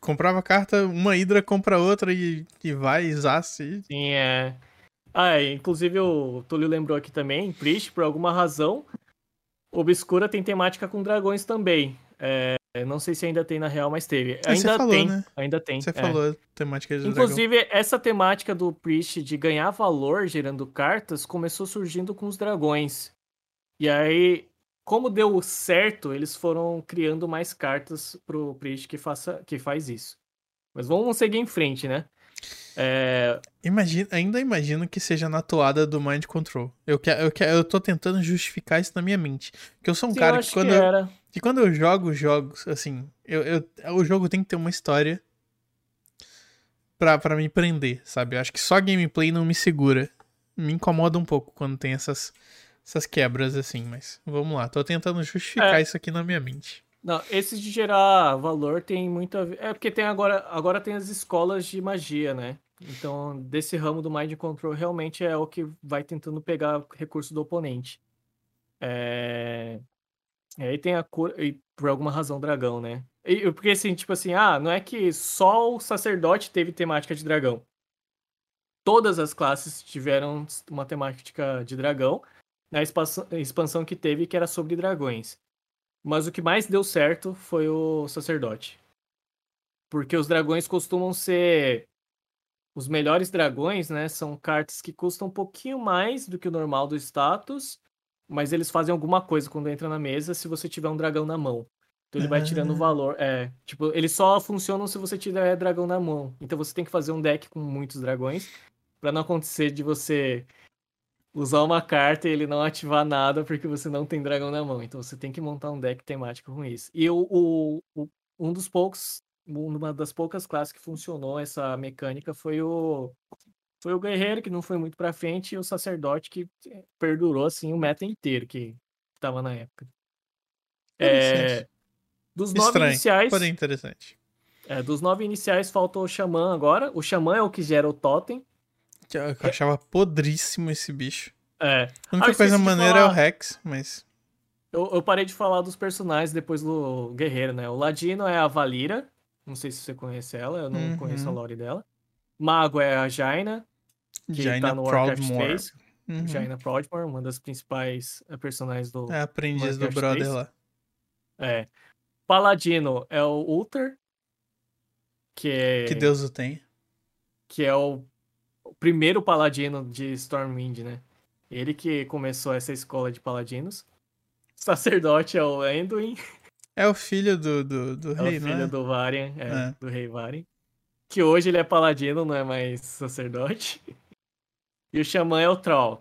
comprava carta, uma Hydra compra outra e, e vai, zace. Sim, é. Ah, é, inclusive o Túlio lembrou aqui também, Priest, por alguma razão, Obscura tem temática com dragões também. É, não sei se ainda tem na real, mas teve. Você Ainda falou, tem, né? ainda tem. Você é. falou temática de dragão. Inclusive, essa temática do Priest de ganhar valor gerando cartas começou surgindo com os dragões. E aí, como deu certo, eles foram criando mais cartas pro Priest que, faça, que faz isso. Mas vamos seguir em frente, né? É, Imagina, ainda imagino que seja na toada do Mind Control. Eu, que, eu, que, eu tô tentando justificar isso na minha mente. Porque eu sou um sim, cara eu que quando, que eu. Que quando eu jogo jogos, assim, eu, eu, o jogo tem que ter uma história pra, pra me prender, sabe? Eu acho que só gameplay não me segura. Me incomoda um pouco quando tem essas, essas quebras assim, mas vamos lá. Tô tentando justificar É. isso aqui na minha mente. Não, esses de gerar valor tem muito a ver. É porque tem agora, agora tem as escolas de magia, né? Então, desse ramo do Mind Control realmente é o que vai tentando pegar recurso do oponente. É... E aí tem a cura. E por alguma razão, dragão, né? E, porque assim, tipo assim, ah, não é que só o sacerdote teve temática de dragão. Todas as classes tiveram uma temática de dragão na expansão, expansão que teve, que era sobre dragões. Mas o que mais deu certo foi o sacerdote. Porque os dragões costumam ser. Os melhores dragões, né? São cartas que custam um pouquinho mais do que o normal do status. Mas eles fazem alguma coisa quando entra na mesa se você tiver um dragão na mão. Então ele vai tirando Ah. valor. É, tipo, eles só funcionam se você tiver dragão na mão. Então você tem que fazer um deck com muitos dragões. Pra não acontecer de você usar uma carta e ele não ativar nada porque você não tem dragão na mão. Então você tem que montar um deck temático com isso. E o, o- o- um dos poucos, uma das poucas classes que funcionou essa mecânica foi o foi o guerreiro que não foi muito pra frente e o sacerdote que perdurou assim o meta inteiro que tava na época. É, dos nove Estranho, iniciais, porém interessante. é, dos nove iniciais falta o xamã agora. O xamã é o que gera o totem. Que Eu, que eu achava podríssimo esse bicho. É, A única Ah, coisa maneira é o falar. Rex, mas. Eu, eu parei de falar dos personagens depois do Guerreiro, né? O Ladino é a Valira. Não sei se você conhece ela, eu não Uhum. conheço a lore dela. Mago é a Jaina, que Jaina tá no Warcraft Proudmoore. 3. Uhum. Jaina Proudmoore, uma das principais eh, personagens do. É aprendiz do Warcraft brother 3. lá. É. Paladino é o Uther, que é, Que Deus o tenha. que é o, o primeiro paladino de Stormwind, né? Ele que começou essa escola de paladinos. <laughs> Sacerdote é o Anduin. É o filho do, do, do É rei, o não filho é? do Varian, é, É. do rei Varian. Que hoje ele é paladino, não é mais sacerdote. <laughs> E o xamã é o Troll,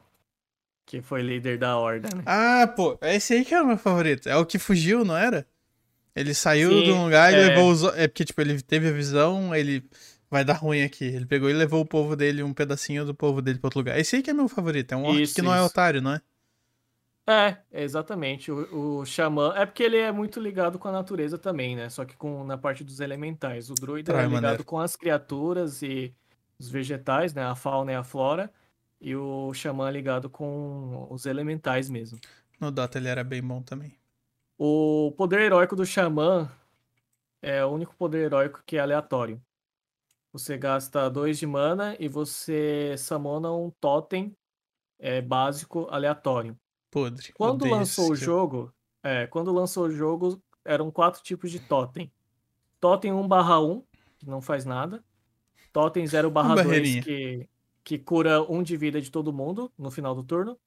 que foi líder da horda, né? Ah, pô, esse aí que é o meu favorito. É o que fugiu, não era? Ele saiu Sim, de um lugar e é. levou os. É porque, tipo, ele teve a visão, ele vai dar ruim aqui. Ele pegou e levou o povo dele, um pedacinho do povo dele pra outro lugar. Esse aí que é meu favorito. É um orc Isso, que não é isso. otário, não é? É, exatamente. O, o xamã. É porque ele é muito ligado com a natureza também, né? Só que com, na parte dos elementais. O druida Trai, é ligado maneiro. com as criaturas e os vegetais, né? A fauna e a flora. E o xamã ligado com os elementais mesmo. No Dota ele era bem bom também. O poder heróico do Xamã é o único poder heróico que é aleatório. Você gasta 2 de mana e você summona um totem é, básico aleatório. Podre. Quando Odeio lançou o jogo, é, quando lançou o jogo, eram quatro tipos de totem. Totem 1/1, que não faz nada. Totem 0/2, barreirinha. que, que cura um de vida de todo mundo no final do turno.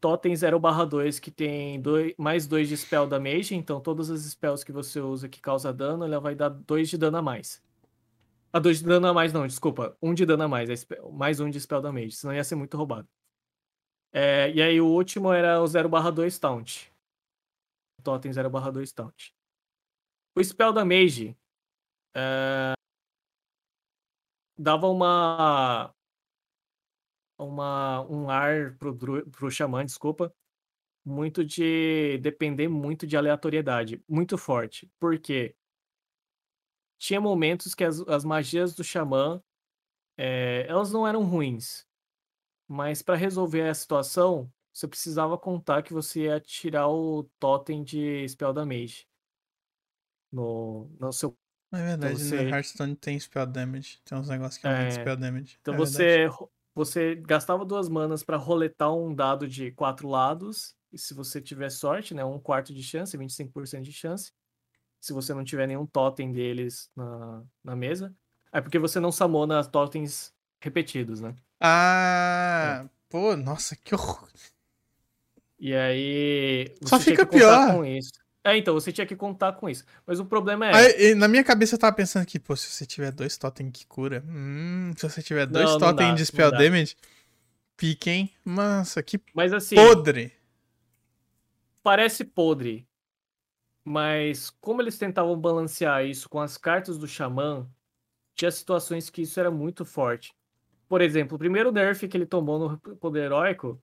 totem 0/2 que tem dois, mais 2 de spell damage, então todas as spells que você usa que causa dano, ela vai dar 2 de dano a mais. Ah, 2 de dano a mais não, desculpa. 1 um de dano a mais, é spell, mais 1 um de spell damage, senão ia ser muito roubado. É, e aí o último era o 0/2 taunt. Totem 0/2 taunt. O spell damage é, dava uma uma, um ar pro, pro xamã, desculpa, muito de depender muito de aleatoriedade, muito forte. Porque tinha momentos que as, as magias do xamã é, elas não eram ruins, mas para resolver a situação você precisava contar que você ia tirar o totem de spell damage no, no seu é verdade, então você... no Hearthstone tem spell damage. Tem uns negócios que aumentam é... spell damage. Então é você você gastava duas manas para roletar um dado de quatro lados. E se você tiver sorte, né? Um quarto de chance, 25% de chance. Se você não tiver nenhum totem deles na, na mesa. É porque você não samona totens repetidos, né? Ah, é. pô, nossa, que horror. E aí. Só fica pior. Com isso. É, então, você tinha que contar com isso. Mas o problema é. Aí, na minha cabeça eu tava pensando que, pô, se você tiver dois totem que cura. Hum, se você tiver dois totem de spell damage, piquem. Nossa, que mas, assim, podre. Parece podre. Mas como eles tentavam balancear isso com as cartas do Xamã, tinha situações que isso era muito forte. Por exemplo, o primeiro nerf que ele tomou no poder heróico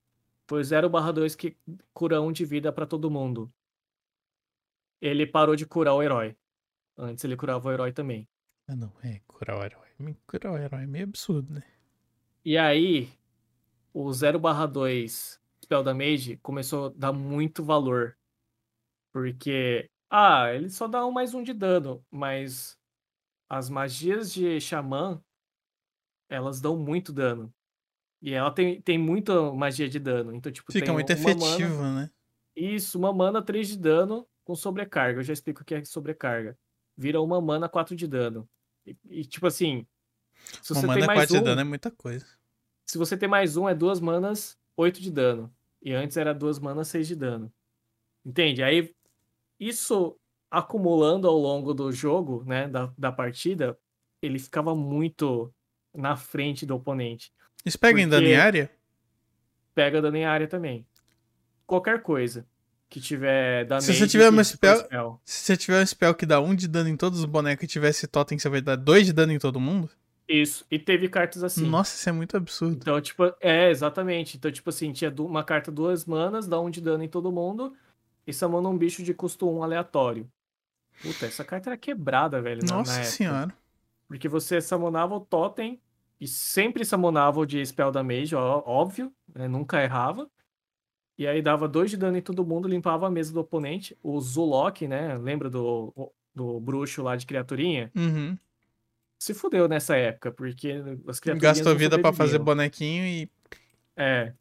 foi 0/2 que cura 1 de vida para todo mundo ele parou de curar o herói. Antes ele curava o herói também. Ah, não, é curar o herói. Curar o herói é meio absurdo, né? E aí, o 0/2 Spell Damage começou a dar muito valor. Porque, ah, ele só dá um mais um de dano, mas as magias de Xamã, elas dão muito dano. E ela tem, tem muita magia de dano. Então, tipo, Fica muito efetivo, mana... né? Isso, uma mana 3 de dano com sobrecarga. Eu já explico o que é sobrecarga. Vira uma mana 4 de dano. E, e tipo assim. Se você uma tem mana mais 4 um, de dano é muita coisa. Se você tem mais um, é duas manas 8 de dano. E antes era duas manas 6 de dano. Entende? Aí, isso acumulando ao longo do jogo, né, da, da partida, ele ficava muito na frente do oponente. Isso pega em dano em área? Pega dano em área também. Qualquer coisa que tiver. Se você tiver uma spell, spell, Se você tiver um spell que dá um de dano em todos os bonecos e tivesse totem, você vai dar dois de dano em todo mundo? Isso, e teve cartas assim. Nossa, isso é muito absurdo. Então, tipo, é, exatamente. Então, tipo assim, tinha uma carta duas manas, dá um de dano em todo mundo, e samona um bicho de custo um aleatório. Puta, essa carta era quebrada, velho. Nossa na, senhora. Porque você samonava o totem, e sempre samonava o de spell damage, ó, óbvio, né, nunca errava. E aí dava dois de dano em todo mundo, limpava a mesa do oponente. O Zulok, né? Lembra do, do bruxo lá de criaturinha? Uhum. Se fudeu nessa época, porque as criaturas. Gastou vida para fazer bonequinho e. É.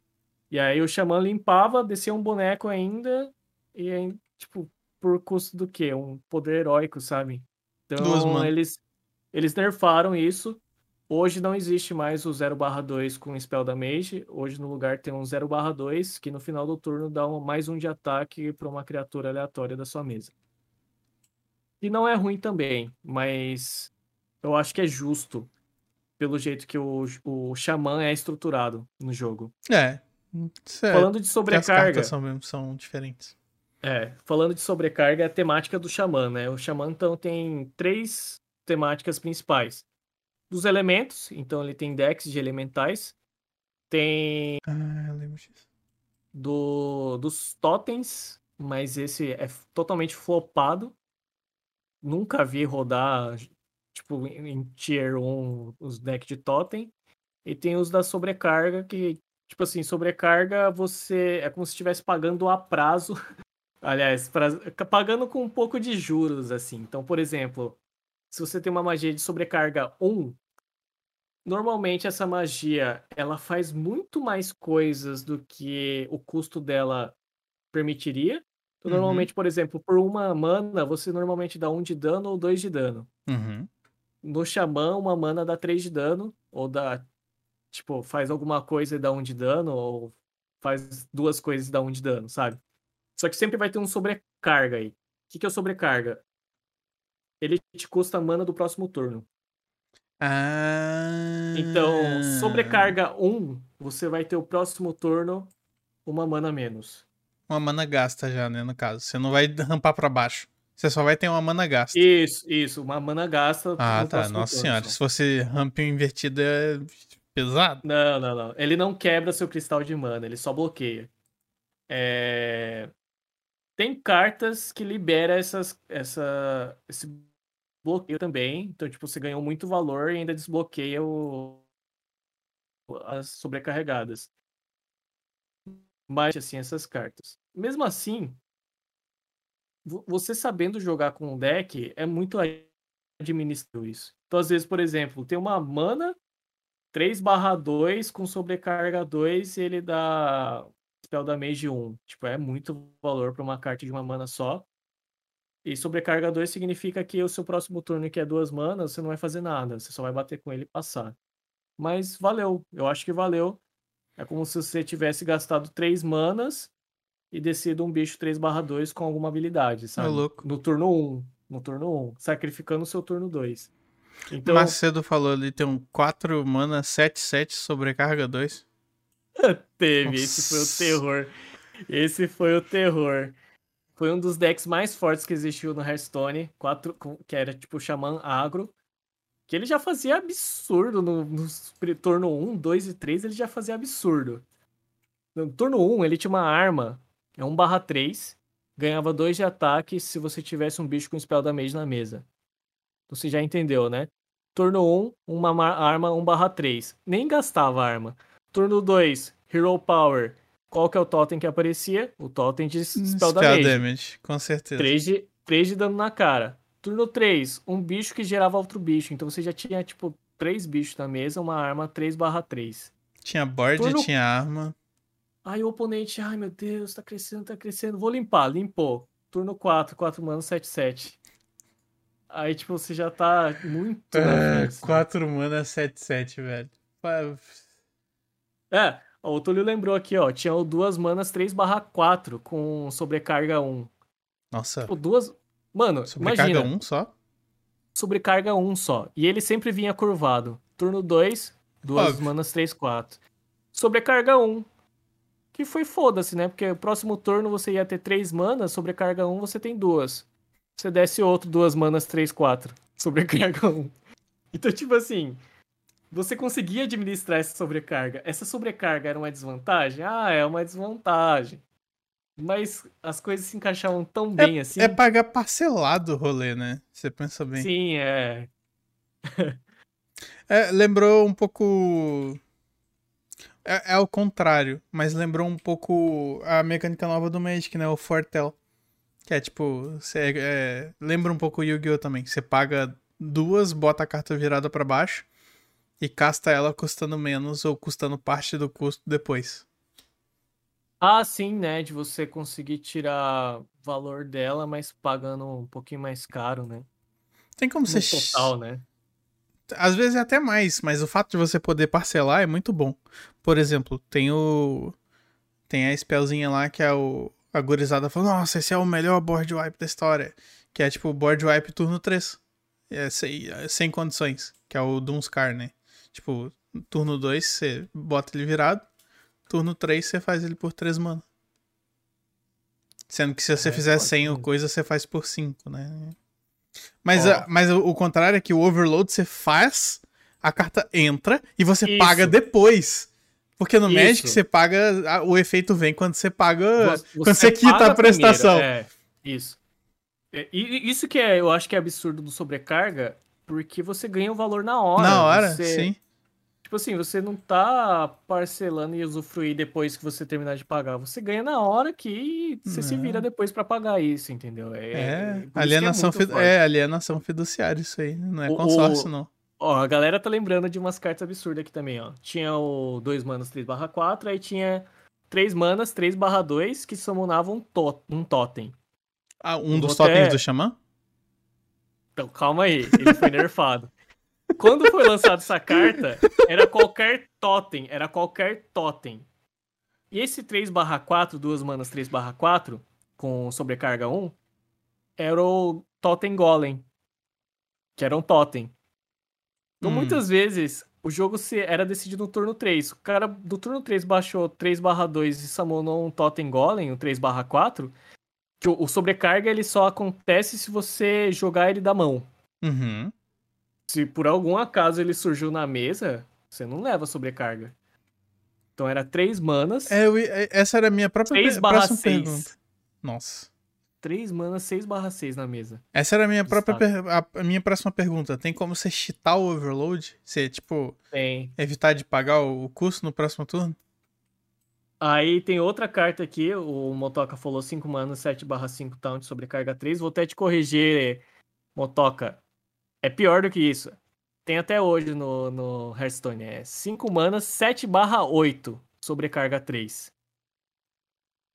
E aí o Xamã limpava, descia um boneco ainda. E aí, tipo, por custo do quê? Um poder heróico, sabe? Então Duas, eles, eles nerfaram isso. Hoje não existe mais o 0/2 com Spell Damage. Hoje no lugar tem um 0/2 que no final do turno dá um, mais um de ataque para uma criatura aleatória da sua mesa. E não é ruim também, mas eu acho que é justo pelo jeito que o, o Xamã é estruturado no jogo. É. é falando de sobrecarga. As são, são diferentes. É, falando de sobrecarga, é a temática do Xamã, né? O Xamã então tem três temáticas principais dos elementos, então ele tem decks de elementais. Tem. Ah, eu lembro disso. Do, dos totens, mas esse é totalmente flopado. Nunca vi rodar, tipo, em tier 1 os decks de totem. E tem os da sobrecarga, que, tipo assim, sobrecarga você é como se estivesse pagando a prazo. <laughs> Aliás, pra, pagando com um pouco de juros, assim. Então, por exemplo, se você tem uma magia de sobrecarga 1, normalmente essa magia ela faz muito mais coisas do que o custo dela permitiria. Então, uhum. normalmente, por exemplo, por uma mana, você normalmente dá um de dano ou dois de dano. Uhum. No Xamã, uma mana dá três de dano, ou dá, tipo, faz alguma coisa e dá um de dano, ou faz duas coisas e dá um de dano, sabe? Só que sempre vai ter um sobrecarga aí. O que, que é o sobrecarga? Ele te custa mana do próximo turno. Ah. Então, sobrecarga 1, você vai ter o próximo turno uma mana menos. Uma mana gasta já, né, no caso. Você não vai rampar pra baixo. Você só vai ter uma mana gasta. Isso, isso. Uma mana gasta. Ah, tá. Nossa turno senhora. só. Se fosse ramp invertido é pesado. Não, não, não. Ele não quebra seu cristal de mana, ele só bloqueia. É, Tem cartas que libera essas, essa, esse bloqueio também. Então, tipo, você ganhou muito valor e ainda desbloqueia o... as sobrecarregadas. Mas, assim, essas cartas. Mesmo assim, vo- você sabendo jogar com um deck, é muito administrável isso. Então, às vezes, por exemplo, tem uma mana 3 barra 2 com sobrecarga 2 e ele dá spell damage 1. Tipo, é muito valor para uma carta de uma mana só. E sobrecarga 2 significa que o seu próximo turno, que é duas manas, você não vai fazer nada. Você só vai bater com ele e passar. Mas valeu. Eu acho que valeu. É como se você tivesse gastado 3 manas e descido um bicho 3 barra 2 com alguma habilidade, sabe? louco. No turno 1. No turno 1. Sacrificando o seu turno 2. Então, Macedo falou ali, tem um 4 mana, 7, 7, sobrecarga 2. Teve, esse foi o Nossa. terror. Esse foi o terror. Foi um dos decks mais fortes que existiu no Hearthstone, quatro, que era tipo Xamã Agro. Que ele já fazia absurdo no, pri- turno 1, 2 e 3, ele já fazia absurdo. No turno 1, ele tinha uma arma, é 1 barra 3, ganhava 2 de ataque se você tivesse um bicho com spell damage na mesa. Você já entendeu, né? Turno 1, uma ma- arma 1 barra 3. Nem gastava arma. Turno 2, Hero Power. Qual que é o totem que aparecia? O totem de Spell, Spell Damage. damage, com certeza. 3 de, 3 de dano na cara. Turno 3, um bicho que gerava outro bicho. Então você já tinha, tipo, 3 bichos na mesa, uma arma 3 barra 3. Tinha board, Turno- tinha arma. Aí o oponente, ai meu Deus, tá crescendo, tá crescendo. Vou limpar, limpou. Turno 4, 4 manos, 7, 7. Aí, tipo, você já tá muito sabe? 4 mana, 7, 7, velho. É, ó, o Túlio lembrou aqui, ó. Tinha o duas manas 3 barra 4 com sobrecarga 1. Nossa, Tipo, duas. Mano, sobrecarga imagina. 1 só? Sobrecarga 1 só. E ele sempre vinha curvado. Turno 2, duas Óbvio. manas 3, 4. Sobrecarga 1. Que foi foda-se, né? Porque o próximo turno você ia ter 3 manas, sobrecarga 1 você tem duas. Você desce outro, duas manas 3, 4. <laughs> Sobrecarga 1. Então, tipo assim, você conseguia administrar essa sobrecarga. Essa sobrecarga era uma desvantagem? Ah, é uma desvantagem. Mas as coisas se encaixavam tão bem assim. É pagar parcelado o rolê, né? Você pensa bem. Sim, é. <laughs> É, lembrou um pouco. É, é o contrário, mas lembrou um pouco a mecânica nova do Magic, né? O Fortel. Que é tipo. Você, é, lembra um pouco o Yu-Gi-Oh! também. Você paga duas, bota a carta virada pra baixo e casta ela custando menos ou custando parte do custo depois. Ah, sim, né? De você conseguir tirar valor dela, mas pagando um pouquinho mais caro, né? Tem como No você. total, né? Às vezes é até mais, mas o fato de você poder parcelar é muito bom. Por exemplo, tem o. Tem a spellzinha lá que é o. A gurizada falou, nossa, esse é o melhor board wipe da história. Que é tipo board wipe turno 3. É sem, sem condições. Que é o Doomscar, né? Tipo, turno 2 você bota ele virado. Turno 3 você faz ele por 3 mana. Sendo que se você É, fizer pode 100 ou coisa, você faz por 5, né? Mas, Ó. a- mas o, o contrário é que o overload você faz, a carta entra e você Isso. paga depois. Porque no Isso. Magic você paga. O efeito vem quando você paga. Você- quando você quita a prestação. primeiro, É, isso. É, isso que é, eu acho que é absurdo do sobrecarga, porque você ganha o valor na hora. Na hora, Você- sim. Tipo assim, você não tá parcelando e usufruir depois que você terminar de pagar. Você ganha na hora que você se Não. vira depois pra pagar isso, entendeu? É, por isso que alienação, fidu- forte. é, alienação fiduciária isso aí. Não é O- consórcio, o- não. Ó, a galera tá lembrando de umas cartas absurdas aqui também, ó. Tinha o 2 manas 3 barra 4, aí tinha 3 manas 3 barra 2 que summonavam um, to um totem. Ah, um dos Vou até- totens do Xamã? Então calma aí, ele foi nerfado. Quando foi lançada essa carta, era qualquer totem, era qualquer totem. E esse 3/4, duas manas 3/4, com sobrecarga 1, era o Totem Golem. Que era um totem. Então, Hum. muitas vezes, o jogo se era decidido no turno 3. O cara do turno 3 baixou 3/2 e summonou um Totem Golem, o 3/4. Que o, sobrecarga ele só acontece se você jogar ele da mão. Uhum. Se por algum acaso ele surgiu na mesa, você não leva sobrecarga. Então era 3 manas, É, eu é, essa era a minha própria 6 per- barra próxima 6. pergunta. Nossa. 3 manas, 6 barra 6 na mesa. Essa era a minha própria a minha próxima pergunta. Tem como você cheatar o overload? Você, tipo, Tem. evitar de pagar o, o custo no próximo turno? Aí tem outra carta aqui, o Motoca falou 5 manas, 7 barra 5 taunt, sobrecarga 3. Vou até te corrigir, Motoca. É pior do que isso. Tem até hoje no, no Hearthstone. É 5 manas, 7 barra 8, sobrecarga 3.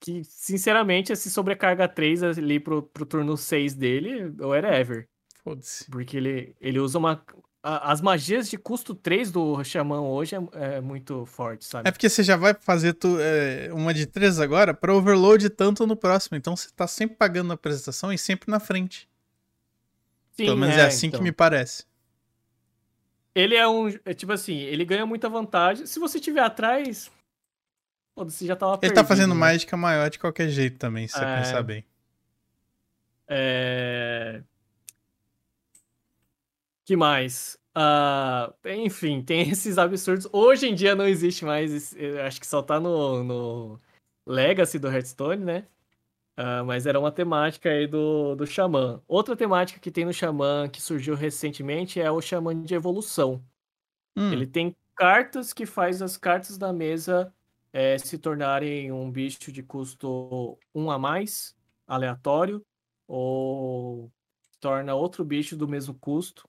Que, sinceramente, esse sobrecarga 3 ali pro, pro turno 6 dele, ou era ever. Foda-se. Porque ele, ele usa uma. A- as magias de custo 3 do Xamã hoje é, é muito forte, sabe? É porque você já vai fazer tu- é, uma de três agora pra overload tanto no próximo. Então você tá sempre pagando na apresentação e sempre na frente. Sim, Pelo menos é, assim então. que me parece. Ele é um. É tipo assim, ele ganha muita vantagem. Se você tiver atrás. Foda-se, já tava Ele tá perdido, fazendo né? mágica maior de qualquer jeito também, se você É. pensar bem. É... Que mais? Ah, enfim, tem <laughs> esses absurdos. Hoje em dia não existe mais. esse- eu acho que só tá no, no Legacy do Hearthstone, né? Ah, mas era uma temática aí do, do Xamã. Outra temática que tem no Xamã que surgiu recentemente é o Xamã de Evolução. Hum, Ele tem cartas que faz as cartas da mesa eh, se tornarem um bicho de custo 1 a mais, aleatório, ou torna outro bicho do mesmo custo.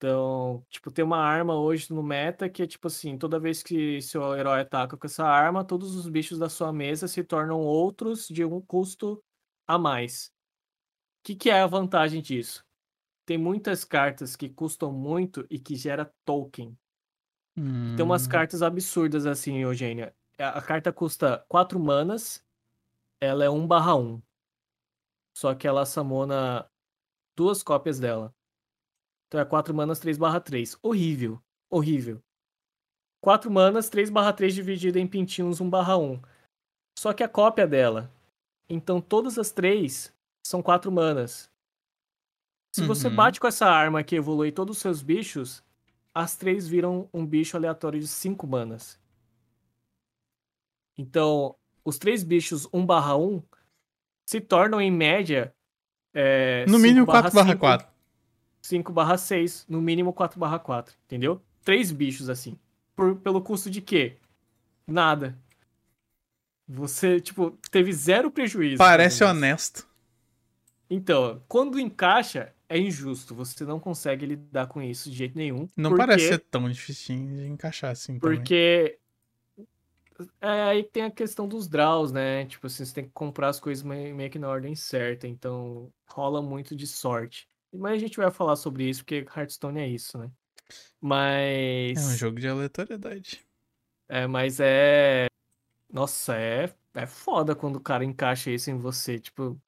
Então, tipo, tem uma arma hoje no meta que é tipo assim, toda vez que seu herói ataca com essa arma, todos os bichos da sua mesa se tornam outros de um custo a mais. O que, que é a vantagem disso? Tem muitas cartas que custam muito e que gera token. Tem umas hum, cartas absurdas assim, Eugênia. A a carta custa 4 manas, ela é 1 barra 1. Só que ela samona duas cópias dela. Então é 4 manas, 3 barra 3. Horrível, horrível. 4 manas, 3 barra 3 dividida em pintinhos 1 barra 1. Só que a cópia dela. Então todas as três são 4 manas. Se você Uhum. bate com essa arma que evolui todos os seus bichos, as três viram um bicho aleatório de 5 manas. Então, os três bichos 1 barra 1 se tornam, em média, é, No 5 mínimo barra 4 barra 5, 4. 5 barra 6, no mínimo 4 barra 4, entendeu? Três bichos assim. Por, pelo custo de quê? Nada. Você, tipo, teve zero prejuízo. Parece honesto. Então, quando encaixa, é injusto. Você não consegue lidar com isso de jeito nenhum. Não porque, parece ser tão difícil de encaixar assim. Porque é aí tem a questão dos draws, né? Tipo assim, você tem que comprar as coisas meio que na ordem certa. Então, rola muito de sorte. Mas a gente vai falar sobre isso, porque Hearthstone é isso, né? Mas. É um jogo de aleatoriedade. É, mas é. Nossa, é, é foda quando o cara encaixa isso em você. Tipo,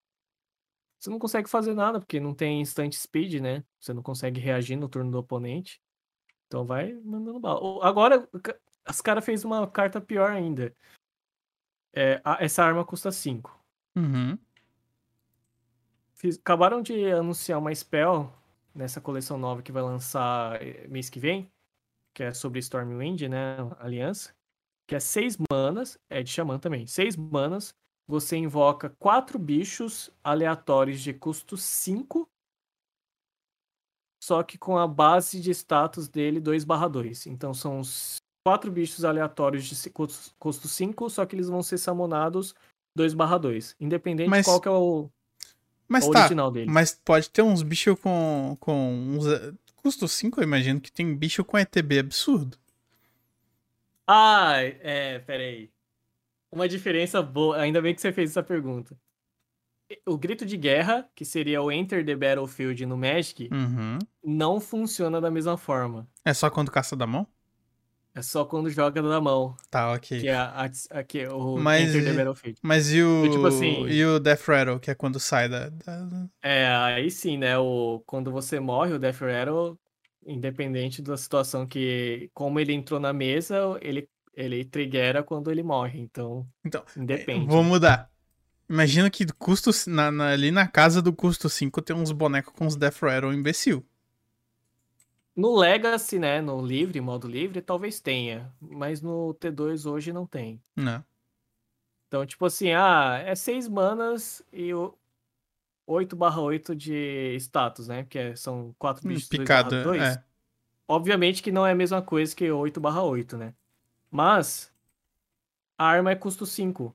você não consegue fazer nada, porque não tem instant speed, né? Você não consegue reagir no turno do oponente. Então vai mandando bala. Agora, as caras fez uma carta pior ainda. É, essa arma custa 5. Uhum. Fiz- acabaram de anunciar uma spell nessa coleção nova que vai lançar eh, mês que vem, que é sobre Stormwind, né? Aliança. Que é 6 manas, é de Xamã também. 6 manas, você invoca quatro bichos aleatórios de custo 5, só que com a base de status dele 2/2. Então são os quatro bichos aleatórios de custo 5, só que eles vão ser samonados 2/2. Independente Mas- de qual que é o, Mas tá, original dele. mas pode ter uns bichos com, com uns... eh, Custo 5, eu imagino que tem bicho com ETB absurdo. Ah, é, peraí. Uma diferença boa, ainda bem que você fez essa pergunta. O grito de guerra, que seria o Enter the Battlefield no Magic, Uhum. não funciona da mesma forma. É só quando caça da mão? É só quando joga na mão. Tá, ok. Que é a, a, que é o Mas Enter the e- Battlefield. Mas e o. tipo assim- E o Death Rattle, que é quando sai da. da- É, aí sim, né? O, quando você morre, o Death Rattle, independente da situação que. Como ele entrou na mesa, ele, ele triggera quando ele morre. Então, Então, independe. Vou mudar. Imagina que custo, na, na- ali na casa do custo 5 tem uns bonecos com os Death Rattle imbecil. No Legacy, né? No livre, modo livre, talvez tenha. Mas no T2 hoje não tem. Não. Então, tipo assim, ah, é 6 manas e o 8 8 de status, né? Porque é- são 4 bichos Picada. 2 É. Obviamente que não é a mesma coisa que 8 8, né? Mas a arma é custo 5.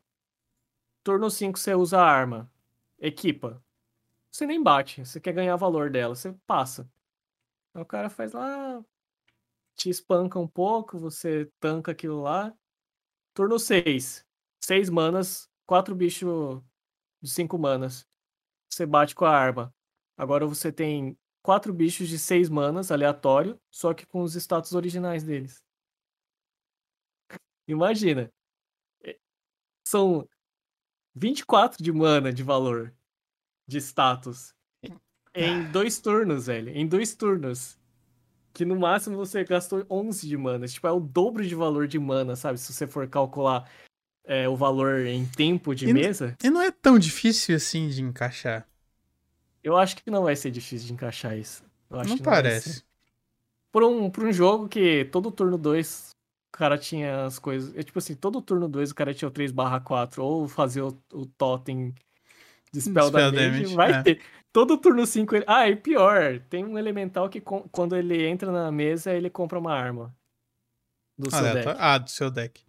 Turno 5 você usa a arma. Equipa. Você nem bate. Você quer ganhar valor dela. Você passa. Aí o cara faz lá. Te espanca um pouco. Você tanca aquilo lá. Turno 6. 6 manas. 4 bichos de 5 manas. Você bate com a arma. Agora você tem quatro bichos de 6 manas, aleatório, só que com os status originais deles. Imagina. É, São 24 de mana de valor de status. Em dois turnos, velho. Em dois turnos. Que no máximo você gastou 11 de mana. Tipo, é o dobro de valor de mana, sabe? Se você for calcular é, o valor em tempo de E não- mesa. E não é tão difícil assim de encaixar. Eu acho que não vai ser difícil de encaixar isso. Não ser. parece. Por um, por um jogo que todo turno 2 o cara tinha as coisas. É tipo assim, todo turno 2 o cara tinha o 3 barra 4, ou fazer o, o totem de spell, Spell damage, damage, vai é. ter. Todo turno 5 ele... Ah, e pior, tem um elemental que com- quando ele entra na mesa, ele compra uma arma. Do seu Aleatório. deck. Ah, do seu deck.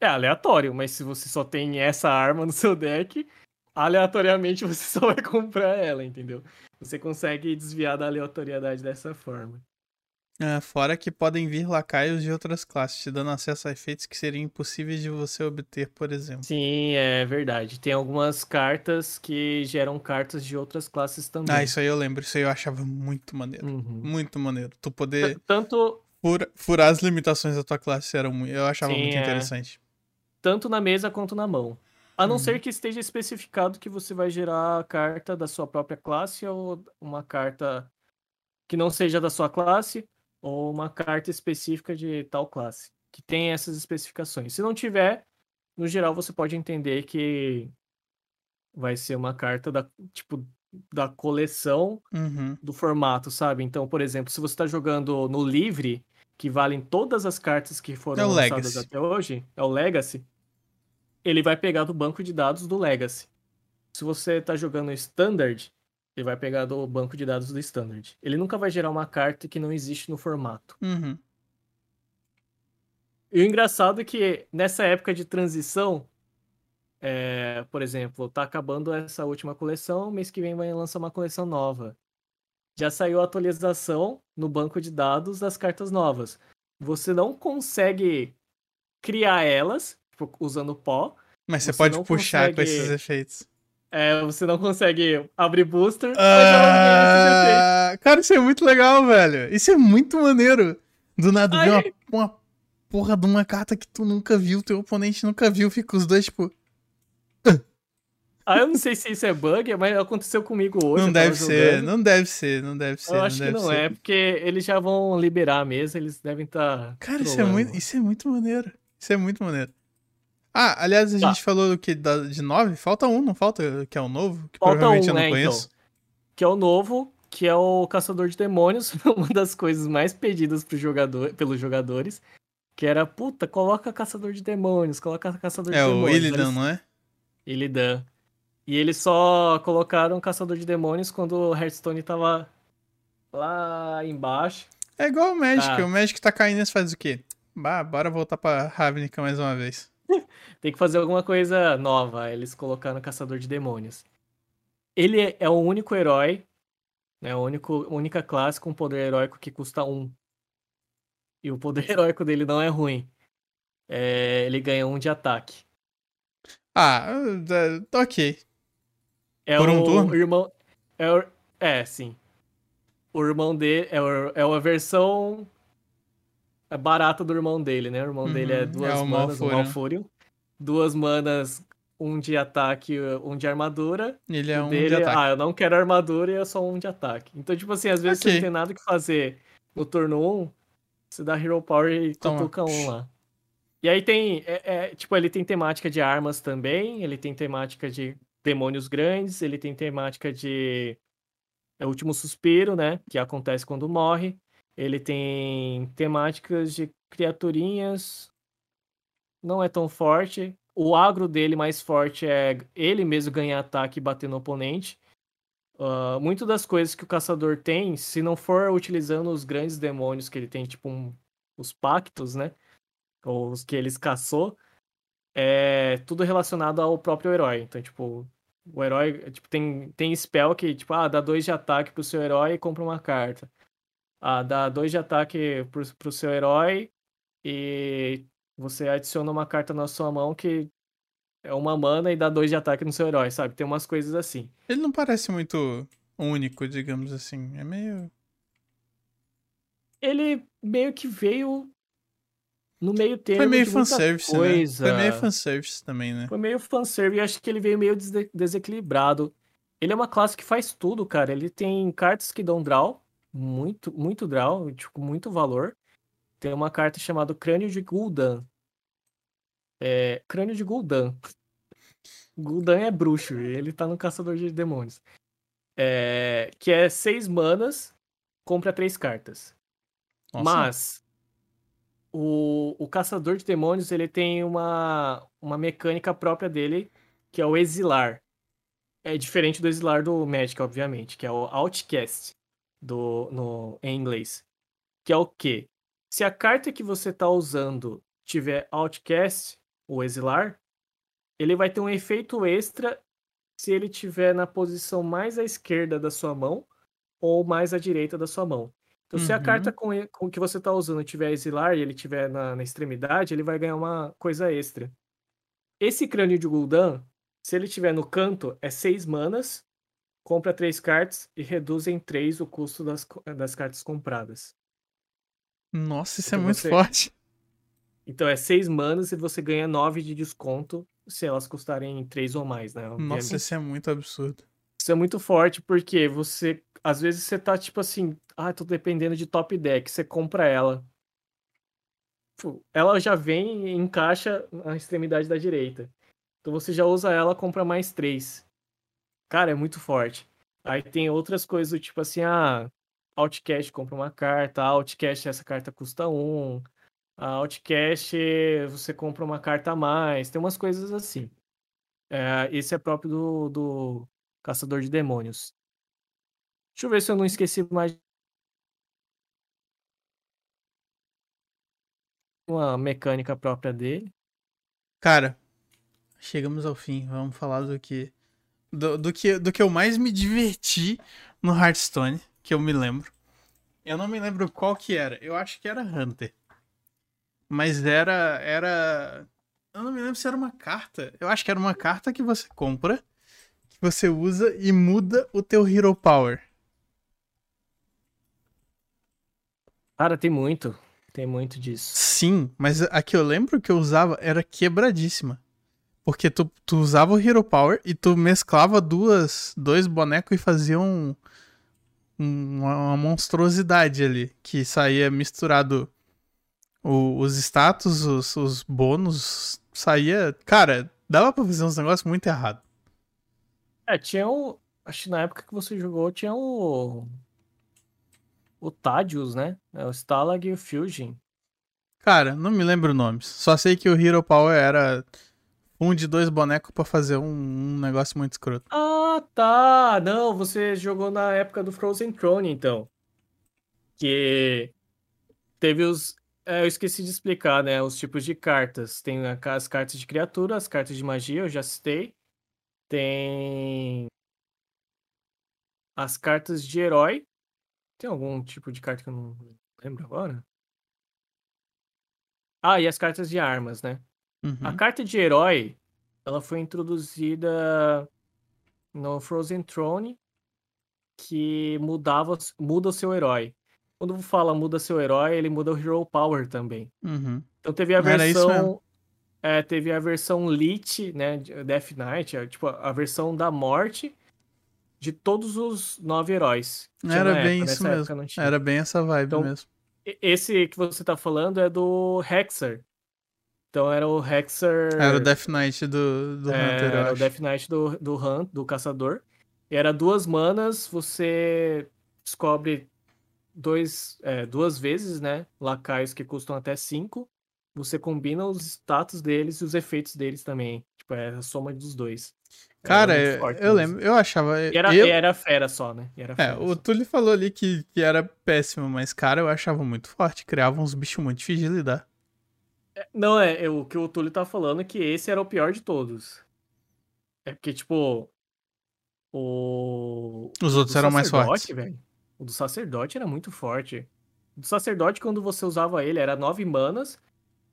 É aleatório, mas se você só tem essa arma no seu deck, aleatoriamente <laughs> você só vai comprar ela, entendeu? Você consegue desviar da aleatoriedade dessa forma. É, fora que podem vir lacaios de outras classes, te dando acesso a efeitos que seriam impossíveis de você obter, por exemplo. Sim, é verdade. Tem algumas cartas que geram cartas de outras classes também. Ah, isso aí eu lembro. Isso aí eu achava muito maneiro. Uhum. Muito maneiro. Tu poder T- Tanto, fura- furar as limitações da tua classe era muito. Eu achava Sim, muito é. interessante. tanto na mesa quanto na mão. A não Uhum. ser que esteja especificado que você vai gerar a carta da sua própria classe ou uma carta que não seja da sua classe ou uma carta específica de tal classe, que tem essas especificações. Se não tiver, no geral você pode entender que vai ser uma carta da tipo da coleção Uhum. do formato, sabe? Então, por exemplo, se você tá jogando no livre, que valem todas as cartas que foram É lançadas Legacy. até hoje, é o Legacy, ele vai pegar do banco de dados do Legacy. Se você tá jogando Standard, ele vai pegar do banco de dados do Standard. Ele nunca vai gerar uma carta que não existe no formato. Uhum. E o engraçado é que nessa época de transição, é, por exemplo, tá acabando essa última coleção, mês que vem vai lançar uma coleção nova. Já saiu a atualização no banco de dados das cartas novas. Você não consegue criar elas, tipo, usando pó. Mas você, Você pode puxar com consegue- esses efeitos. É, você não consegue abrir booster. mas. Ah, cara, isso é muito legal, velho. Isso é muito maneiro. Do nada Ai, vem uma, uma porra de uma carta que tu nunca viu, teu oponente nunca viu, fica os dois, tipo. Ah, eu não sei se isso é bug, mas aconteceu comigo hoje. não deve ser, não deve ser, não deve ser. Eu acho que não ser. é, porque eles já vão liberar a mesa, eles devem estar. Cara, isso é, muito, isso é muito maneiro. Isso é muito maneiro. Ah, aliás, a Tá. gente falou que de nove? Falta um, não falta? Que é o novo? Que Falta provavelmente um, eu não né, conheço. então. Que é o novo, que é o Caçador de Demônios, <laughs> uma das coisas mais pedidas pro jogador, pelos jogadores. Que era, puta, coloca Caçador de Demônios, coloca Caçador de É o Demônios. Illidan, Eles- não é? Illidan. E eles só colocaram Caçador de Demônios quando o Hearthstone tava lá embaixo. É igual o Magic. Tá. O Magic tá caindo e faz o quê? Bah, bora voltar pra Ravnica mais uma vez. <laughs> Tem que fazer alguma coisa nova. Eles colocaram Caçador de Demônios. Ele é- é o único herói, né? A único, única classe com poder heróico que custa um. E o poder <laughs> heróico dele não é ruim. É, ele ganha um de ataque. Ah, é, ok. É Por um o turno? irmão. É, o- é, sim. O irmão dele é, o- é uma versão é barata do irmão dele, né? O irmão dele é Uhum, duas é o manas, o Malfurion. Malfurion. Duas manas, um de ataque, um de armadura. Ele é O um dele, de ataque. ah, eu não quero armadura e é só um de ataque. Então, tipo assim, às vezes você Ok. não tem nada que fazer no turno 1, você dá Hero Power e Toma. cutuca um lá. E aí tem, é, é, tipo, ele tem temática de armas também, ele tem temática de demônios grandes, ele tem temática de é, Último Suspiro, né, que acontece quando morre. Ele tem temáticas de criaturinhas, não é tão forte. O agro dele mais forte é ele mesmo ganhar ataque e bater no oponente. Ah, muito das coisas que o caçador tem, se não for utilizando os grandes demônios que ele tem, tipo um- os pactos, né? Ou os que eles caçou, é tudo relacionado ao próprio herói. Então, tipo, o herói, tipo, tem, tem spell que, tipo, ah, dá dois de ataque pro seu herói e compra uma carta. Ah, dá dois de ataque pro, pro seu herói e você adiciona uma carta na sua mão que é uma mana e dá dois de ataque no seu herói, sabe? Tem umas coisas assim. Ele não parece muito único, digamos assim. É meio. Ele meio que veio no meio termo Foi meio fanservice, né? coisa. Foi meio fanservice também, né? Foi meio fanservice, eu acho que ele veio meio desde- desequilibrado. Ele é uma classe que faz tudo, cara. Ele tem cartas que dão draw, muito, muito draw, tipo, muito valor. Tem uma carta chamada Crânio de Gul'dan. É, Crânio de Gul'dan. <laughs> Gul'dan é bruxo, e ele tá no Caçador de Demônios. É, que é seis manas, compra três cartas. Nossa. Mas o, o caçador de demônios ele tem uma, uma mecânica própria dele, que é o exilar. É diferente do exilar do Magic, obviamente, que é o outcast do, no, em inglês. Que é o quê? Se a carta que você está usando tiver outcast, ou exilar, ele vai ter um efeito extra se ele tiver na posição mais à esquerda da sua mão ou mais à direita da sua mão. Então, se a Uhum. carta com, com que você está usando tiver exilar e ele tiver na, na extremidade, ele vai ganhar uma coisa extra. Esse crânio de Gul'dan, se ele tiver no canto, é 6 manas, compra 3 cartas e reduz em 3 o custo das, das cartas compradas. Nossa, isso é Então muito você- forte. Então é 6 manas e você ganha 9 de desconto se elas custarem 3 ou mais, né? Nossa, obviamente. isso é muito absurdo. Isso é muito forte porque você, às vezes você tá tipo assim, ah, tô dependendo de top deck, você compra ela. Ela já vem e encaixa na extremidade da direita. Então você já usa ela, compra mais três. Cara, é muito forte. Aí tem outras coisas do tipo assim, ah, Outcast compra uma carta, Outcast essa carta custa um. A Outcast você compra uma carta a mais. Tem umas coisas assim. É, esse é próprio do, do Caçador de Demônios. Deixa eu ver se eu não esqueci mais uma mecânica própria dele. Cara, chegamos ao fim. Vamos falar do que. Do, do que, do que eu mais me diverti no Hearthstone, que eu me lembro. Eu não me lembro qual que era. Eu acho que era Hunter. Mas era. Era. Eu não me lembro se era uma carta. Eu acho que era uma carta que você compra, que você usa e muda o teu Hero Power. Cara, tem muito. Tem muito disso. Sim, mas a que eu lembro que eu usava era quebradíssima. Porque tu, tu usava o Hero Power e tu mesclava duas, dois bonecos e fazia um, um- uma, uma monstruosidade ali. Que saía misturado o- os status, os, os bônus. Saía. Cara, dava pra fazer uns negócios muito errados. É, tinha o. Acho que na época que você jogou tinha o. O Tadius, né? É o Stalag e o Fusion. Cara, não me lembro nomes. Só sei que o Hero Power era um de dois bonecos pra fazer um, um negócio muito escroto. Ah, tá. Não, você jogou na época do Frozen Throne, então. Que teve os. é, eu esqueci de explicar, né? Os tipos de cartas. Tem as cartas de criatura, as cartas de magia, eu já citei. Tem. As cartas de herói. Tem algum tipo de carta que eu não lembro agora? Ah, e as cartas de armas, né? A Uhum. carta de herói, ela foi introduzida no Frozen Throne, que mudava, muda o seu herói. quando fala muda seu herói, ele muda o Hero Power também. Uhum. Então teve a Era versão. É, teve a versão Lich, né? de Death Knight, é, tipo, a versão da morte de todos os nove heróis. Era bem época, isso nessa mesmo. época não tinha. Era bem essa vibe Então, mesmo. Esse que você tá falando é do Hexer. Então era o Hexer. Era o Death Knight do, do é, Hunter, era o acho. Death Knight do, do Hunt, do Caçador. E era duas manas, você descobre dois, é, duas vezes, né? Lacaios que custam até cinco. Você combina os status deles e os efeitos deles também. Tipo, é a soma dos dois. Cara, eu, forte eu mesmo. lembro, eu achava. E era, eu, era fera só, né? Era É, fera o só. Tully falou ali que, que era péssimo, mas, cara, eu achava muito forte. Criava uns bichos muito difíceis de lidar. Não, é, é o que o Túlio tá falando é que esse era o pior de todos. É porque, tipo. O. Os outros eram mais sacerdote, fortes. velho. O do sacerdote era muito forte. O do sacerdote, quando você usava ele, era nove manas.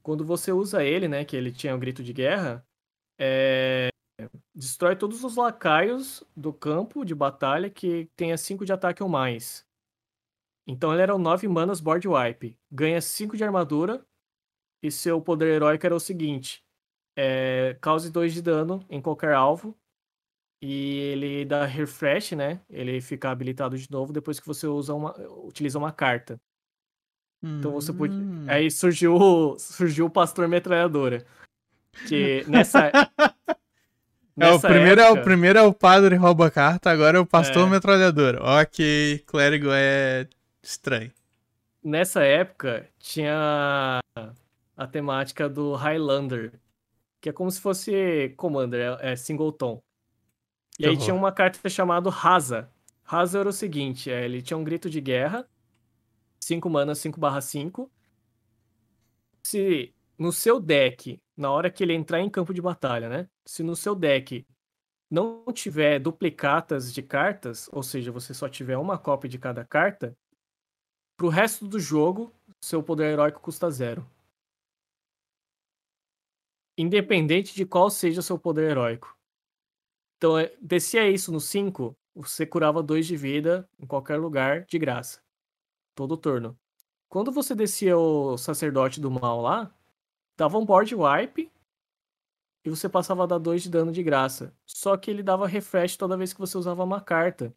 Quando você usa ele, né? Que ele tinha o grito de guerra. É... Destrói todos os lacaios do campo de batalha que tenha 5 de ataque ou mais. Então ele era o 9 manas board wipe. Ganha 5 de armadura. E seu poder heróico era o seguinte: é, cause 2 de dano em qualquer alvo. E ele dá refresh, né? Ele fica habilitado de novo depois que você usa uma, utiliza uma carta. Então você pode. Hum. Aí surgiu, o- surgiu o Pastor Metralhadora. Que <laughs> nessa. É, o primeiro, é, o época- primeiro é o padre rouba carta, agora é o pastor É. metralhador. Ok, clérigo é estranho. nessa época tinha a temática do Highlander, que é como se fosse Commander, é, é singleton. E Que aí horror. tinha uma carta chamada Rasa. Rasa era o seguinte, é, ele tinha um grito de guerra, 5 manas, 5 barra 5. Se no seu deck, na hora que ele entrar em campo de batalha, né? Se no seu deck não tiver duplicatas de cartas, ou seja, você só tiver uma cópia de cada carta, pro resto do jogo, seu poder heróico custa zero. Independente de qual seja seu poder heróico. Então, é- descia isso no 5, você curava 2 de vida em qualquer lugar de graça. Todo turno. Quando você descia o sacerdote do mal lá, dava um board wipe e você passava a dar 2 de dano de graça. Só que ele dava refresh toda vez que você usava uma carta.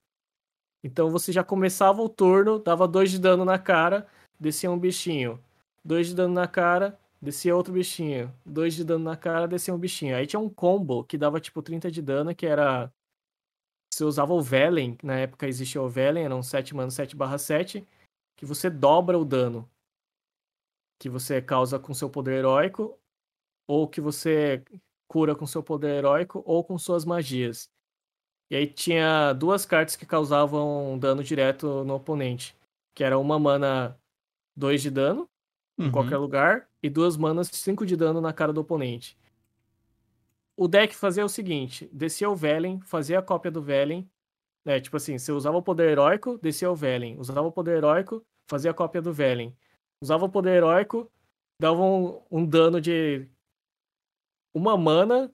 Então você já começava o turno, dava 2 de dano na cara, descia um bichinho. 2 de dano na cara, descia outro bichinho. 2 de dano na cara, descia um bichinho. Aí tinha um combo que dava tipo 30 de dano, que era. Você usava o Velen, na época existia o Velen, era um 7 mana 7 barra 7, que você dobra o dano que você causa com seu poder heróico, ou que você cura com seu poder heróico, ou com suas magias. E aí tinha duas cartas que causavam dano direto no oponente, que era uma mana 2 de dano, em Uhum. qualquer lugar, e duas manas 5 de dano na cara do oponente. O deck fazia o seguinte: descia o Velen, fazia a cópia do Velen. Né, tipo assim, você usava o poder heróico, descia o Velen. Usava o poder heróico, fazia a cópia do Velen. Usava o poder heróico, dava um, um dano de uma mana,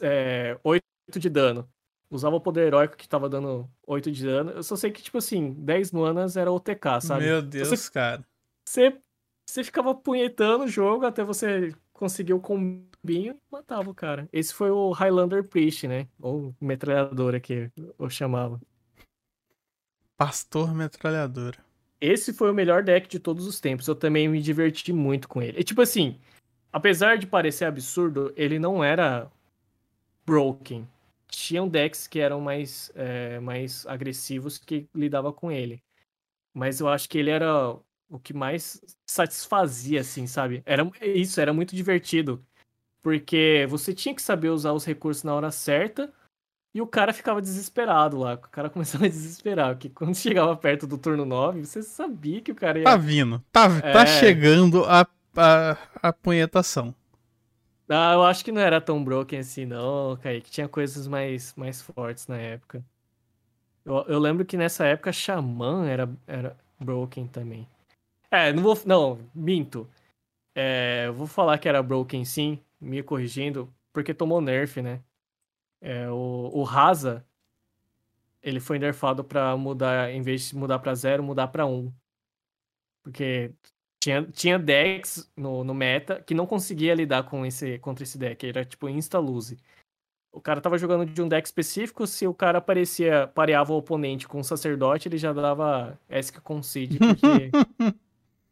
é, 8 de dano. Usava o poder heróico que tava dando 8 de dano. Eu só sei que, tipo assim, 10 manas era OTK, sabe? Meu Então Deus, Você cara. você, você ficava punhetando o jogo até você conseguir o combinho e matava o cara. Esse foi o Highlander Priest, né? Ou metralhadora que eu chamava. Pastor metralhadora. Esse foi o melhor deck de todos os tempos. Eu também me diverti muito com ele. E tipo assim, apesar de parecer absurdo, ele não era broken. Tinham decks que eram mais, é, mais agressivos que lidava com ele. Mas eu acho que ele era o que mais satisfazia, assim, sabe? Era isso, era muito divertido. Porque você tinha que saber usar os recursos na hora certa e o cara ficava desesperado lá. O cara <laughs> começava a desesperar. Porque quando chegava perto do turno 9, você sabia que o cara ia. Tá vindo. Tá, tá É. chegando a, a, a punhetação. Ah, eu acho que não era tão broken assim, não, Kaique. Tinha coisas mais, mais fortes na época. Eu, eu lembro que nessa época Xamã era, era broken também. É, não vou. Não, minto. É, vou falar que era broken sim, me corrigindo, porque tomou nerf, né? É, o, o Rasa, ele foi nerfado pra mudar, em vez de mudar pra zero, mudar pra um. Porque tinha, tinha decks no, no meta que não conseguia lidar com esse, contra esse deck. Era tipo insta-lose. O cara tava jogando de um deck específico, se o cara aparecia, pareava o oponente com o sacerdote, ele já dava Esk Concede, <laughs> porque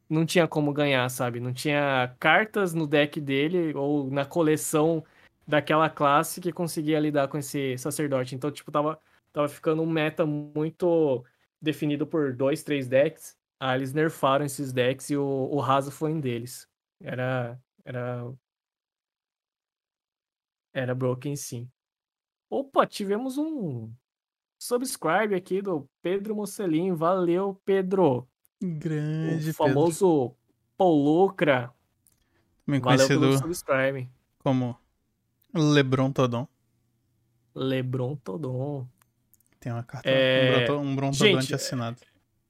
não tinha como ganhar, sabe? Não tinha cartas no deck dele ou na coleção daquela classe que conseguia lidar com esse sacerdote. Então, tipo, tava, tava ficando um meta muito definido por dois, três decks. Ah, eles nerfaram esses decks e o, o Raso foi um deles. Era. Era. Era broken sim. Opa, tivemos um subscribe aqui do Pedro Mocelin. Valeu, Pedro. Grande, o famoso Pedro. Polucra. Valeu conhecido como Lebron Todon. Lebron Todon. Tem uma carta, É, um Bron Todon gente, assinado.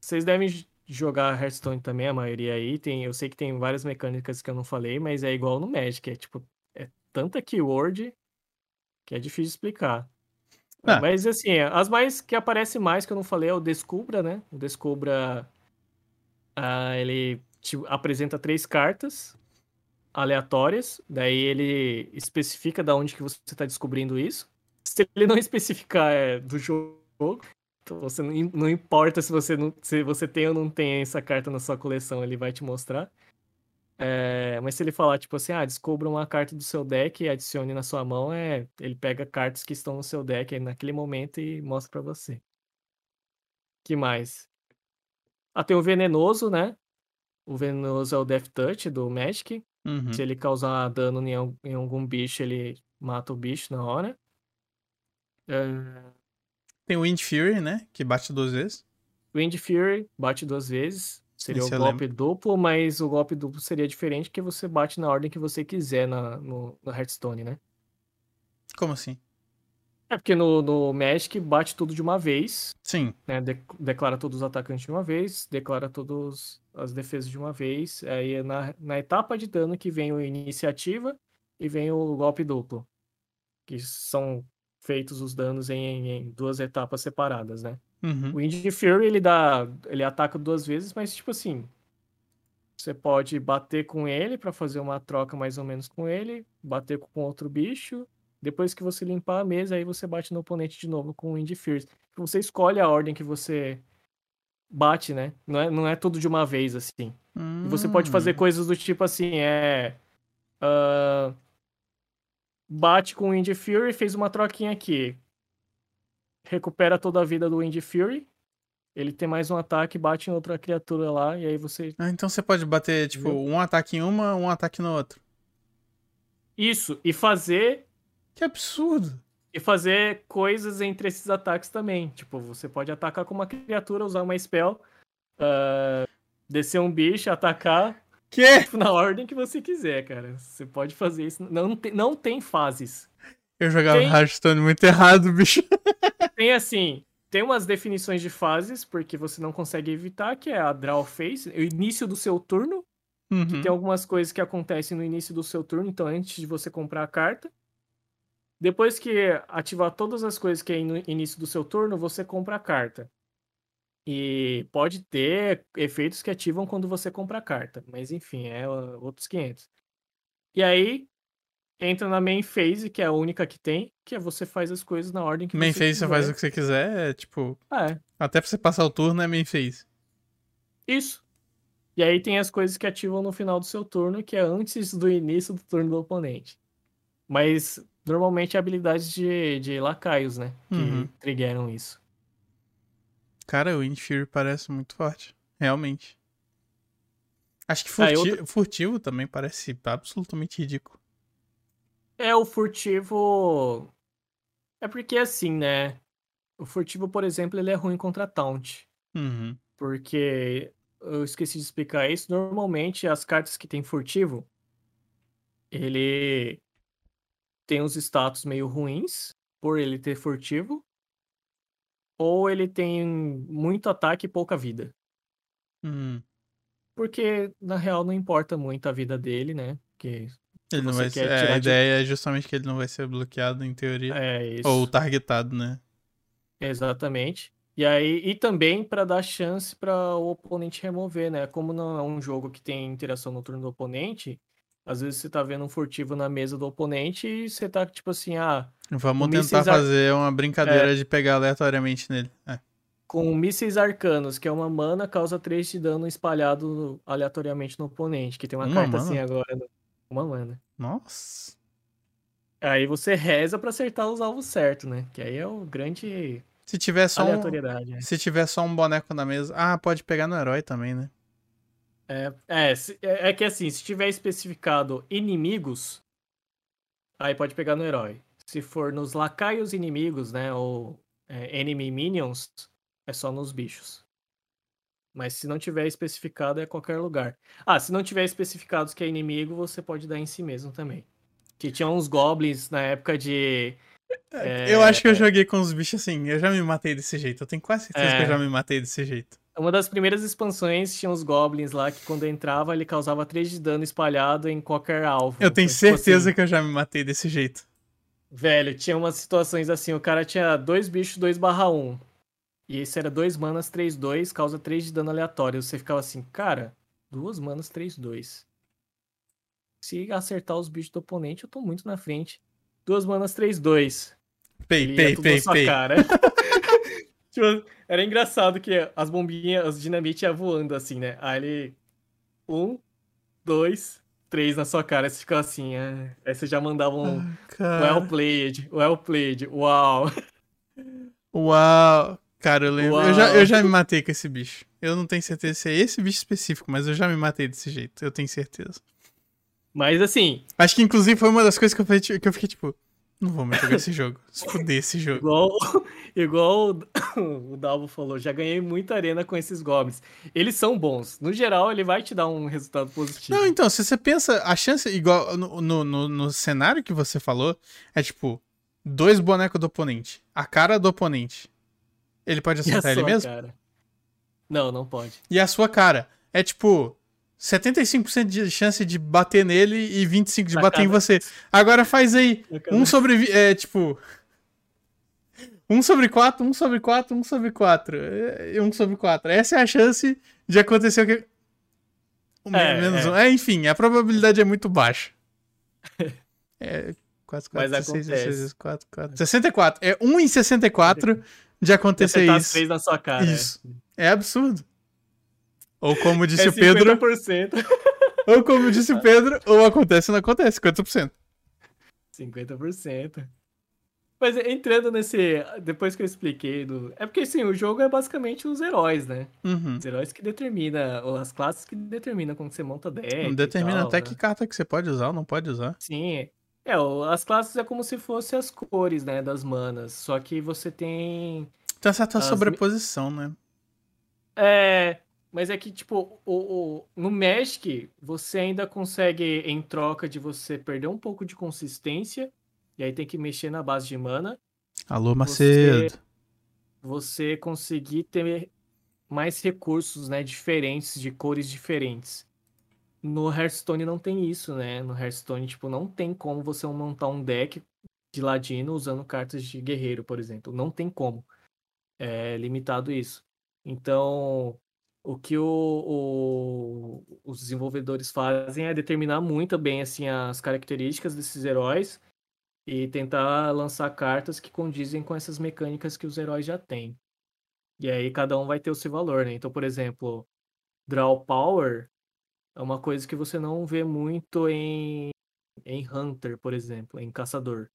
Vocês devem jogar Hearthstone também, a maioria aí. Tem, eu sei que tem várias mecânicas que eu não falei, mas é igual no Magic. É tipo, é tanta keyword que é difícil explicar. Ah. Mas assim, as mais que aparecem mais que eu não falei é o Descubra, né? O Descubra. Ah, ele te apresenta três cartas aleatórias. Daí ele especifica da onde que você está descobrindo isso. Se ele não especificar é do jogo, então você não, não importa se você, não, se você tem ou não tem essa carta na sua coleção, ele vai te mostrar. É, mas se ele falar, tipo assim, ah, descubra uma carta do seu deck e adicione na sua mão, é, ele pega cartas que estão no seu deck naquele momento e mostra pra você. que mais? Ah, tem o Venenoso, né? O Venenoso é o Death Touch do Magic. Uhum. Se ele causar dano em, em algum bicho, ele mata o bicho na hora. É, Tem o Wind Fury, né? Que bate duas vezes. Wind Fury bate duas vezes. Seria Esse o golpe duplo, mas o golpe duplo seria diferente que você bate na ordem que você quiser na, no, no Hearthstone, né? Como assim? É porque no, no Magic bate tudo de uma vez, Sim. né? De- declara todos os atacantes de uma vez, declara todas as defesas de uma vez. Aí é na, na etapa de dano que vem o iniciativa e vem o golpe duplo. Que são feitos os danos em, em duas etapas separadas, né? Uhum. O Wind Fury, ele dá. Ele ataca duas vezes, mas tipo assim. Você pode bater com ele pra fazer uma troca mais ou menos com ele, bater com outro bicho. Depois que você limpar a mesa, aí você bate no oponente de novo com o Wind Fury. Você escolhe a ordem que você bate, né? Não é, não é tudo de uma vez, assim. E você pode fazer Hum. coisas do tipo assim, é. ah, bate com o Wind Fury, fez uma troquinha aqui. Recupera toda a vida do Wind Fury. Ele tem mais um ataque, bate em outra criatura lá, e aí você. Ah, então você pode bater, tipo, Entendeu? um ataque em uma, um ataque no outro. Isso, e fazer. Que absurdo. E fazer coisas entre esses ataques também. Tipo, você pode atacar com uma criatura, usar uma spell, ah, descer um bicho, atacar Que? tipo, na ordem que você quiser, cara. Você pode fazer isso. Não tem, não tem fases. Eu jogava Tem- Hearthstone muito errado, bicho. <laughs> Tem assim, tem umas definições de fases, porque você não consegue evitar, que é a draw phase, o início do seu turno. Uhum. Tem algumas coisas que acontecem no início do seu turno, então antes de você comprar a carta. Depois que ativar todas as coisas que é no início do seu turno, você compra a carta. E pode ter efeitos que ativam quando você compra a carta, mas enfim, é outros 500. E aí entra na main phase, que é a única que tem, que é você faz as coisas na ordem que Main você phase você faz o que você quiser, é tipo, Ah, é. até pra você passar o turno é main phase. Isso. E aí tem as coisas que ativam no final do seu turno, que é antes do início do turno do oponente. Mas normalmente é habilidades de, de lacaios, né? Que Uhum. triggeram isso. Cara, o Wind Fury parece muito forte. Realmente. Acho que Ah, furti- furtivo também parece absolutamente ridículo. É o furtivo. É porque assim, né? O furtivo, por exemplo, ele é ruim contra taunt. Uhum. Porque eu esqueci de explicar isso. Normalmente, as cartas que tem furtivo, ele tem uns status meio ruins por ele ter furtivo. Ou ele tem muito ataque e pouca vida. Uhum. Porque, na real, não importa muito a vida dele, né? Porque Ele não vai ser. é, a de- ideia é justamente que ele não vai ser bloqueado em teoria. é isso. Ou targetado, né? Exatamente. E aí e também para dar chance para o oponente remover, né? Como não é um jogo que tem interação no turno do oponente, às vezes você tá vendo um furtivo na mesa do oponente e você tá tipo assim, ah, Vamos tentar ar- fazer uma brincadeira de pegar aleatoriamente nele. É. com mísseis arcanos, que é uma mana, causa 3 de dano espalhado aleatoriamente no oponente, que tem uma Uma carta mana? assim agora, no- uma mana. Nossa. Aí você reza pra acertar os alvos certos, né? Que aí é o grande Se tiver só um, aleatoriedade. né? se tiver só um boneco na mesa. Ah, pode pegar no herói também, né? É, é, é, é que assim, se tiver especificado inimigos, aí pode pegar no herói. Se for nos lacaios inimigos, né, ou é, enemy minions, é só nos bichos. Mas se não tiver especificado, é qualquer lugar. Ah, se não tiver especificados que é inimigo, você pode dar em si mesmo também. Que tinha uns goblins na época de. Eu acho que eu joguei com os bichos assim. Eu já me matei desse jeito. Eu tenho quase certeza que eu É. já me matei desse jeito. Uma das primeiras expansões tinha uns goblins lá que quando entrava ele causava 3 de dano espalhado em qualquer alvo. Eu tenho Então, certeza assim, que eu já me matei desse jeito. Velho, tinha umas situações assim, o cara tinha dois bichos 2 barra 1. E esse era 2 manas 3, 2, causa 3 de dano aleatório. Você ficava assim, cara, duas manas 3, 2. Se acertar os bichos do oponente, eu tô muito na frente. Duas manas 3, 2. Pei, pei, pei, pei. cara. <laughs> Tipo, era engraçado que as bombinhas, as dinamite iam voando assim, né? Aí ele. Um, dois, três na sua cara. Você ficava assim, é. Aí você já mandava um. Ah, Well played, well played, uau. Uau. Cara, eu lembro. Eu já, eu já me matei com esse bicho. Eu não tenho certeza se é esse bicho específico, mas eu já me matei desse jeito. Eu tenho certeza. Mas assim, Acho que inclusive foi uma das coisas que eu, fiquei- que eu fiquei tipo. Não vou mais jogar esse jogo. Se fuder esse jogo. igual, <coughs> igual <coughs> o- Dalvo falou, já ganhei muita arena com esses goblins. Eles são bons. No geral, ele vai te dar um resultado positivo. Não, então, se você pensa, a chance, igual no, no, no, no cenário que você falou, é tipo, dois bonecos do oponente. A cara do oponente. Ele pode acertar ele mesmo? cara? Não, não pode. E a sua cara. É tipo, 75% de chance de bater nele e 25% de Na bater em você. Agora faz aí. Um sobre. É tipo. Um sobre 4, um sobre 4, um sobre 4. É, Um sobre 4. Essa é a chance de acontecer o que. Um É, menos é. um. É, enfim, a probabilidade é muito baixa. <laughs> É. 4, 4, Mas 16, acontece. 16, 4, 4. 64. É 1 em 64 de acontecer isso. três na sua cara. Isso. É absurdo. Ou como É, disse é o Pedro, 50%. <laughs> ou como disse o Pedro, ou acontece ou não acontece, 50%. 50%. Mas entrando nesse. Depois que eu expliquei do. É porque assim, o jogo é basicamente os heróis, né? Uhum. Os heróis que determina, ou as classes que determinam como você monta deck. Determina tal, até né? que carta que você pode usar ou não pode usar. Sim. É, as classes é como se fossem as cores, né, das manas. Só que você tem. Tem certa As sobreposição, né? É. Mas é que, tipo, o, o- no Magic, você ainda consegue, em troca de você perder um pouco de consistência, e aí tem que mexer na base de mana, Alô, Você- Macedo. você conseguir ter mais recursos, né, diferentes, de cores diferentes. No Hearthstone não tem isso, né? No Hearthstone, tipo, não tem como você montar um deck de ladino usando cartas de guerreiro, por exemplo. Não tem como. É limitado isso. Então, o que o- o- os desenvolvedores fazem é determinar muito bem, assim, as características desses heróis e tentar lançar cartas que condizem com essas mecânicas que os heróis já têm. E aí cada um vai ter o seu valor, né? Então, por exemplo, Draw Power é uma coisa que você não vê muito em, em Hunter, por exemplo, em Caçador.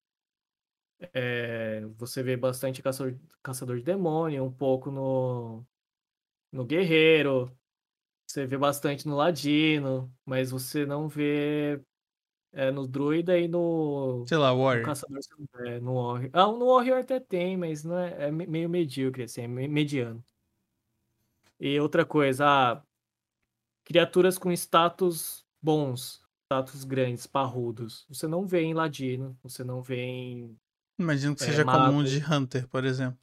É, você vê bastante caçador, caçador de demônio, um pouco no, no Guerreiro, você vê bastante no Ladino, mas você não vê é, no Druida e no, Sei lá, no Warrior. Caçador você não vê, no Warrior. Ah, no Warrior até tem, mas não é, é me- meio medíocre, assim, é me- mediano. E outra coisa, ah, criaturas com status bons, status grandes, parrudos. Você não vê em Ladino, você não vê em. Imagino que É, seja mago. comum de Hunter, por exemplo.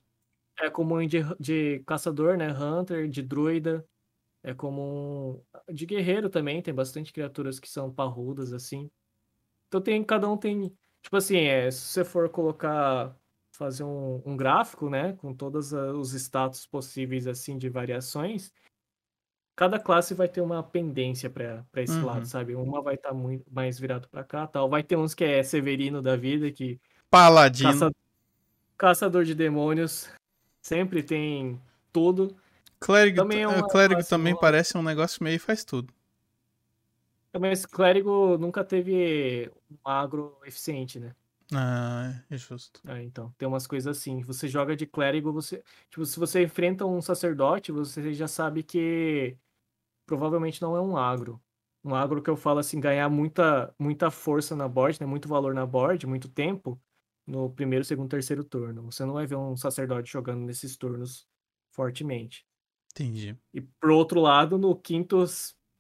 É comum de, de caçador, né? Hunter, de druida. É comum. De guerreiro também, tem bastante criaturas que são parrudas, assim. Então tem, cada um tem. Tipo assim, é, se você for colocar fazer um, um gráfico, né? Com todos os status possíveis, assim, de variações. Cada classe vai ter uma pendência para esse Uhum. lado, sabe? Uma vai estar muito mais virado para cá, tal. Vai ter uns que é Severino da vida, que Paladino. caça- caçador de demônios sempre tem tudo. Clérigo, também é eh, uma clérigo também boa. parece um negócio meio faz tudo. Também esse clérigo nunca teve um agro eficiente, né? Ah, é justo. Ah, então, tem umas coisas assim. Você joga de clérigo, você. Tipo, se você enfrenta um sacerdote, você já sabe que provavelmente não é um agro. Um agro que eu falo assim, ganhar muita, muita força na board, né? Muito valor na board, muito tempo, no primeiro, segundo, terceiro turno. Você não vai ver um sacerdote jogando nesses turnos fortemente. Entendi. E por outro lado, no quinto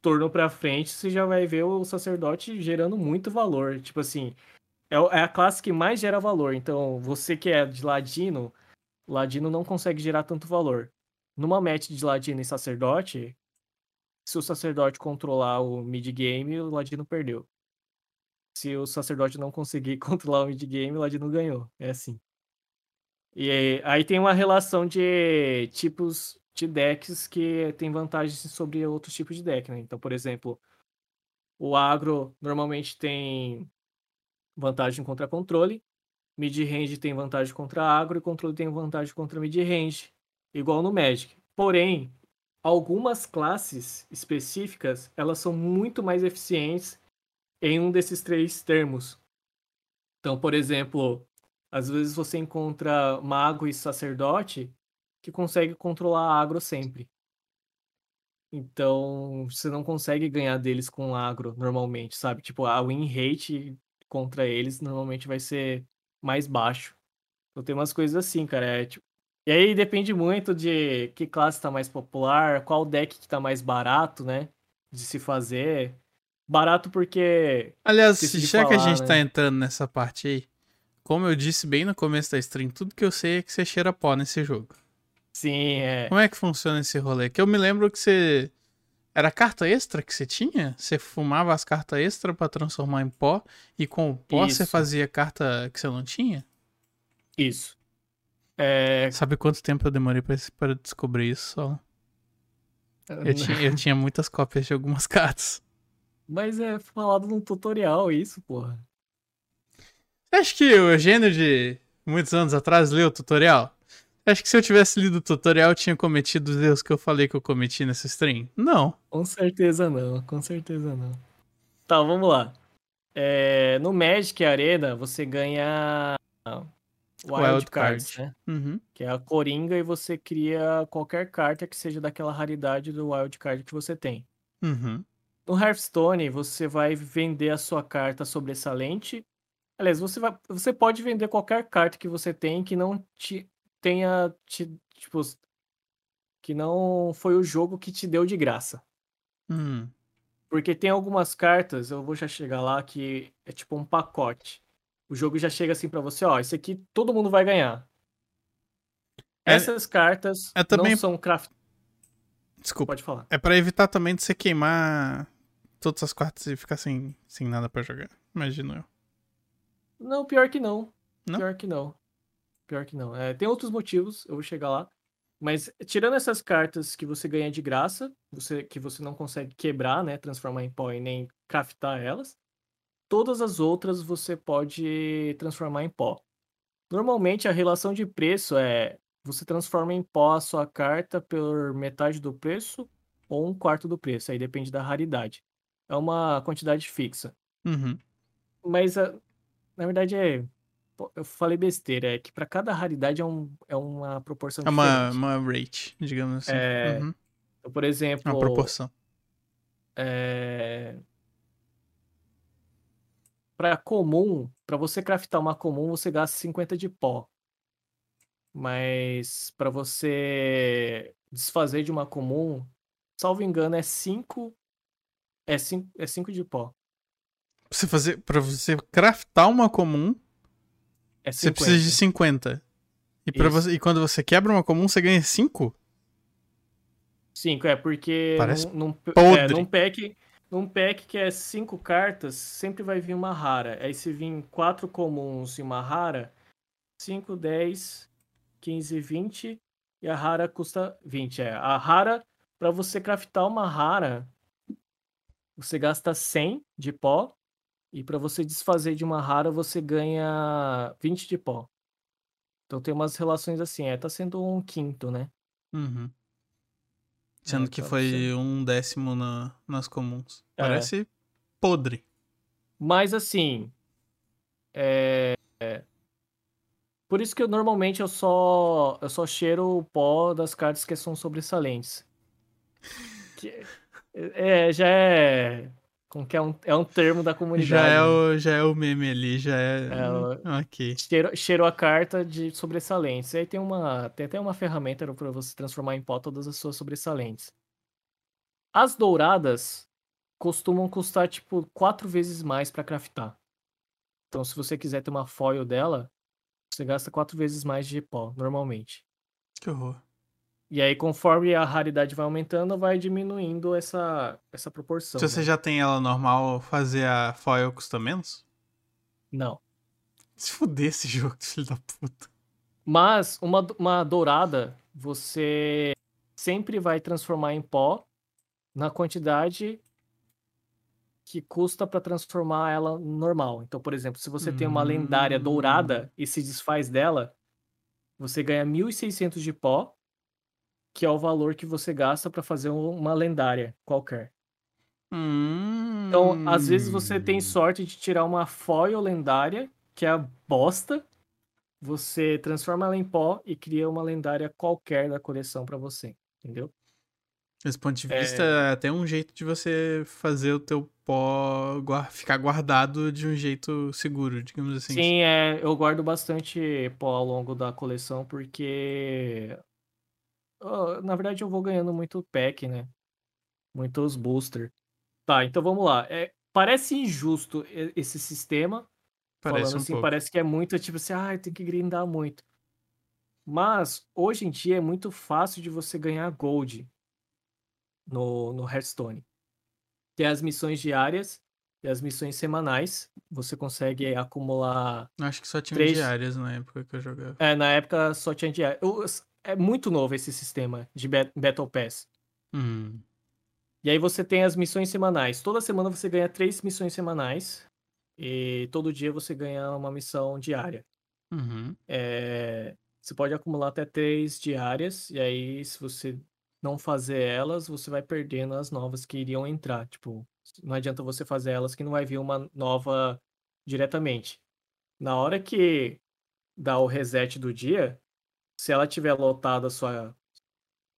turno pra frente, você já vai ver o sacerdote gerando muito valor. Tipo assim, é é a classe que mais gera valor. Então, você que é de ladino, ladino não consegue gerar tanto valor. Numa match de ladino e sacerdote, se o sacerdote controlar o mid-game, o ladino perdeu. Se o sacerdote não conseguir <laughs> controlar o mid-game, o ladino ganhou. É assim. E aí- aí tem uma relação de tipos de decks que tem vantagens sobre outros tipos de deck, né? Então, por exemplo, o agro normalmente tem vantagem contra controle, mid-range tem vantagem contra agro e controle tem vantagem contra mid-range, igual no Magic. Porém, algumas classes específicas, elas são muito mais eficientes em um desses três termos. Então, por exemplo, às vezes você encontra mago e sacerdote que consegue controlar agro sempre. Então, você não consegue ganhar deles com agro normalmente, sabe? Tipo, a win rate contra eles normalmente vai ser mais baixo. Então tem umas coisas assim, cara. é tipo- E aí depende muito de que classe tá mais popular, qual deck que tá mais barato, né? De se fazer. Barato porque. Aliás, já que a falar, gente né? tá entrando nessa parte aí, como eu disse bem no começo da stream, tudo que eu sei é que você cheira pó nesse jogo. Sim, é. Como é que funciona esse rolê? Que eu me lembro que você. Era carta extra que você tinha? Você fumava as cartas extra pra transformar em pó e com o pó você Isso. fazia carta que você não tinha? Isso. É. Sabe quanto tempo eu demorei pra descobrir isso só? Eu <laughs> tinha, eu tinha muitas cópias de algumas <laughs> cartas. Mas é falado num tutorial isso, porra. Você acha que o Eugênio de muitos anos atrás leu o tutorial? Acha que se eu tivesse lido o tutorial eu tinha cometido os erros que eu falei que eu cometi nessa stream? Não. Com certeza não, com certeza não. Tá, vamos lá. É, no Magic Arena, você ganha Wild, Wild Cards, Card. né? Uhum. Que é a coringa e você cria qualquer carta que seja daquela raridade do Wild Card que você tem. Uhum. No Hearthstone, você vai vender a sua carta sobressalente. Aliás, você, vai, você pode vender qualquer carta que você tem que não te tenha te, tipo que não foi o jogo que te deu de graça. Hum. Porque tem algumas cartas, eu vou já chegar lá, que é tipo um pacote. O jogo já chega assim pra você, ó, esse aqui todo mundo vai ganhar. É- Essas cartas é também- não são craft... Desculpa. Pode falar. É pra evitar também de você queimar todas as cartas e ficar sem, sem nada pra jogar. Imagino eu. Não, pior que não. Não? Pior que não. Pior que não. É, tem outros motivos, eu vou chegar lá. Mas tirando essas cartas que você ganha de graça, você, que você não consegue quebrar, né? Transformar em pó e nem craftar elas. Todas as outras você pode transformar em pó. Normalmente a relação de preço é você transforma em pó a sua carta por metade do preço ou um quarto do preço. Aí depende da raridade. É uma quantidade fixa. Uhum. Mas, a- na verdade, é. Eu falei besteira, é que pra cada raridade é, um, é uma proporção É uma, diferente. uma rate, digamos assim. É, Uhum. Então, por exemplo, Uma proporção. é... para comum, pra você craftar uma comum, você gasta 50 de pó. Mas pra você desfazer de uma comum, salvo engano, é 5 é 5 é cinco de pó. Pra você, fazer, pra você craftar uma comum, É você 50. precisa de 50. E, pra você, e quando você quebra uma comum, você ganha 5? 5, é porque Parece num, num, é, num pack, num pack que é 5 cartas, sempre vai vir uma rara. Aí se vir quatro comuns e uma rara, 5, 10, 15, 20. E a rara custa 20. É. A rara, para você craftar uma rara, você gasta 100 de pó. E para você desfazer de uma rara, você ganha 20 de pó. Então tem umas relações assim. É, tá sendo um quinto, né? Uhum. Sendo É, que tá foi um décimo na, nas comuns. É. Parece podre. Mas assim. É... é, Por isso que eu, normalmente eu só, eu só cheiro o pó das cartas que são sobressalentes. <laughs> Que- É, já é. Como que é um, é um termo da comunidade. Já é, né? o, já é o meme ali, já é. É o- Ok. Cheiro, cheiro a carta de sobressalentes. Aí tem uma. Tem até uma ferramenta para você transformar em pó todas as suas sobressalentes. As douradas costumam custar, tipo, quatro vezes mais para craftar. Então, se você quiser ter uma foil dela, você gasta quatro vezes mais de pó, normalmente. Que horror. E aí, conforme a raridade vai aumentando, vai diminuindo essa, essa proporção. Se você né? já tem ela normal, fazer a foil custa menos? Não. Se fuder esse <laughs> jogo, filho da puta. Mas uma, uma dourada, você sempre vai transformar em pó na quantidade que custa para transformar ela normal. Então, por exemplo, se você tem uma lendária dourada e se desfaz dela, você ganha 1.600 de pó, que é o valor que você gasta para fazer um- uma lendária qualquer. Hum. Então, às vezes você tem sorte de tirar uma foil lendária, que é a bosta. Você transforma ela em pó e cria uma lendária qualquer da coleção pra você, entendeu? Desse ponto de vista, é até um jeito de você fazer o teu pó ficar guardado de um jeito seguro, digamos assim. Sim, é, eu guardo bastante pó ao longo da coleção porque ah, na verdade eu vou ganhando muito pack, né? Muitos booster. Tá, então vamos lá. É, parece injusto esse sistema, Parece falando um assim, pouco. parece que é muito tipo assim, ah, tem que grindar muito. Mas hoje em dia é muito fácil de você ganhar gold no, no Hearthstone. Tem as missões diárias e as missões semanais. Você consegue acumular. Acho que só tinha Três- diárias na época que eu jogava. É, na época só tinha diária. Eu- É muito novo esse sistema de Bat- Battle Pass. Hum. E aí você tem as missões semanais. Toda semana você ganha três missões semanais. E todo dia você ganha uma missão diária. Uhum. É, Você pode acumular até três diárias. E aí, se você não fazer elas, você vai perdendo as novas que iriam entrar. Tipo, não adianta você fazer elas que não vai vir uma nova diretamente. Na hora que dá o reset do dia, se ela tiver lotada sua,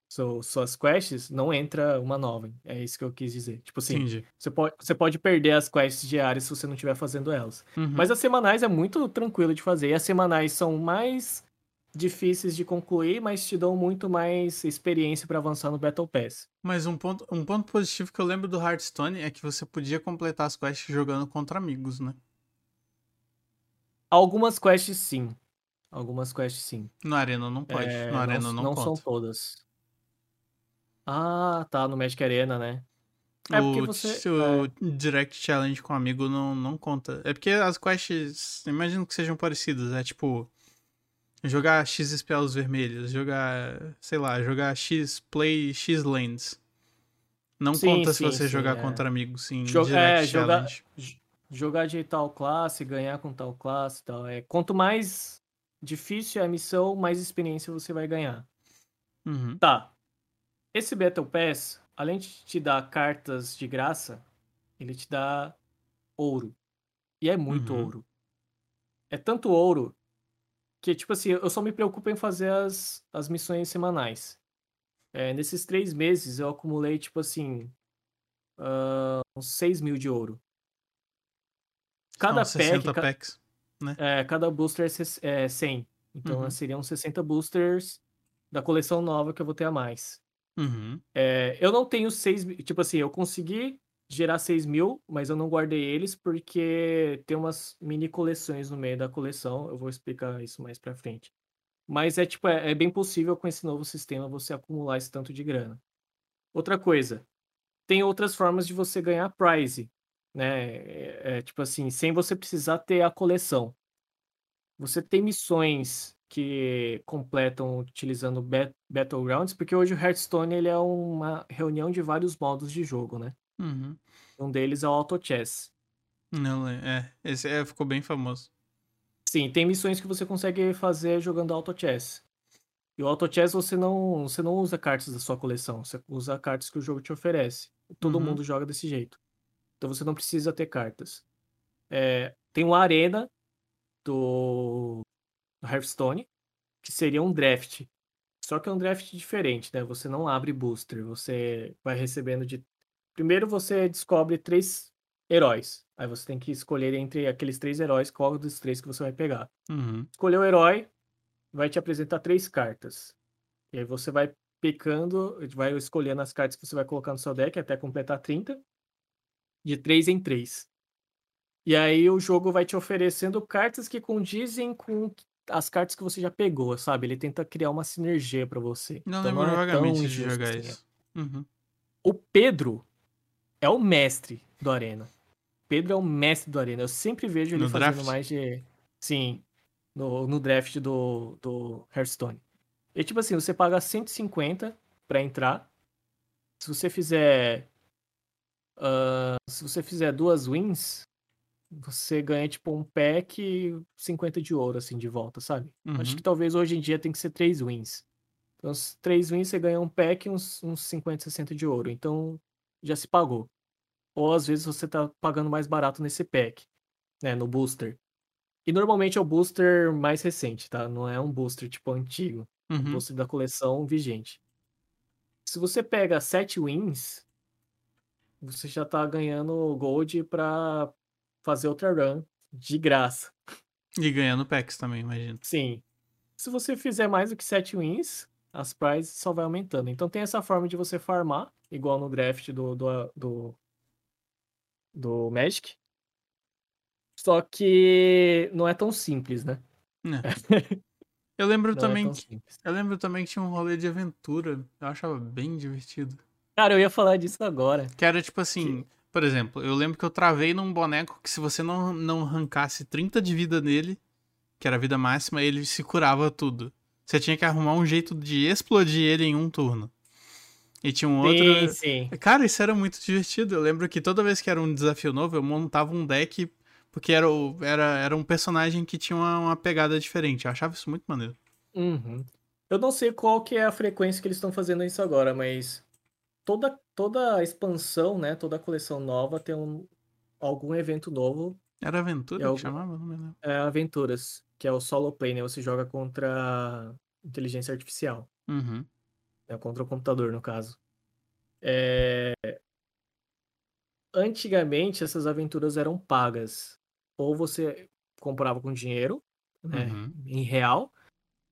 seu- suas quests, não entra uma nova. É isso que eu quis dizer. Tipo assim, Entendi. você pode, você pode perder as quests diárias se você não estiver fazendo elas. Uhum. Mas as semanais é muito tranquilo de fazer. E as semanais são mais difíceis de concluir, mas te dão muito mais experiência para avançar no Battle Pass. Mas um ponto, um ponto positivo que eu lembro do Hearthstone é que você podia completar as quests jogando contra amigos, né? Algumas quests sim. Algumas quests sim. No Arena não pode. É, no Arena não, não são conta. todas. Ah, tá, no Magic Arena, né? É porque o, você- o Direct Challenge com amigo não, não conta. É porque as quests, imagino que sejam parecidas. É tipo, jogar X spells vermelhos, jogar, sei lá, jogar X play, X lands. Não Sim, conta se sim, você sim, jogar é. contra amigos em Jo- Direct é, jogar- Challenge. J- Jogar de tal classe, ganhar com tal classe e tal. É, quanto mais difícil é a missão, mais experiência você vai ganhar. Uhum. Tá. Esse Battle Pass, além de te dar cartas de graça, ele te dá ouro. E é muito Uhum. ouro. É tanto ouro que, tipo assim, eu só me preocupo em fazer as, as missões semanais. É, nesses três meses eu acumulei, tipo assim, ah, uns 6 mil de ouro. Cada pack, 60 ca- packs. é, cada booster é ses- é 100. Então Uhum. seriam 60 boosters da coleção nova que eu vou ter a mais. Uhum. É, eu não tenho 6 mil. Tipo assim, eu consegui gerar 6 mil, mas eu não guardei eles porque tem umas mini coleções no meio da coleção. Eu vou explicar isso mais pra frente. Mas é tipo, é, é bem possível com esse novo sistema você acumular esse tanto de grana. Outra coisa, tem outras formas de você ganhar prize, né? É, é, tipo assim, sem você precisar ter a coleção. você tem missões que completam utilizando Bat Battlegrounds, porque hoje o Hearthstone ele é uma reunião de vários modos de jogo, né? Uhum. Um deles é o Auto Chess. Não, é, esse é, ficou bem famoso. Sim, tem missões que você consegue fazer jogando Auto Chess. E o Auto Chess você não, você não usa cartas da sua coleção, você usa cartas que o jogo te oferece. Todo Uhum. mundo joga desse jeito. Então você não precisa ter cartas. É, tem uma arena do, do Hearthstone, que seria um draft. Só que é um draft diferente, né? Você não abre booster, você vai recebendo de. Primeiro você descobre três heróis. Aí você tem que escolher entre aqueles três heróis qual dos três que você vai pegar. Uhum. Escolheu o herói, vai te apresentar três cartas. E aí você vai picando, vai escolhendo as cartas que você vai colocar no seu deck até completar 30. De 3 em 3. E aí o jogo vai te oferecendo cartas que condizem com as cartas que você já pegou, sabe? Ele tenta criar uma sinergia pra você. Não Então lembro é tão vagamente de jogar assim. isso. Uhum. O Pedro é o mestre do Arena. Pedro é o mestre do Arena. Eu sempre vejo ele No fazendo draft? mais de. Sim. No, no draft do, do Hearthstone. E tipo assim, você paga 150 pra entrar. Se você fizer. Ah, se você fizer duas wins, você ganha tipo um pack e 50 de ouro, assim, de volta, sabe? Acho Uhum. que talvez hoje em dia tem que ser três wins. Então, os três wins você ganha um pack e uns, uns 50, 60 de ouro. Então, já se pagou. Ou às vezes você tá pagando mais barato nesse pack, né? No booster. E normalmente é o booster mais recente, tá? Não é um booster tipo antigo. É um Uhum. booster da coleção vigente. Se você pega 7 wins, você já tá ganhando gold pra fazer outra run de graça. E ganhando packs também, imagino. Sim. Se você fizer mais do que 7 wins, as prizes só vai aumentando. Então tem essa forma de você farmar, igual no draft do, do, do, do Magic. Só que não é tão simples, né? Né. <laughs> Eu lembro Não é também tão que, simples. eu lembro também que tinha um rolê de aventura. Eu achava bem divertido. Cara, eu ia falar disso agora. Que era tipo assim, por exemplo, eu lembro que eu travei num boneco que se você não, não arrancasse 30 de vida nele, que era a vida máxima, ele se curava tudo. Você tinha que arrumar um jeito de explodir ele em um turno. E tinha um outro. Sim, sim. Cara, isso era muito divertido. Eu lembro que toda vez que era um desafio novo, eu montava um deck, porque era, o- era, era um personagem que tinha uma, uma pegada diferente. Eu achava isso muito maneiro. Uhum. Eu não sei qual que é a frequência que eles estão fazendo isso agora, mas toda, toda expansão, né? Toda coleção nova tem um, algum evento novo Era aventura É que chamava? Não me lembro. é Aventuras, que é o solo play, né? Você joga contra inteligência artificial, Uhum. né? Contra o computador, no caso. É, Antigamente, essas aventuras eram pagas. Ou você comprava com dinheiro, né? Uhum. Em real,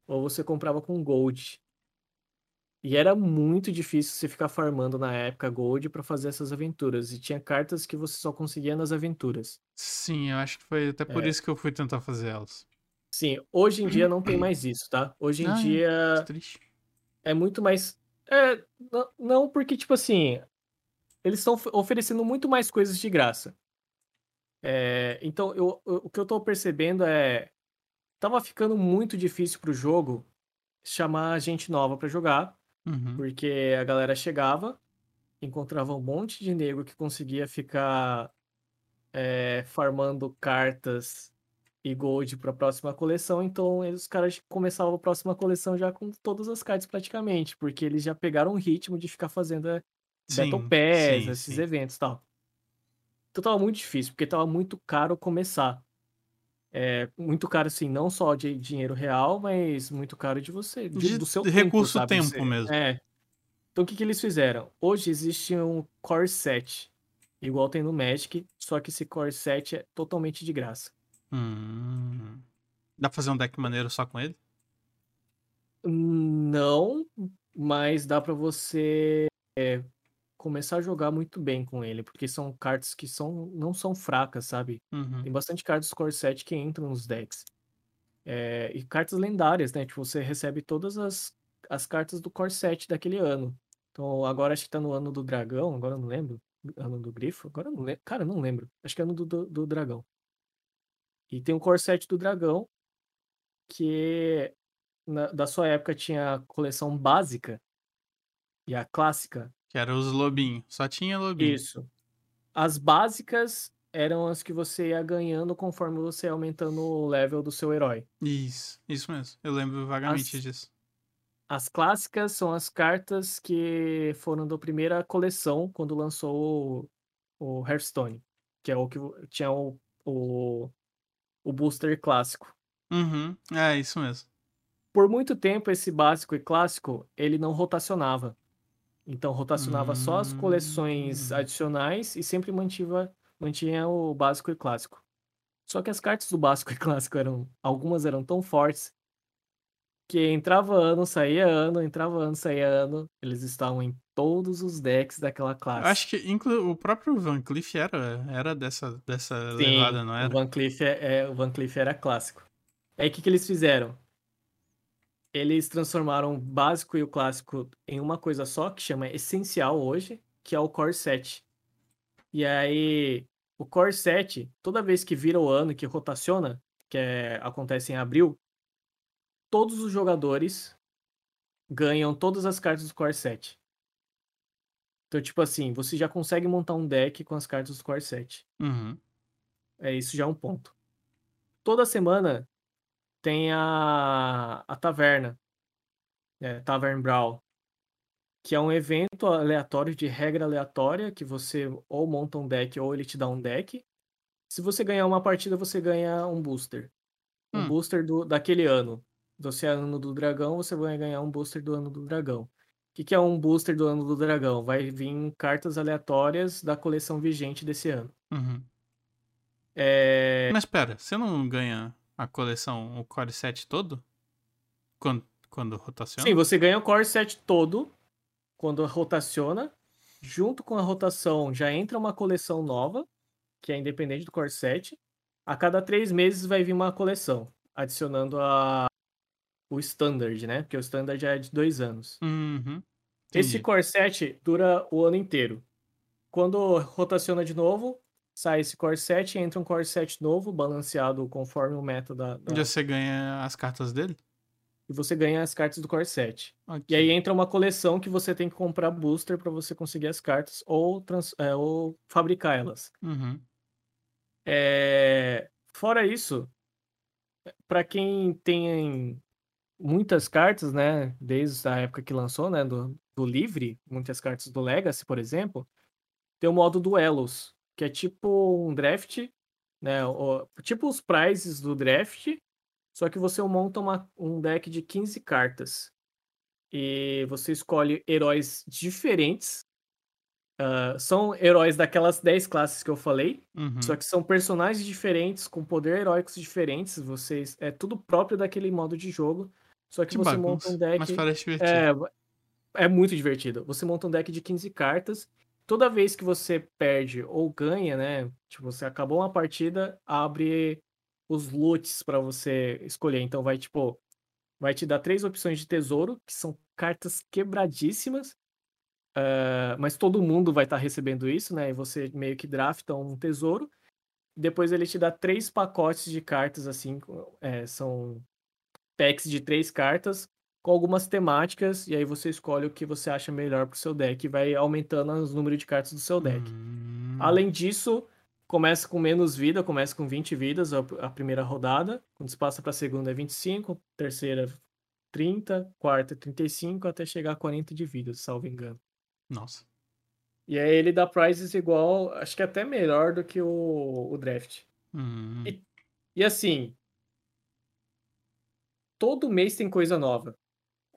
ou você comprava com gold. E era muito difícil você ficar farmando na época gold pra fazer essas aventuras. E tinha cartas que você só conseguia nas aventuras. Sim, eu acho que foi até por É. isso que eu fui tentar fazer elas. Sim, hoje em dia não tem <clears throat> mais isso, tá? Hoje em é. dia é muito mais. É, não, porque, tipo assim, eles estão oferecendo muito mais coisas de graça. É, então, eu, eu- o que eu tô percebendo é. Tava ficando muito difícil pro jogo chamar gente nova pra jogar, Uhum. porque a galera chegava, encontrava um monte de nego que conseguia ficar é, farmando cartas e gold pra próxima coleção, então os caras começavam a próxima coleção já com todas as cartas praticamente, porque eles já pegaram o ritmo de ficar fazendo Battle Sim, Pass, sim, esses sim. eventos e tal. Então tava muito difícil, porque tava muito caro começar. É, muito caro, assim, não só de dinheiro real, mas muito caro de você, de- De- do seu de tempo, recurso sabe? tempo Você- mesmo. É. Então o que que eles fizeram? Hoje existe um Core Set, igual tem no Magic, só que esse Core Set é totalmente de graça. Hum. Dá pra fazer um deck maneiro só com ele? Não, mas dá pra você é, começar a jogar muito bem com ele, porque são cartas que são, não são fracas, sabe? Uhum. Tem bastante cartas do Core Set que entram nos decks. É, e cartas lendárias, né? Tipo, você recebe todas as, as cartas do Core Set daquele ano. Então, agora acho que tá no ano do dragão, agora eu não lembro. Ano do grifo? Agora eu não lembro. Cara, eu não lembro. Acho que é ano do, do, do dragão. E tem o Core Set do dragão. que na- da sua época tinha a coleção básica e a clássica. Que era os lobinhos. Só tinha lobinho. Isso. As básicas eram as que você ia ganhando conforme você ia aumentando o level do seu herói. Isso, isso mesmo. Eu lembro vagamente As- disso. As clássicas são as cartas que foram da primeira coleção quando lançou o, o Hearthstone, que é o que tinha o, o, o booster clássico. Uhum. É, isso mesmo. Por muito tempo, esse básico e clássico, ele não rotacionava. Então, rotacionava só as coleções Hum. adicionais e sempre mantiva, mantinha o básico e clássico. Só que as cartas do básico <laughs> e clássico eram, algumas eram tão fortes que entrava ano, saía ano, entrava ano, saía ano, eles estavam em todos os decks daquela classe. Eu acho que inclu... o próprio Van Cleef era, era dessa, dessa Sim, levada, não o era? Van Cleef é, é- o Van Cleef era clássico. Aí o que, que eles fizeram? Eles transformaram o básico e o clássico em uma coisa só, que chama essencial hoje, que é o Core 7. E aí, o Core 7, toda vez que vira o ano que rotaciona, que é- acontece em abril, todos os jogadores ganham todas as cartas do Core 7. Então, tipo assim, você já consegue montar um deck com as cartas do Core 7. Uhum. É isso já é um ponto. Toda semana tem a, a taverna, é, Tavern Brawl, que é um evento aleatório de regra aleatória que você ou monta um deck ou ele te dá um deck. Se você ganhar uma partida, você ganha um booster. Um Hum. booster do, daquele ano. Se é ano do dragão, você vai ganhar um booster do ano do dragão. O que, que é um booster do ano do dragão? Vai vir cartas aleatórias da coleção vigente desse ano. Uhum. É, Mas pera, você não ganha a coleção, o Core 7 todo? Quando, quando rotaciona? Sim, você ganha o core set todo quando rotaciona. Junto com a rotação já entra uma coleção nova, que é independente do core set. A cada três meses vai vir uma coleção, adicionando a... o standard, né? Porque o standard já é de dois anos. Uhum. Esse core set dura o ano inteiro. Quando rotaciona de novo, sai esse core set e entra um core set novo, balanceado conforme o meta da, da- Já você ganha as cartas dele? e você ganha as cartas do core set. Ok. E aí entra uma coleção que você tem que comprar booster para você conseguir as cartas ou, trans- é, ou fabricar elas. Uhum. É, Fora isso, para quem tem muitas cartas, né, desde a época que lançou, né, do, do livre, muitas cartas do Legacy, por exemplo, tem o modo duelos, que é tipo um draft, né, tipo os prizes do draft, só que você monta uma- um deck de 15 cartas. E você escolhe heróis diferentes. Ah, são heróis daquelas 10 classes que eu falei, Uhum. só que são personagens diferentes, com poder heróicos diferentes. Vocês é tudo próprio daquele modo de jogo. Só que, Que você monta bagunça. um deck. Mas parece divertido. É, é muito divertido. Você monta um deck de 15 cartas. Toda vez que você perde ou ganha, né? Tipo, você acabou uma partida, abre os loots pra você escolher. Então vai, tipo, vai te dar três opções de tesouro, que são cartas quebradíssimas. ah, mas todo mundo vai estar recebendo isso, né? E você meio que drafta um tesouro. Depois ele te dá três pacotes de cartas, assim, é, são packs de três cartas com algumas temáticas, e aí você escolhe o que você acha melhor pro seu deck e vai aumentando os números de cartas do seu deck. Hum. Além disso, começa com menos vida, começa com 20 vidas a, a primeira rodada. Quando se passa pra segunda é 25, terceira 30, quarta 35, até chegar a 40 de vida, salvo engano. Nossa. E aí ele dá prizes igual, acho que até melhor do que o, o draft. Hum. E- E assim, todo mês tem coisa nova.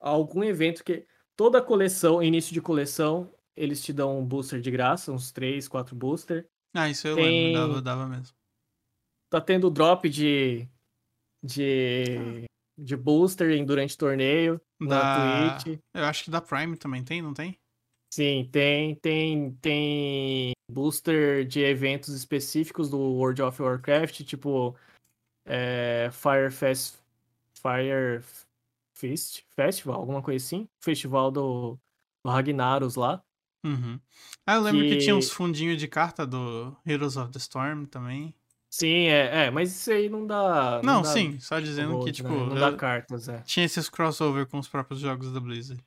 Algum evento que. Toda coleção, início de coleção, eles te dão um booster de graça, uns 3, 4 booster. Ah, isso eu Tem- lembro, dava, dava mesmo. Tá tendo drop de. de. de booster em- durante torneio Da... na Twitch. Eu acho que da Prime também tem, não tem? Sim, tem, tem, tem booster de eventos específicos do World of Warcraft, tipo é, Fire Fest, Fire Feast Festival, alguma coisa assim, festival do, do Ragnaros lá. Uhum. Ah, eu lembro que... Que- tinha uns fundinhos de carta do Heroes of the Storm também. Sim, é, é, mas isso aí não dá. Não, dá sim, só dizendo que, né? tipo, Não eu- dá cartas, é. tinha esses crossover com os próprios jogos da Blizzard.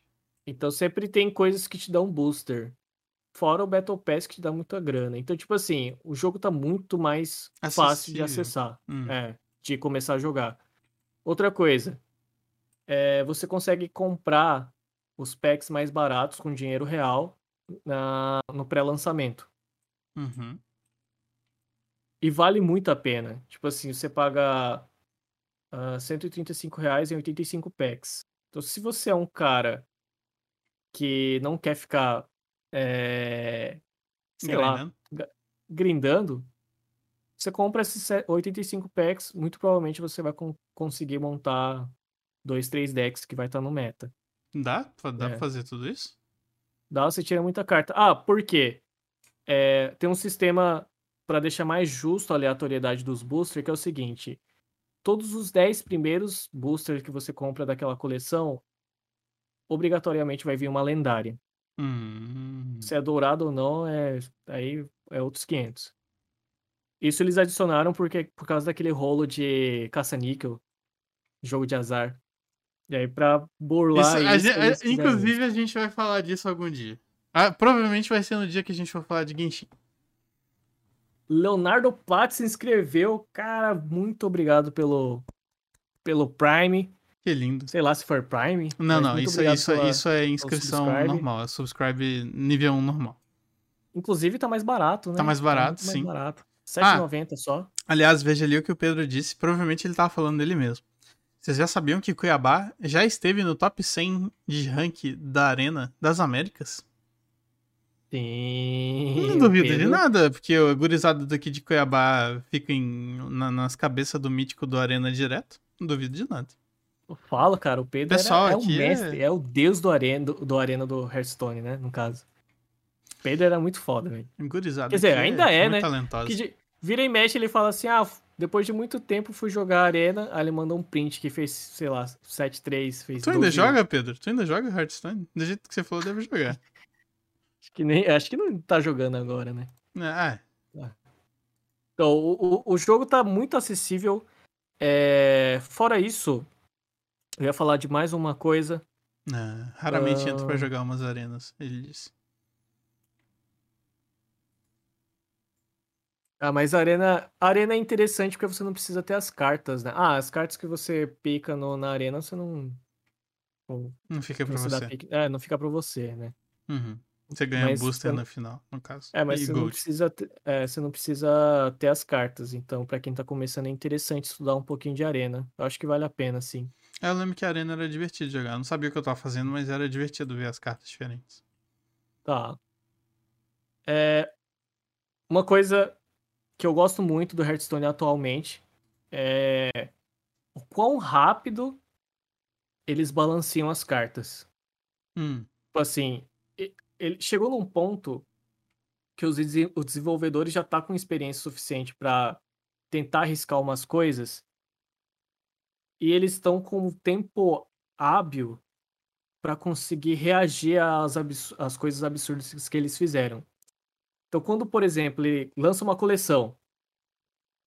Então sempre tem coisas que te dão booster. Fora o Battle Pass que te dá muita grana. Então, tipo assim, o jogo tá muito mais fácil de Acessível. acessar. Hum. É, de começar a jogar. Outra coisa, é, você consegue comprar os packs mais baratos com dinheiro real na, no pré-lançamento. Uhum. E vale muito a pena. Tipo assim, você paga ah, 135 reais em 85 packs. Então, se você é um cara que não quer ficar, é, sei lá, Grindando. grindando, você compra esses se- 85 packs, muito provavelmente você vai con- conseguir montar dois, três decks que vai estar no meta. Dá? Dá É. pra fazer tudo isso? Dá, você tira muita carta. Ah, por quê? É, tem um sistema para deixar mais justo a aleatoriedade dos boosters, que é o seguinte: todos os 10 primeiros boosters que você compra daquela coleção, obrigatoriamente vai vir uma lendária. Hum. Se é dourado ou não, é aí é outros 500. Isso eles adicionaram porque por causa daquele rolo de caça-níquel, jogo de azar. E aí pra burlar Isso, isso, a- fizeram isso. inclusive, a gente vai falar disso algum dia. Ah, provavelmente vai ser no dia que a gente for falar de Genshin. Leonardo Patti se inscreveu. Cara, muito obrigado pelo, pelo Prime. Que lindo. Sei lá se for Prime. Não, não, isso, isso, pela- isso é inscrição normal, é subscribe nível 1 normal. Inclusive tá mais barato, né? Tá mais barato, muito sim. Mais barato. R$7,90 só. Aliás, veja ali o que o Pedro disse, provavelmente ele tava falando dele mesmo. Vocês já sabiam que Cuiabá já esteve no top 100 de rank da Arena das Américas? Sim. Não duvido de Pedro. nada, porque o gurizado daqui de Cuiabá fica em- na- nas cabeças do mítico do Arena direto. Não duvido de nada. Eu falo, cara, o Pedro era- Pessoal é o é- mestre, é... o deus do arena, do, do arena do Hearthstone, né? No caso. O Pedro era muito foda, velho. Gurizada Quer dizer, aqui ainda é, muito né? talentosa. Que de- Vira e mexe, ele fala assim: ah, depois de muito tempo fui jogar Arena. Aí ele mandou um print que fez, sei lá, 7-3, fez. Tu ainda 12. joga, Pedro? Tu ainda joga Hearthstone? Do jeito que você falou, deve jogar. <laughs> Acho que, nem, acho que não tá jogando agora, né? Ah, Então, o, o, o jogo tá muito acessível. É, Fora isso, eu ia falar de mais uma coisa. não, raramente entro pra Ah. jogar umas arenas, ele disse. Ah, mas a arena, a arena é interessante porque você não precisa ter as cartas, né? Ah, as cartas que você pica no, na arena, você não. Não fica pra você pique- é, não fica pra você, né? Uhum. Você ganha Mas booster no final, no caso. É, mas e você não, precisa ter, é, você não precisa ter as cartas. Então, pra quem tá começando, é interessante estudar um pouquinho de arena. Eu acho que vale a pena, sim. Eu lembro que a arena era divertido jogar. Eu não sabia o que eu tava fazendo, mas era divertido ver as cartas diferentes. Tá. É, uma coisa que eu gosto muito do Hearthstone atualmente é o quão rápido eles balanceiam as cartas. Hum, Tipo assim, ele chegou num ponto que os, os desenvolvedores já tá com experiência suficiente para tentar arriscar umas coisas e eles estão com o tempo hábil para conseguir reagir às, às coisas absurdas que eles fizeram. Então, quando, por exemplo, ele lança uma coleção,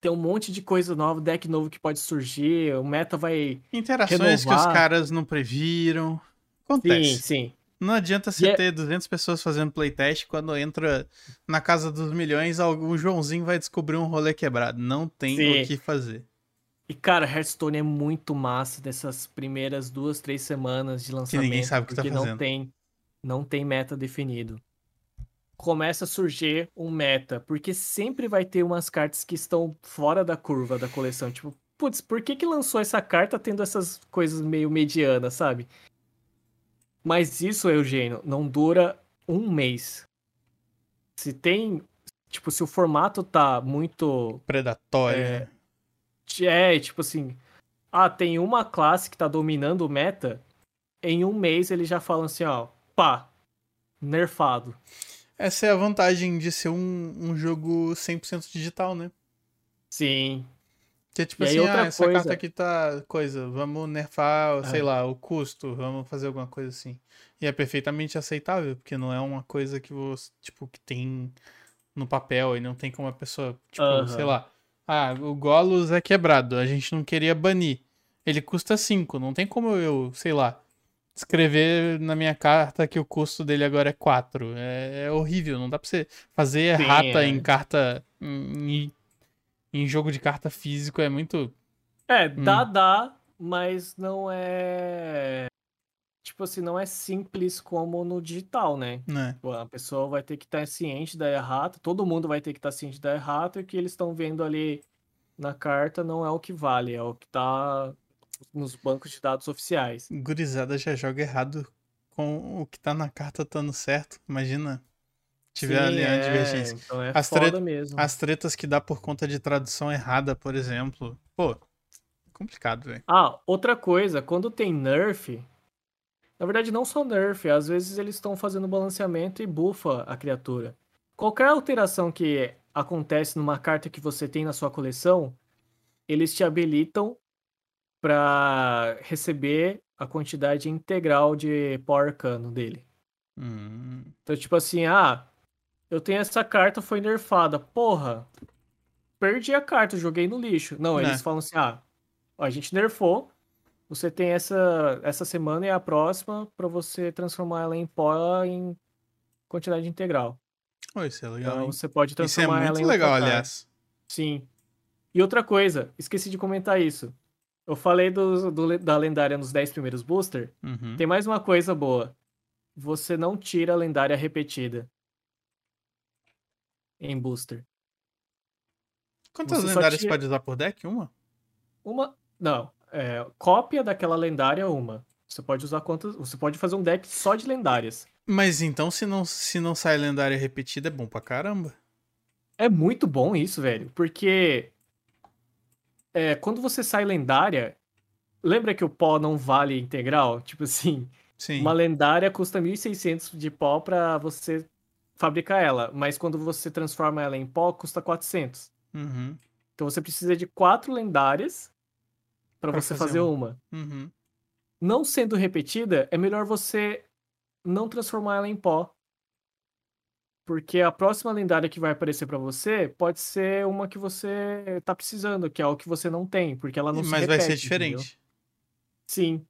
tem um monte de coisa nova, deck novo que pode surgir, o meta vai. Interações que os Renovar. caras não previram. Sim, Acontece. sim. Não adianta você é- ter 200 pessoas fazendo playtest quando entra na casa dos milhões, algum Joãozinho vai descobrir um rolê quebrado. Não tem Sim. o que fazer. E, cara, Hearthstone é muito massa dessas primeiras duas, três semanas de lançamento. ninguém sabe o que tá fazendo. não tem, não tem meta definido. Começa a surgir um meta, porque sempre vai ter umas cartas que estão fora da curva da coleção. Tipo, putz, por que que lançou essa carta tendo essas coisas meio medianas, sabe? Mas isso, Eugênio, não dura um mês. Se tem. Tipo, se o formato tá muito Predatório. É. né? é, tipo assim, ah, tem uma classe que tá dominando o meta, em um mês eles já falam assim, ó, pá, nerfado. Essa é a vantagem de ser um, um jogo 100% digital, né? Sim. Que é tipo E assim, ah, essa coisa- carta aqui tá coisa, vamos nerfar, sei É. lá, o custo, vamos fazer alguma coisa assim. E é perfeitamente aceitável, porque não é uma coisa que você, tipo, que tem no papel e não tem como a pessoa, tipo, sei lá, Ah, o Golos é quebrado, a gente não queria banir. Ele custa 5, não tem como eu, sei lá, escrever na minha carta que o custo dele agora é 4. É, é horrível, não dá pra você fazer errata é. em carta. Em, em jogo de carta físico é muito. É, dá, Hum. dá, mas não é. Tipo assim, não é simples como no digital, né? Tipo, A pessoa vai ter que estar ciente da errata, todo mundo vai ter que estar ciente da errata, e o que eles estão vendo ali na carta não é o que vale, é o que tá nos bancos de dados oficiais. Gurizada já joga errado com o que tá na carta estando certo. Imagina. Tiver ali a é, divergência. Então é As treta- mesmo. As tretas que dá por conta de tradução errada, por exemplo. Pô, complicado, velho. Ah, outra coisa, quando tem nerf, na verdade não só nerf, às vezes eles estão fazendo balanceamento e bufa a criatura. Qualquer alteração que acontece numa carta que você tem na sua coleção, eles te habilitam para receber a quantidade integral de power arcano dele. Hum, Então, tipo assim, ah, eu tenho essa carta, foi nerfada. Porra, perdi a carta, joguei no lixo. Não, Né. eles falam assim, ah, a gente nerfou, você tem essa, essa semana e a próxima pra você transformar ela em pó em quantidade integral. Pô, isso é legal. Então, hein? você pode Isso é transformar ela muito em legal, aliás. Sim. E outra coisa, esqueci de comentar isso. Eu falei do, do- da lendária nos 10 primeiros booster. Uhum. Tem mais uma coisa boa. Você não tira a lendária repetida em booster. Quantas você lendárias tira- pode usar por deck? Uma? Uma. Não. É, cópia daquela lendária, uma. Você pode usar quantas. Você pode fazer um deck só de lendárias. Mas então, se não, se não sai lendária repetida, é bom pra caramba. É muito bom isso, velho. Porque. É, quando você sai lendária. Lembra que o pó não vale integral? <laughs> Tipo assim. Sim. Uma lendária custa 1.600 de pó pra você fabricar ela. Mas quando você transforma ela em pó, custa 400. Uhum. Então você precisa de quatro lendárias pra Pra você fazer fazer uma. Uhum. Não sendo repetida, é melhor você não transformar ela em pó. Porque a próxima lendária que vai aparecer pra você pode ser uma que você tá precisando, que é o que você não tem, porque ela não se Mas vai ser repete, entendeu? diferente. Sim.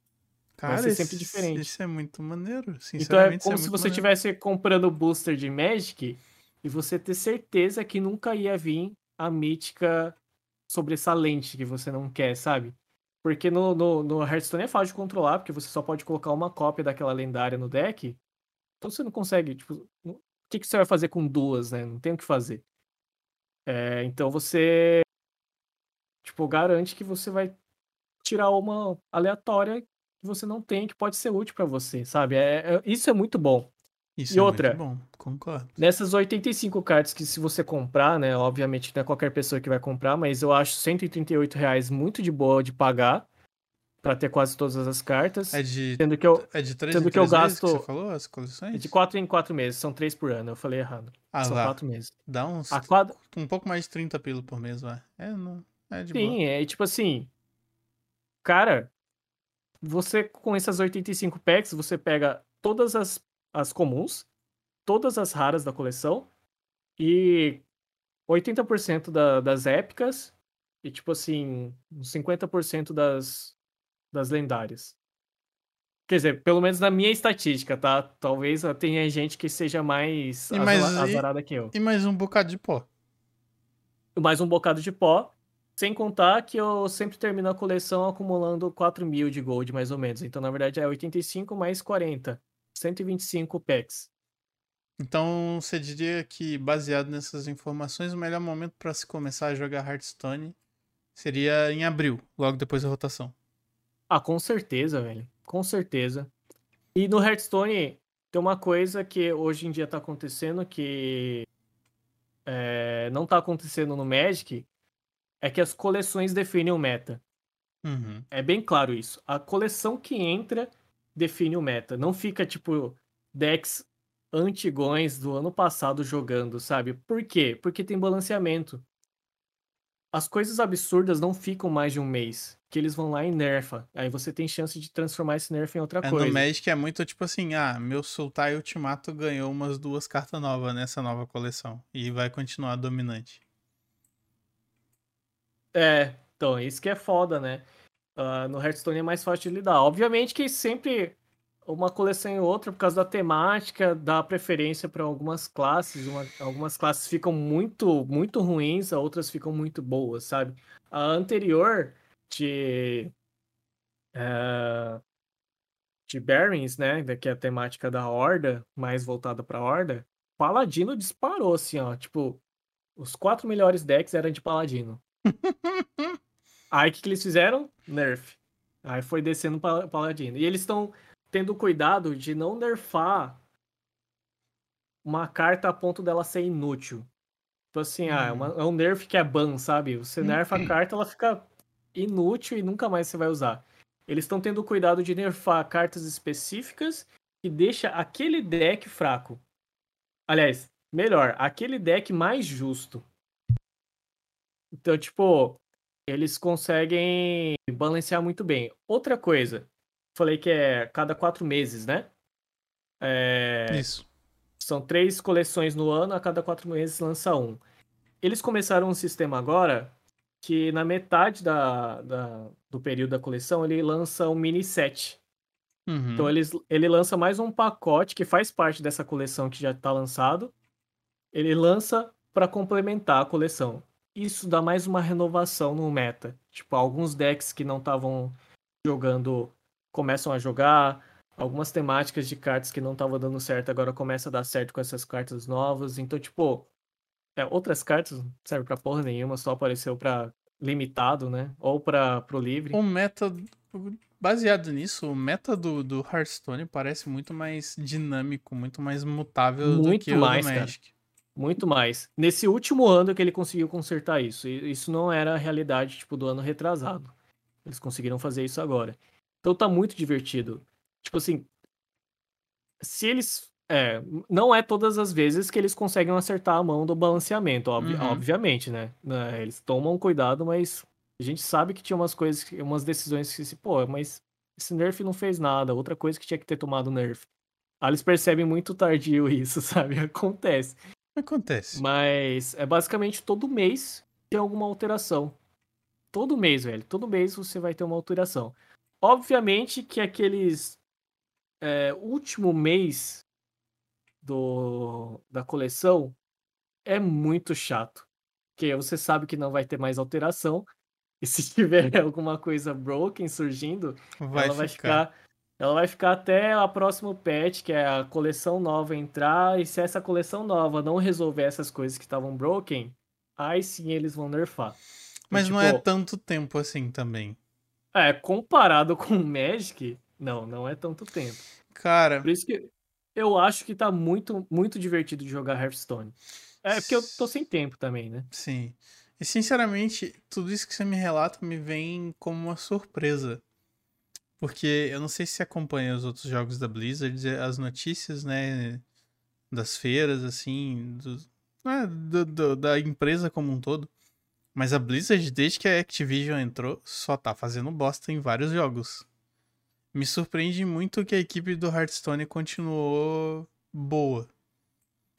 Cara, ser sempre diferente. Isso é muito maneiro. Então é Sinceramente, como isso é se muito você estivesse comprando booster de Magic e você ter certeza que nunca ia vir a mítica sobressalente que você não quer, sabe? Porque no, no, no Hearthstone é fácil de controlar, porque você só pode colocar uma cópia daquela lendária no deck. Então você não consegue, tipo, o que, que você vai fazer com duas, né? Não tem o que fazer. É, então você, tipo, garante que você vai tirar uma aleatória que você não tem, que pode ser útil pra você, sabe? É, é- isso é muito bom. Isso E é outra? muito bom, concordo. Nessas 85 cartas que se você comprar, né? Obviamente não é qualquer pessoa que vai comprar, mas eu acho 138 reais muito de boa de pagar pra ter quase todas as cartas. É de, Sendo que eu. é de três sendo em que eu três gasto- você falou, as coleções? É de 4 em 4 meses, são 3 por ano, eu falei errado. Ah, são lá. 4 meses. Dá uns... A quadra. Um pouco mais de 30 pila por mês, vai. É, não... é de boa. Sim, é tipo assim. Cara, você com essas 85 packs, você pega todas as, as comuns, todas as raras da coleção e 80% da, das épicas e tipo assim, uns 50% das, das lendárias. Quer dizer, pelo menos na minha estatística, tá? Talvez tenha gente que seja mais E mais- azula- e- azarada que eu. E mais um bocado de pó. mais um bocado de pó. Sem contar que eu sempre termino a coleção acumulando 4 mil de gold, mais ou menos. Então, na verdade, é 85 mais 40. 125 packs. Então, você diria que, baseado nessas informações, o melhor momento para se começar a jogar Hearthstone seria em abril, logo depois da rotação. Ah, com certeza, velho. Com certeza. E no Hearthstone tem uma coisa que hoje em dia tá acontecendo que é, não tá acontecendo no Magic, é que as coleções definem o meta. Uhum. É bem claro isso. A coleção que entra define o meta. Não fica, tipo, decks antigões do ano passado jogando, sabe? Por quê? Porque tem balanceamento. As coisas absurdas não ficam mais de um mês. Que eles vão lá e nerfa. Aí você tem chance de transformar esse nerf em outra É, coisa. no Magic é muito tipo assim, ah, meu Sultai Ultimato ganhou umas duas cartas novas nessa nova coleção. E vai continuar dominante. É, então, isso que é foda, né? Uh, no Hearthstone é mais fácil de lidar. Obviamente que sempre uma coleção e outra, por causa da temática, dá preferência para algumas classes. Uma, algumas classes ficam muito, muito ruins, outras ficam muito boas, sabe? A anterior de. Uh, de Barons, né? Que é a temática da Horda, mais voltada pra Horda. Paladino disparou, assim, ó. Tipo, os quatro melhores decks eram de Paladino. <laughs> Aí o que, que eles fizeram? Nerf. Aí foi descendo Paladino. E eles estão tendo cuidado de não nerfar uma carta a ponto dela ser inútil. Tipo assim, ah, é, uma, hum. é um nerf que é ban, sabe? Você nerfa a carta, ela fica inútil e nunca mais você vai usar. Eles estão tendo cuidado de nerfar cartas específicas que deixa aquele deck fraco. Aliás, melhor, aquele deck mais justo. Então, tipo, eles conseguem balancear muito bem. Outra coisa, falei que é cada quatro meses, né? É... Isso. São três coleções no ano, a cada quatro meses lança um. Eles começaram um sistema agora que na metade da, da do período da coleção ele lança um mini set. Uhum. Então ele, ele lança mais um pacote que faz parte dessa coleção que já está lançado. Ele lança para complementar a coleção. Isso dá mais uma renovação no meta. Tipo, alguns decks que não estavam jogando começam a jogar, algumas temáticas de cartas que não estavam dando certo agora começa a dar certo com essas cartas novas. Então, tipo, é, outras cartas não servem pra porra nenhuma, só apareceu pra limitado, né? Ou pra, pro livre. O meta, baseado nisso, o meta do, do Hearthstone parece muito mais dinâmico, muito mais mutável muito do que mais, o do Magic. Cara. Muito mais. Nesse último ano que ele conseguiu consertar isso. Isso não era a realidade, tipo, do ano retrasado. Eles conseguiram fazer isso agora. Então tá muito divertido. Tipo assim, se eles. É, não é todas as vezes que eles conseguem acertar a mão do balanceamento, ob uhum. obviamente, né? né? Eles tomam cuidado, mas a gente sabe que tinha umas coisas, umas decisões que se, pô, mas esse nerf não fez nada, outra coisa que tinha que ter tomado nerf. Aí eles percebem muito tardio <laughs> isso, sabe? Acontece. Acontece. Mas é basicamente todo mês tem alguma alteração. Todo mês, velho. Todo mês você vai ter uma alteração. Obviamente que aqueles é, último mês do, da coleção é muito chato. Porque você sabe que não vai ter mais alteração. <laughs> E se tiver <laughs> alguma coisa broken surgindo, vai ela vai ficar. ficar. Ela vai ficar até a próximo patch, que é a coleção nova entrar. E se essa coleção nova não resolver essas coisas que estavam broken, aí sim eles vão nerfar. Mas e, tipo, não é tanto tempo assim também. É, comparado <laughs> com o Magic, não, não é tanto tempo. Cara. Por isso que eu acho que tá muito, muito divertido de jogar Hearthstone. É porque eu tô sem tempo também, né? Sim. E sinceramente, tudo isso que você me relata me vem como uma surpresa. Porque eu não sei se acompanha os outros jogos da Blizzard, as notícias, né, das feiras, assim, do, né, do, do, da empresa como um todo. Mas a Blizzard, desde que a Activision entrou, só tá fazendo bosta em vários jogos. Me surpreende muito que a equipe do Hearthstone continuou boa.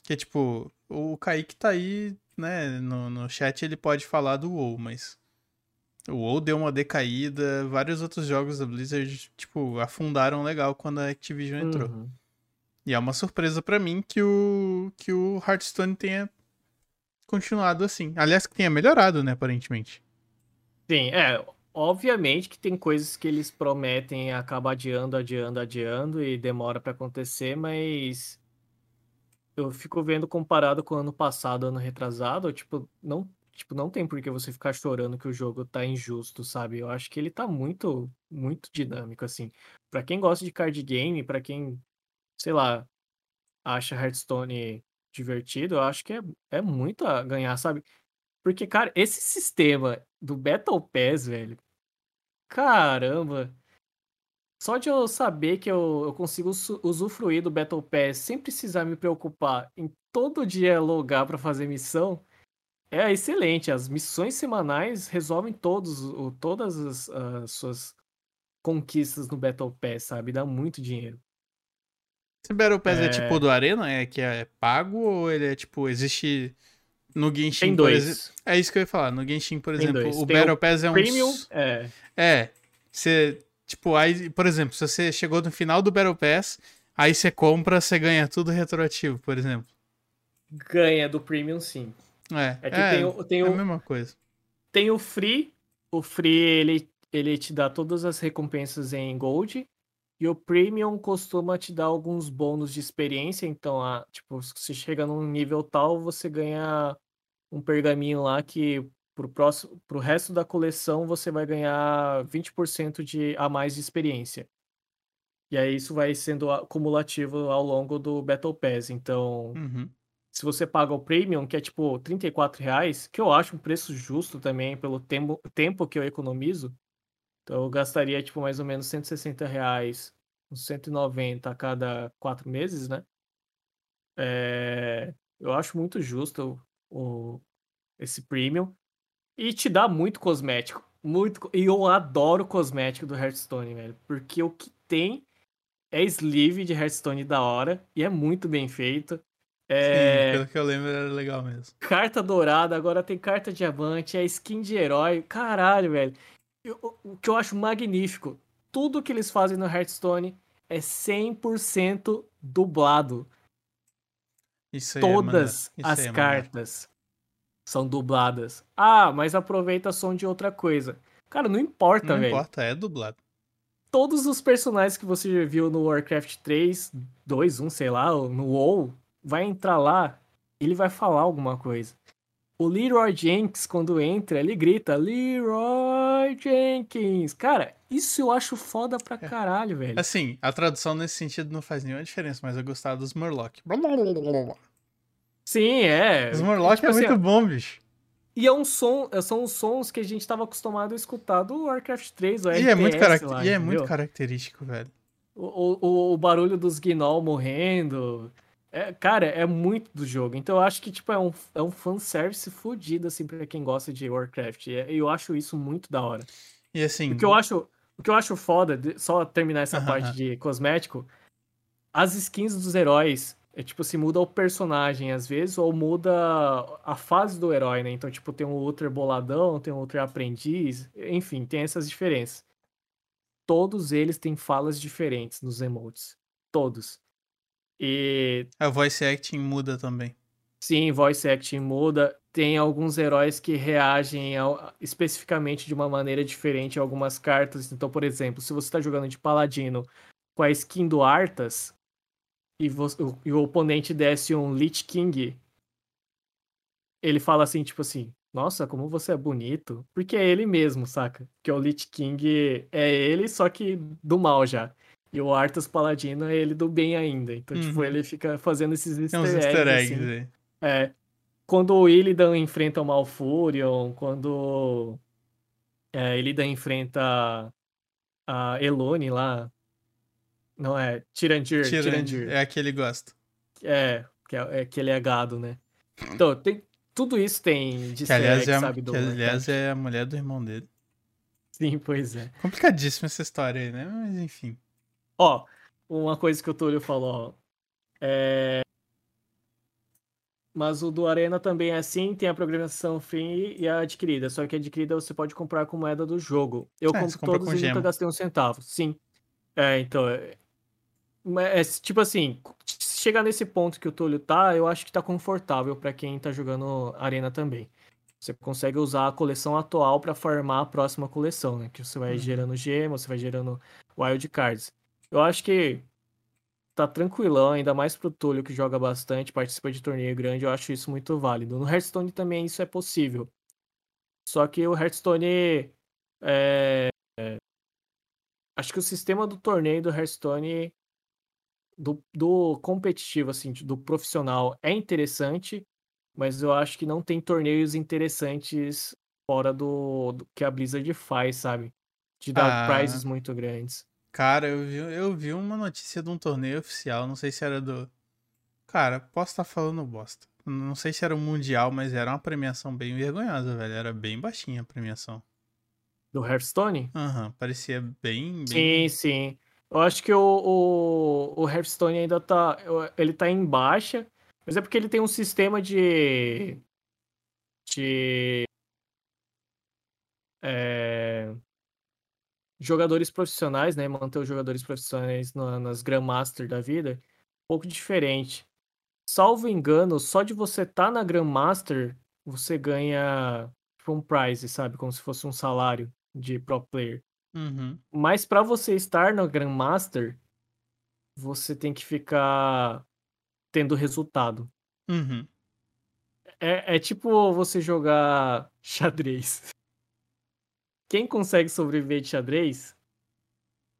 Que tipo, o Kaique tá aí, né, no, no chat ele pode falar do WoW, mas o WoW deu uma decaída, vários outros jogos da Blizzard, tipo, afundaram legal quando a Activision entrou. Uhum. E é uma surpresa para mim que o que o Hearthstone tenha continuado assim. Aliás, que tenha melhorado, né, aparentemente. Sim, é. Obviamente que tem coisas que eles prometem acabar adiando, adiando, adiando e demora para acontecer, mas eu fico vendo comparado com o ano passado, ano retrasado, tipo, não, tipo, não tem por que você ficar chorando que o jogo tá injusto, sabe? Eu acho que ele tá muito, muito dinâmico assim. Para quem gosta de card game, para quem, sei lá, acha Hearthstone divertido, eu acho que é, é muito a ganhar, sabe? Porque, cara, esse sistema do Battle Pass, velho, caramba. Só de eu saber que eu, eu consigo usufruir do Battle Pass sem precisar me preocupar em todo dia logar para fazer missão, é excelente. As missões semanais resolvem todos, todas as, as suas conquistas no Battle Pass, sabe? Dá muito dinheiro. Esse Battle Pass é... é tipo do Arena? É que é pago ou ele é tipo, existe No Genshin, Tem dois. exemplo. É isso que eu ia falar. No Genshin, por Tem exemplo, dois. o Tem Battle o Pass é um. Premium, é. É. Você. Tipo, aí, por exemplo, se você chegou no final do Battle Pass, aí você compra, você ganha tudo retroativo, por exemplo. Ganha do Premium, sim. É. É que é, tem, o, tem, é a o, mesma coisa. tem o Free. O Free, ele, ele te dá todas as recompensas em Gold. E o Premium costuma te dar alguns bônus de experiência. Então, ah, tipo, se você chega num nível tal, você ganha um pergaminho lá que pro, próximo, pro resto da coleção você vai ganhar 20% de, a mais de experiência. E aí isso vai sendo acumulativo ao longo do Battle Pass. Então, Uhum. se você paga o Premium, que é tipo 34 reais, que eu acho um preço justo também pelo tempo, tempo que eu economizo. Então eu gastaria tipo mais ou menos 160 reais, uns 190 a cada quatro meses, né? É, eu acho muito justo o, o- esse Premium. E te dá muito cosmético. Muito, e eu adoro o cosmético do Hearthstone, velho. Porque o que tem é sleeve de Hearthstone da hora. E é muito bem feito. Sim, É, pelo que eu lembro era legal mesmo. carta dourada, agora tem carta diamante, é skin de herói. Caralho, velho. Eu- o que eu acho magnífico, tudo que eles fazem no Hearthstone é 100% dublado. Isso aí é. Todas Isso as aí é cartas são dubladas. Ah, mas aproveita som de outra coisa. Cara, não importa, Não velho. importa, é dublado. Todos os personagens que você já viu no Warcraft 3, 2, 1, sei lá, no WoW, vai entrar lá, ele vai falar alguma coisa. O Leroy Jenkins, quando entra, ele grita Leroy Jenkins. Cara, isso eu acho foda pra caralho, velho. Assim, a tradução nesse sentido não faz nenhuma diferença, mas eu gostava dos Murloc. Sim, é. Os Murloc Tipo é assim, muito bom, bicho. E é um som, são os sons que a gente tava acostumado a escutar do Warcraft 3, o E é, muito lá, e é muito característico, velho. O, o, o barulho dos Gnoll morrendo. É, cara, é muito do jogo. Então eu acho que, tipo, é um, é um fanservice fodido, assim, pra quem gosta de Warcraft. E é- eu acho isso muito da hora. E assim, O que eu acho, o que eu acho foda, de- só terminar essa Aham, parte aham. de cosmético, as skins dos heróis, é tipo, se muda o personagem às vezes, ou muda a fase do herói, né? Então, tipo, tem um Ultra boladão, tem um Ultra aprendiz, enfim, tem essas diferenças. Todos eles têm falas diferentes nos emotes. Todos. E a voice acting muda também. Sim, voice acting muda. Tem alguns heróis que reagem ao- especificamente de uma maneira diferente a algumas cartas. Então, por exemplo, se você está jogando de paladino com a skin do Arthas e, e o oponente desce um Lich King, ele fala assim, tipo assim, nossa, como você é bonito. Porque é ele mesmo, saca? Que o Lich King é ele, só que do mal já. E o Arthas Paladino é ele do bem ainda. Então, tipo, Uhum. ele fica fazendo esses easter uns eggs, easter eggs assim. aí. É. Quando o Illidan enfrenta o Malfurion, quando é, Illidan enfrenta a Elone lá. Não é, Tirandir, Tirando, Tirandir. é a que ele gosta. É, que é, é que ele é gado, né? Então, tem, tudo isso tem de Que aliás, é sabe, do que, aliás é a mulher do irmão dele. Sim, pois é. Complicadíssima essa história aí, né? Mas enfim. Ó, uma coisa que o Túlio falou, ó. É... Mas o do Arena também é assim, tem a programação free e a adquirida. Só que a adquirida você pode comprar com moeda do jogo. Eu É, compro todos e nunca gastei um centavo. Sim. É, então. É... Mas, é, tipo assim, se chegar nesse ponto que o Túlio tá, eu acho que tá confortável pra quem tá jogando Arena também. Você consegue usar a coleção atual pra farmar a próxima coleção, né? Que você vai Uhum. gerando gema, você vai gerando wild cards. Eu acho que tá tranquilão, ainda mais pro Túlio que joga bastante, participa de torneio grande, eu acho isso muito válido. No Hearthstone também isso é possível. Só que o Hearthstone é, é, acho que o sistema do torneio do Hearthstone do, do competitivo assim, do profissional é interessante, mas eu acho que não tem torneios interessantes fora do, do que a Blizzard faz, sabe? De dar Ah. prizes muito grandes. Cara, eu vi, eu vi uma notícia de um torneio oficial, não sei se era do. Cara, posso estar falando bosta. Não sei se era um mundial, mas era uma premiação bem vergonhosa, velho. Era bem baixinha a premiação. Do Hearthstone? Aham, parecia bem. Sim, bem... sim. Eu acho que o, o, o Hearthstone ainda tá. Ele tá em baixa, mas é porque ele tem um sistema de. de é, jogadores profissionais, né? Manter os jogadores profissionais na, nas Grandmaster da vida, um pouco diferente. Salvo engano, só de você estar tá na Grandmaster, você ganha um prize, sabe? Como se fosse um salário de pro player. Uhum. Mas para você estar na Grandmaster, você tem que ficar tendo resultado. Uhum. É, é tipo você jogar <laughs> xadrez. Quem consegue sobreviver de xadrez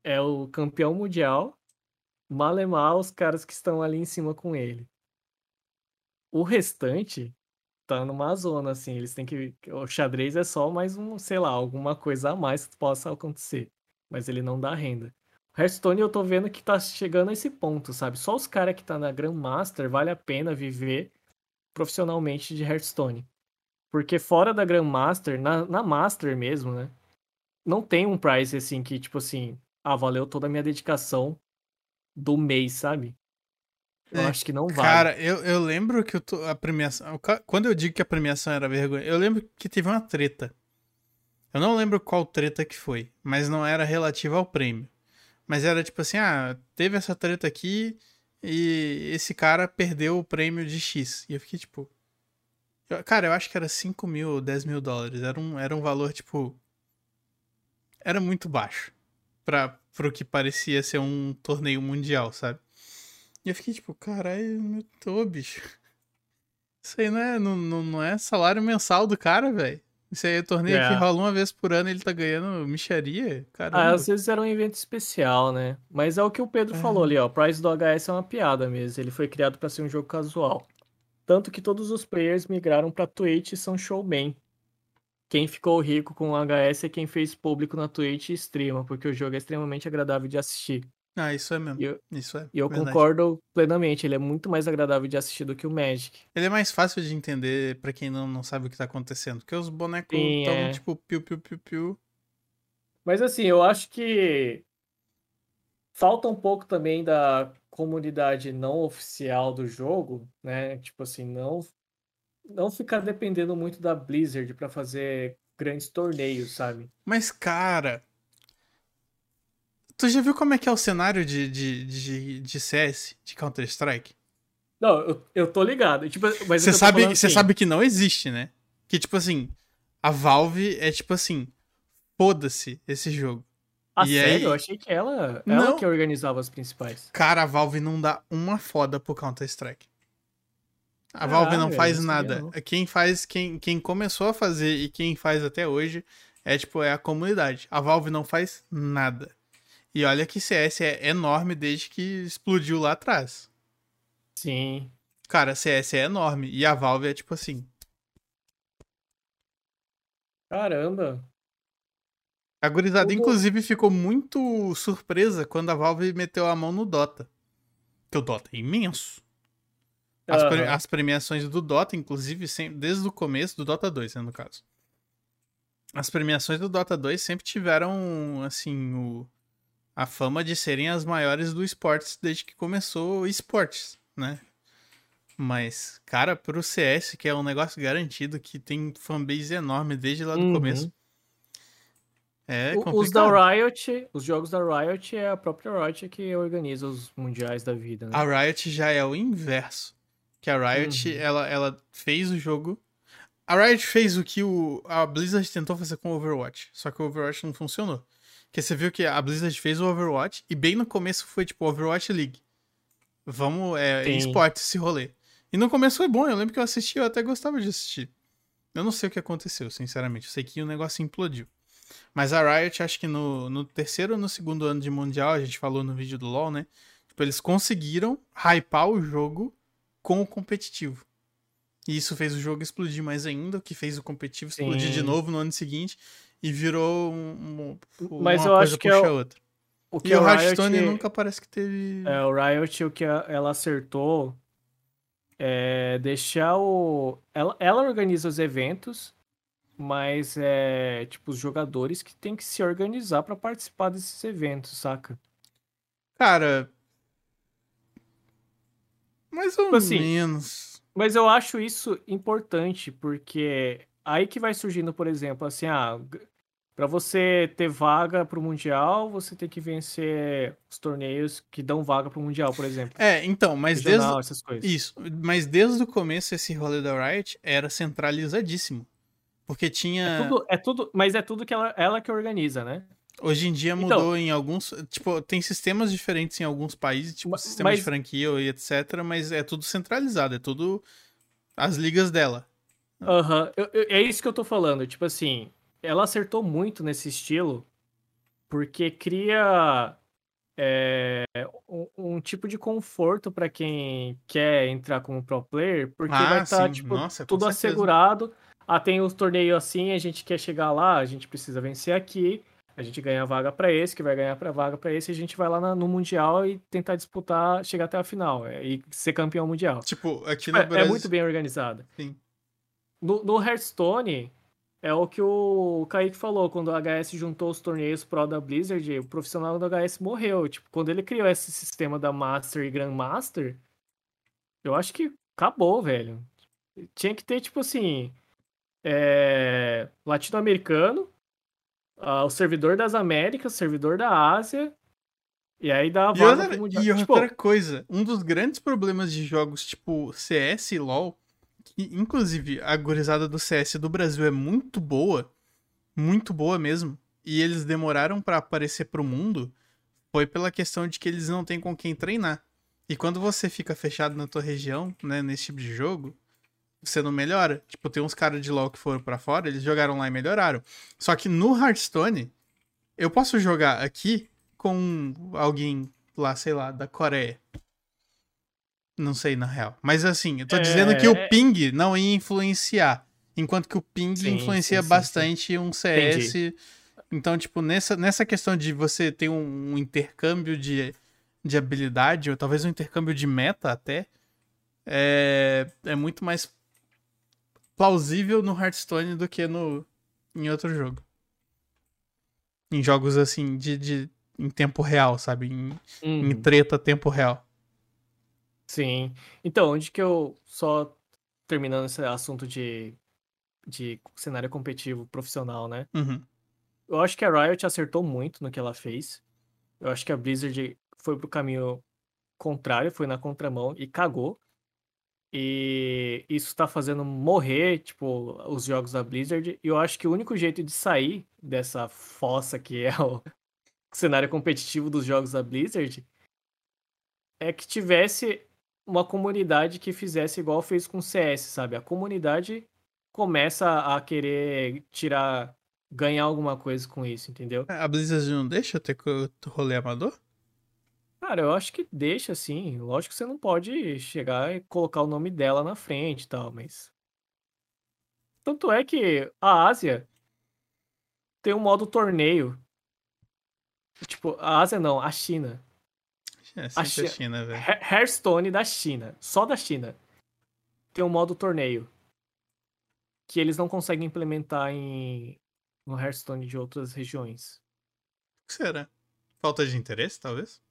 é o campeão mundial, malemar os caras que estão ali em cima com ele. O restante tá numa zona, assim, eles têm que. O xadrez é só mais um, sei lá, alguma coisa a mais que possa acontecer. Mas ele não dá renda. O Hearthstone eu tô vendo que tá chegando a esse ponto, sabe? Só os caras que tá na Grandmaster vale a pena viver profissionalmente de Hearthstone. Porque fora da Grandmaster, na, na Master mesmo, né? Não tem um price assim que, tipo assim, ah, valeu toda a minha dedicação do mês, sabe? Eu é, acho que não vale. Cara, eu, eu lembro que tô, a premiação. Quando eu digo que a premiação era vergonha, eu lembro que teve uma treta. Eu não lembro qual treta que foi, mas não era relativa ao prêmio. Mas era tipo assim: ah, teve essa treta aqui e esse cara perdeu o prêmio de X. E eu fiquei tipo. Eu, cara, eu acho que era 5 mil ou 10 mil dólares. Era um, era um valor, tipo. Era muito baixo. Pra, pro que parecia ser um torneio mundial, sabe? E eu fiquei tipo, caralho, meu tô, bicho. <laughs> Isso aí não é, não, não, não é salário mensal do cara, velho. Isso aí é torneio é. que rola uma vez por ano ele tá ganhando micharia. Caramba. Ah, às vezes era um evento especial, né? Mas é o que o Pedro é. falou ali, ó. O Price do HS é uma piada mesmo. Ele foi criado para ser um jogo casual. Tanto que todos os players migraram pra Twitch e são showman. Quem ficou rico com o HS é quem fez público na Twitch e streama, porque o jogo é extremamente agradável de assistir. Ah, isso é mesmo. Eu, isso é. E eu verdade. concordo plenamente. Ele é muito mais agradável de assistir do que o Magic. Ele é mais fácil de entender para quem não, não sabe o que tá acontecendo. Porque os bonecos estão é. tipo piu, piu, piu, piu. Mas assim, eu acho que falta um pouco também da comunidade não oficial do jogo, né? Tipo assim, não não ficar dependendo muito da Blizzard para fazer grandes torneios, sabe? Mas cara, Tu já viu como é que é o cenário de, de, de, de CS, de Counter-Strike? Não, eu, eu tô ligado. Tipo, mas você sabe, você assim... sabe que não existe, né? Que tipo assim, a Valve é tipo assim, foda-se esse jogo. Ah, e sério? Aí... Eu achei que ela, ela não. que organizava as principais. Cara, a Valve não dá uma foda pro Counter-Strike. A Valve não faz nada. Não. Quem faz, quem, quem começou a fazer e quem faz até hoje é tipo é a comunidade. A Valve não faz nada. E olha que CS é enorme desde que explodiu lá atrás. Sim. Cara, CS é enorme. E a Valve é tipo assim. Caramba. A gurizada, inclusive, ficou muito surpresa quando a Valve meteu a mão no Dota. Que o Dota é imenso. As, uhum. pre as premiações do Dota, inclusive, sempre, desde o começo, do Dota 2, né, no caso. As premiações do Dota 2 sempre tiveram, assim, o, a fama de serem as maiores do esportes desde que começou esportes, né? Mas, cara, pro CS, que é um negócio garantido, que tem fanbase enorme desde lá do uhum. começo. É complicado. Os da Riot, os jogos da Riot é a própria Riot que organiza os mundiais da vida, né? A Riot já é o inverso. Que a Riot, uhum. ela, ela fez o jogo. A Riot fez o que o, a Blizzard tentou fazer com o Overwatch. Só que o Overwatch não funcionou. Que você viu que a Blizzard fez o Overwatch e bem no começo foi tipo Overwatch League. Vamos, é, esporte esse rolê. E no começo foi bom, eu lembro que eu assisti, eu até gostava de assistir. Eu não sei o que aconteceu, sinceramente. Eu sei que o negócio implodiu. Mas a Riot, acho que no, no terceiro ou no segundo ano de Mundial, a gente falou no vídeo do LoL, né? Tipo, eles conseguiram hypar o jogo com o competitivo. E isso fez o jogo explodir mais ainda, o que fez o competitivo explodir Sim. de novo no ano seguinte e virou um, um, Mas eu acho que é o, outra. O que e o Hearthstone nunca parece que teve. É, o Riot, o que ela acertou é deixar o. Ela, ela organiza os eventos, mas é tipo os jogadores que tem que se organizar para participar desses eventos, saca? Cara. Mais ou tipo assim, menos. Mas eu acho isso importante, porque aí que vai surgindo, por exemplo, assim, ah, para você ter vaga para o Mundial, você tem que vencer os torneios que dão vaga para o Mundial, por exemplo. É, então, mas Regional, desde. Isso, mas desde o começo esse rolê da Riot era centralizadíssimo. Porque tinha. É tudo, é tudo, mas é tudo que ela, ela que organiza, né? Hoje em dia Então- mudou em alguns. Tipo, tem sistemas diferentes em alguns países, tipo Ma- sistema de mas- franquia e etc. Mas é tudo centralizado, é tudo as ligas dela. Aham, é isso que eu tô falando. Tipo assim, ela acertou muito nesse estilo, porque cria é, um, um tipo de conforto pra quem quer entrar como pro player, porque Ah, vai estar, sim. tipo, Nossa, tudo certeza. assegurado. Ah, tem os torneios assim, a gente quer chegar lá, a gente precisa vencer aqui, a gente ganha vaga pra esse, que vai ganhar pra vaga pra esse, e a gente vai lá na- no Mundial e tentar disputar, chegar até a final é, e ser campeão mundial. Tipo, aqui Tipo, no é, é Brasil. muito bem organizado. Sim. No, no Hearthstone, é o que o Kaique falou, quando o HS juntou os torneios Pro da Blizzard, o profissional do HS morreu. Tipo, quando ele criou esse sistema da Master e Grandmaster, eu acho que acabou, velho. Tinha que ter, tipo assim, é, latino-americano, ah, o servidor das Américas, servidor da Ásia, e aí dá a E vaga outra, pro Mundial. e Tipo, outra coisa, um dos grandes problemas de jogos tipo CS e LoL, que inclusive a gurizada do CS do Brasil é muito boa, muito boa mesmo, e eles demoraram pra aparecer pro mundo, foi pela questão de que eles não têm com quem treinar. E quando você fica fechado na tua região, né, nesse tipo de jogo, você não melhora. Tipo, tem uns caras de LoL que foram pra fora, eles jogaram lá e melhoraram. Só que no Hearthstone, eu posso jogar aqui com alguém lá, sei lá, da Coreia. Não sei, na real. Mas assim, eu tô É, dizendo que o é- ping não ia influenciar. Enquanto que o ping Sim, influencia sim, sim, bastante um CS. Então, tipo, nessa, nessa questão de você ter um, um intercâmbio de, de habilidade, ou talvez um intercâmbio de meta até, é, é muito mais plausível no Hearthstone do que no, em outro jogo. Em jogos assim, de, de, em tempo real, sabe? Em, em uhum. treta tempo real. Sim. Então, onde que eu só terminando esse assunto de, de cenário competitivo profissional, né? Uhum. Eu acho que a Riot acertou muito no que ela fez. Eu acho que a Blizzard foi pro caminho contrário, foi na contramão e cagou. E isso tá fazendo morrer, tipo, os jogos da Blizzard. E eu acho que o único jeito de sair dessa fossa que é o <laughs> cenário competitivo dos jogos da Blizzard é que tivesse uma comunidade que fizesse igual fez com o CS, sabe? A comunidade começa a querer tirar, ganhar alguma coisa com isso, entendeu? A Blizzard não deixa ter rolê amador? Cara, eu acho que deixa assim. Lógico que você não pode chegar e colocar o nome dela na frente e tal, mas. Tanto é que a Ásia tem um modo torneio. Tipo, a Ásia não, a China. É A Chi- China, velho. He- Hearthstone da China, só da China, tem um modo torneio que eles não conseguem implementar em no Hearthstone de outras regiões. O que será? Falta de interesse, talvez?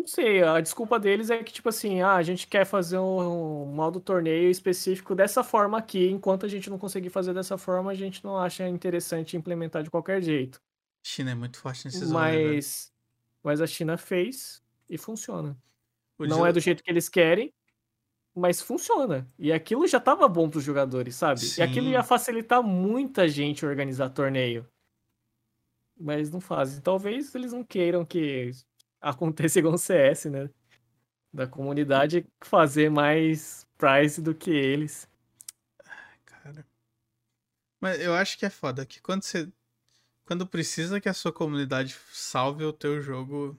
Não sei, a desculpa deles é que, tipo assim, ah, a gente quer fazer um, um modo torneio específico dessa forma aqui, enquanto a gente não conseguir fazer dessa forma, a gente não acha interessante implementar de qualquer jeito. China é muito forte nesses velho. Mas, mas a China fez e funciona. O não Gil- é do jeito que eles querem, mas funciona. E aquilo já tava bom pros jogadores, sabe? E aquilo Sim. ia facilitar muita gente organizar torneio. Mas não fazem. Talvez eles não queiram que aconteça igual o CS, né? Da comunidade fazer mais prize do que eles. Cara. Mas eu acho que é foda que quando você. Quando precisa que a sua comunidade salve o teu jogo.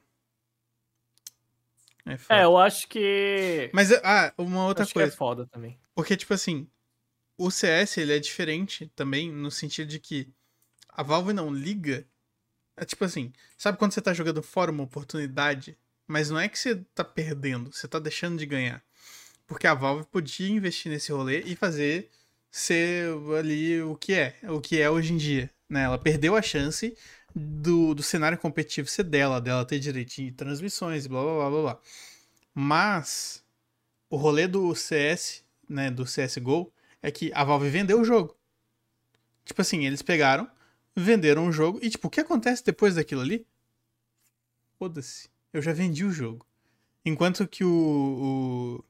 É foda. É, eu acho que. Mas, ah, uma outra acho que é coisa. foda também. Porque, tipo assim, o CS ele é diferente também no sentido de que a Valve não liga. É tipo assim, sabe quando você tá jogando fora uma oportunidade, mas não é que você tá perdendo, você tá deixando de ganhar. Porque a Valve podia investir nesse rolê e fazer ser ali o que é, o que é hoje em dia. Né? Ela perdeu a chance do, do cenário competitivo ser dela, dela ter direito de transmissões, blá blá blá blá blá. Mas o rolê do CS, né, do CSGO, é que a Valve vendeu o jogo. Tipo assim, eles pegaram, venderam o jogo, e tipo, o que acontece depois daquilo ali? Foda-se, eu já vendi o jogo. Enquanto que o, o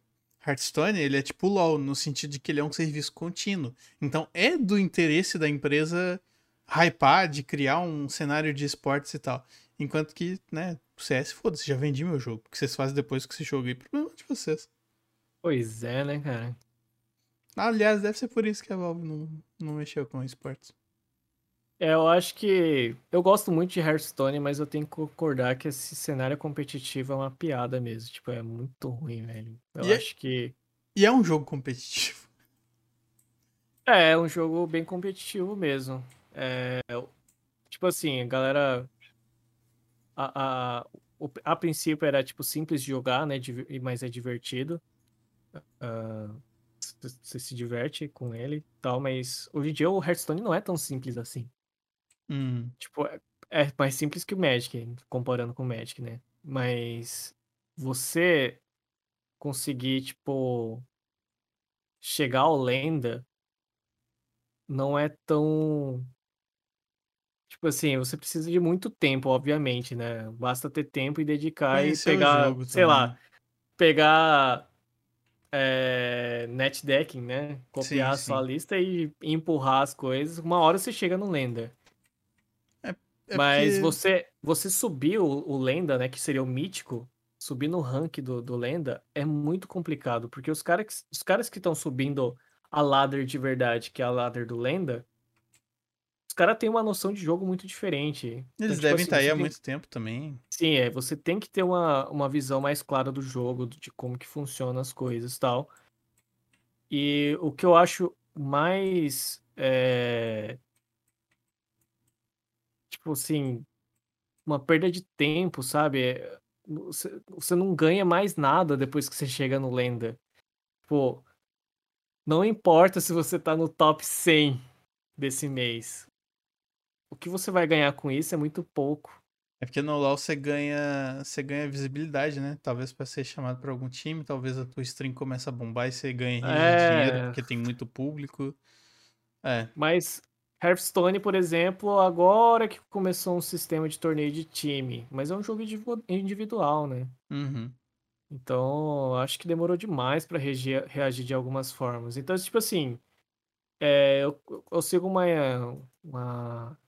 Hearthstone, ele é tipo LoL, no sentido de que ele é um serviço contínuo. Então é do interesse da empresa hypar, de criar um cenário de esportes e tal. Enquanto que, né, o CS, foda-se, já vendi meu jogo. O que vocês fazem depois que esse jogo aí, problema de vocês. Pois é, né, cara? Aliás, deve ser por isso que a Valve não, não mexeu com esportes. É, eu acho que. Eu gosto muito de Hearthstone, mas eu tenho que concordar que esse cenário competitivo é uma piada mesmo. Tipo, é muito ruim, velho. Eu E é- acho que. E é um jogo competitivo. <laughs> É, é um jogo bem competitivo mesmo. É, tipo assim, a galera. A, a, a princípio era tipo simples de jogar, né? Mas é divertido. C- Você se diverte com ele e tal, mas hoje em dia o Hearthstone não é tão simples assim. Hum. Tipo, é- é mais simples que o Magic, comparando com o Magic, né? Mas você conseguir, tipo, chegar ao lenda não é tão. Tipo assim, você precisa de muito tempo, obviamente, né? Basta ter tempo e dedicar Conhecer e pegar, jogo sei também. lá, pegar é, netdecking, né? Copiar Sim, a sua sim. lista e empurrar as coisas. Uma hora você chega no lenda. É Mas porque- você você subir o, o lenda, né, que seria o mítico, subir no rank do, do lenda é muito complicado, porque os, cara os caras que estão subindo a ladder de verdade, que é a ladder do lenda, os caras têm uma noção de jogo muito diferente. Então, Eles tipo devem assim, estar aí você há tem- muito tempo também. Sim, é, você tem que ter uma, uma visão mais clara do jogo, de como que funcionam as coisas e tal. E o que eu acho mais, é, tipo assim, uma perda de tempo, sabe? É, Você, você não ganha mais nada depois que você chega no Lenda. Pô, não importa se você tá no top 100 desse mês. O que você vai ganhar com isso é muito pouco. É porque no LoL você ganha, você ganha visibilidade, né? Talvez pra ser chamado pra algum time, talvez a tua stream comece a bombar e você ganha É. dinheiro porque tem muito público. É, Mas Hearthstone, por exemplo, agora que começou um sistema de torneio de time, mas é um jogo individu- individual, né? uhum. Então, acho que demorou demais pra reagir, reagir de algumas formas. Então, tipo assim, é, eu, eu sigo uma, uma,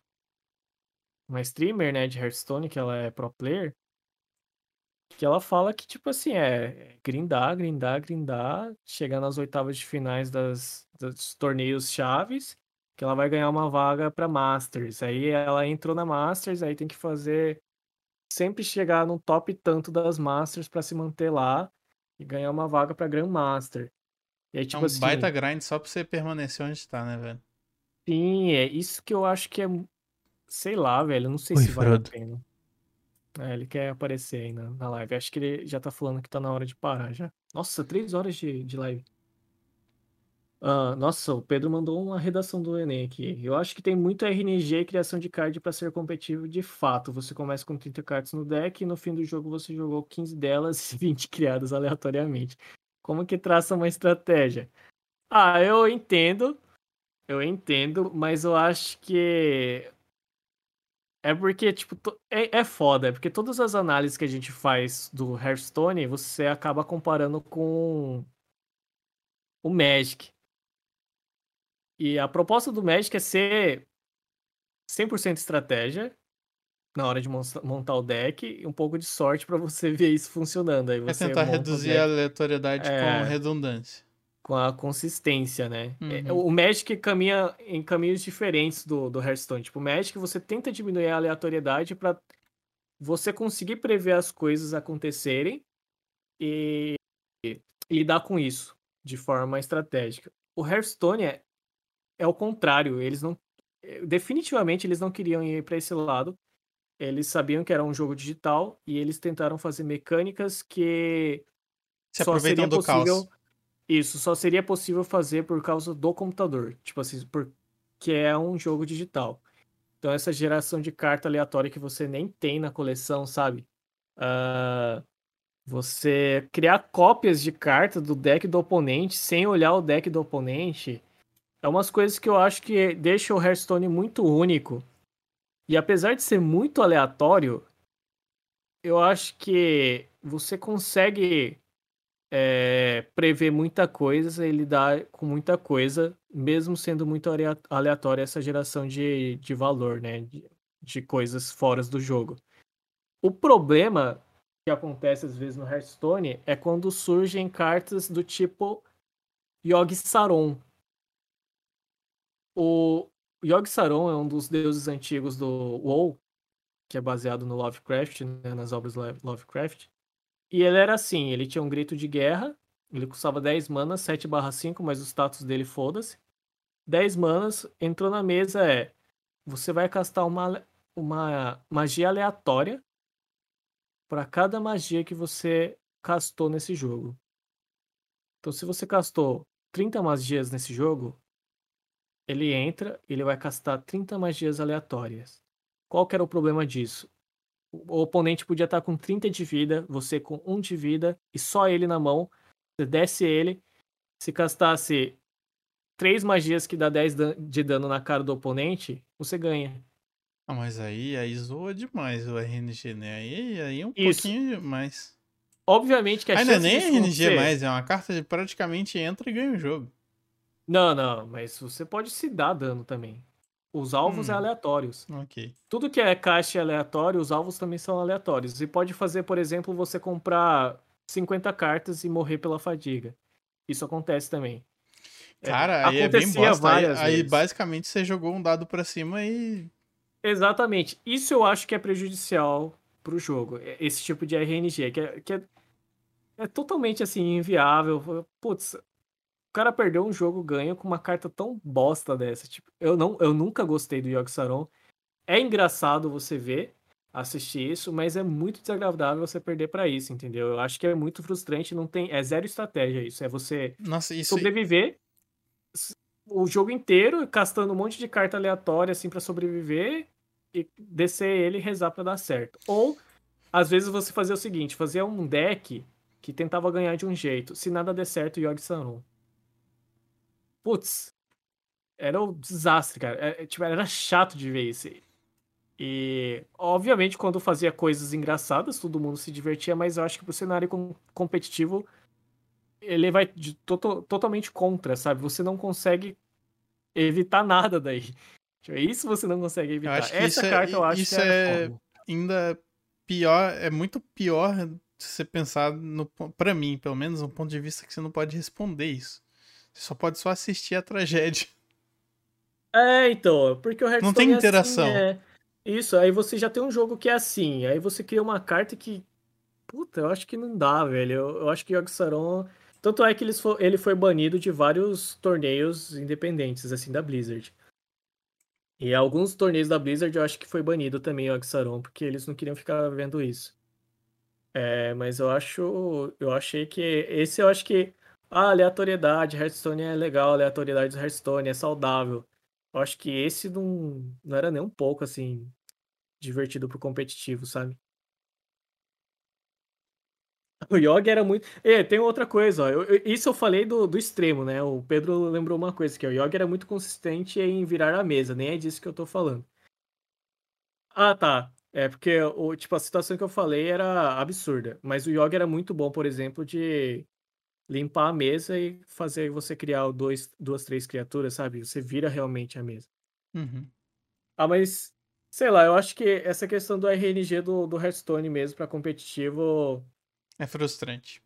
uma streamer, né, de Hearthstone, que ela é pro player, que ela fala que, tipo assim, é grindar, grindar, grindar, chegar nas oitavas de finais das, dos torneios chaves, que ela vai ganhar uma vaga pra Masters. Aí ela entrou na Masters, aí tem que fazer sempre chegar no top tanto das Masters pra se manter lá e ganhar uma vaga pra Grandmaster. E aí, É tipo um assim, baita grind só pra você permanecer onde tá, né, velho? sim, é isso que eu acho que é, sei lá, velho, não sei Oi, se vale Frodo. a pena. É, ele quer aparecer aí na, na live. Acho que ele já tá falando que tá na hora de parar já. Nossa, três horas de, de live. Ah, nossa, o Pedro mandou uma redação do Enem aqui. Eu acho que tem muito RNG e criação de card pra ser competitivo de fato. Você começa com 30 cartas no deck e no fim do jogo você jogou 15 delas e <laughs> 20 criadas aleatoriamente. Como que traça uma estratégia? Ah, eu entendo. Eu entendo, mas eu acho que é porque, tipo, é, é foda, é porque todas as análises que a gente faz do Hearthstone, você acaba comparando com o Magic. E a proposta do Magic é ser 100% estratégia na hora de mon- montar o deck e um pouco de sorte pra você <laughs> ver isso funcionando. Aí É você tentar monta o reduzir a aleatoriedade É. com redundância. com a consistência, né? É, Uhum. O Magic caminha em caminhos diferentes do, do Hearthstone. Tipo, o Magic você tenta diminuir a aleatoriedade pra você conseguir prever as coisas acontecerem e, e lidar com isso de forma estratégica. O Hearthstone é, é o contrário. Eles não. eh, Definitivamente eles não queriam ir pra esse lado. Eles sabiam que era um jogo digital e eles tentaram fazer mecânicas que Se só seria do caos. possível. Isso, só seria possível fazer por causa do computador. Tipo assim, porque é um jogo digital. Então, essa geração de carta aleatória que você nem tem na coleção, sabe? Ah, Você criar cópias de carta do deck do oponente sem olhar o deck do oponente é umas coisas que eu acho que deixa o Hearthstone muito único. E apesar de ser muito aleatório, eu acho que você consegue é, prever muita coisa e lidar com muita coisa, mesmo sendo muito aleatória essa geração de, de valor, né? De, de coisas fora do jogo. O problema que acontece às vezes no Hearthstone é quando surgem cartas do tipo Yogg Saron. O Yogg Saron é um dos deuses antigos do WoW, que é baseado no Lovecraft, né, nas obras Lovecraft. E ele era assim, ele tinha um grito de guerra, ele custava 10 manas, 7/5, mas o status dele foda-se. 10 manas, entrou na mesa é, você vai castar uma, uma magia aleatória para cada magia que você castou nesse jogo. Então se você castou 30 magias nesse jogo, ele entra, ele vai castar 30 magias aleatórias. Qual que era o problema disso? O oponente podia estar com 30 de vida, você com 1 de vida e só ele na mão. Você desce ele. Se castasse 3 magias que dá 10 de dano na cara do oponente, você ganha. Ah, mas aí, aí zoa demais o RNG, né? Aí, aí é um Isso. pouquinho demais. Obviamente que a não é nem RNG mais, é uma carta que praticamente entra e ganha o jogo. Não, não, mas você pode se dar dano também. Os alvos é hum, é aleatórios. Ok. Tudo que é caixa é aleatório, os alvos também são aleatórios. E pode fazer, por exemplo, você comprar 50 cartas e morrer pela fadiga. Isso acontece também. É, Cara, é, aí é bem bosta. Aí, aí, basicamente você jogou um dado pra cima e. Exatamente. Isso eu acho que é prejudicial pro jogo. Esse tipo de RNG, que é, que é, é totalmente assim, inviável. Putz, cara perdeu um jogo ganho com uma carta tão bosta dessa. Tipo, eu, não, eu nunca gostei do Yogg Saron. É engraçado você ver, assistir isso, mas é muito desagradável você perder para isso, entendeu? Eu acho que é muito frustrante, não tem, é zero estratégia isso, é você Nossa, isso... sobreviver o jogo inteiro castando um monte de carta aleatória assim para sobreviver e descer ele e rezar para dar certo. Ou às vezes você fazia o seguinte, fazia um deck que tentava ganhar de um jeito. Se nada der certo, Yogg Saron putz, era um desastre, cara. É, é, tipo, era chato de ver isso. E, obviamente, quando fazia coisas engraçadas, todo mundo se divertia, mas eu acho que pro cenário com, competitivo, ele vai de, to, totalmente contra, sabe? Você não consegue evitar nada daí. Tipo, isso você não consegue evitar. Essa é, carta eu acho isso que é, é ainda pior, é muito pior se você pensar no, para mim, pelo menos, um ponto de vista que você não pode responder isso. Você só pode só assistir a tragédia. <laughs> É, então, porque o Hearthstone Não tem interação. É assim, é... Isso, aí você já tem um jogo que é assim, aí você cria uma carta que. Puta, eu acho que não dá, velho. Eu, eu acho que o Saron. Tanto é que for, ele foi banido de vários torneios independentes, assim, da Blizzard. E alguns torneios da Blizzard eu acho que foi banido também o Saron, porque eles não queriam ficar vendo isso. É, mas eu acho. Eu achei que. Esse eu acho que ah, aleatoriedade, Hearthstone é legal, aleatoriedade do Hearthstone é saudável. Eu acho que esse não, não era nem um pouco, assim, divertido pro competitivo, sabe? <laughs> O Yogi era muito. E, tem outra coisa, ó. Eu, isso eu falei do, do extremo, né? O Pedro lembrou uma coisa, que o Yogi era muito consistente em virar a mesa, nem é disso que eu tô falando. Ah, tá. É porque o, tipo, a situação que eu falei era absurda. Mas o Yogi era muito bom, por exemplo, de limpar a mesa e fazer você criar dois, duas, três criaturas, sabe? Você vira realmente a mesa. Uhum. Ah, mas sei lá, eu acho que essa questão do RNG do, do Hearthstone mesmo para competitivo. É frustrante.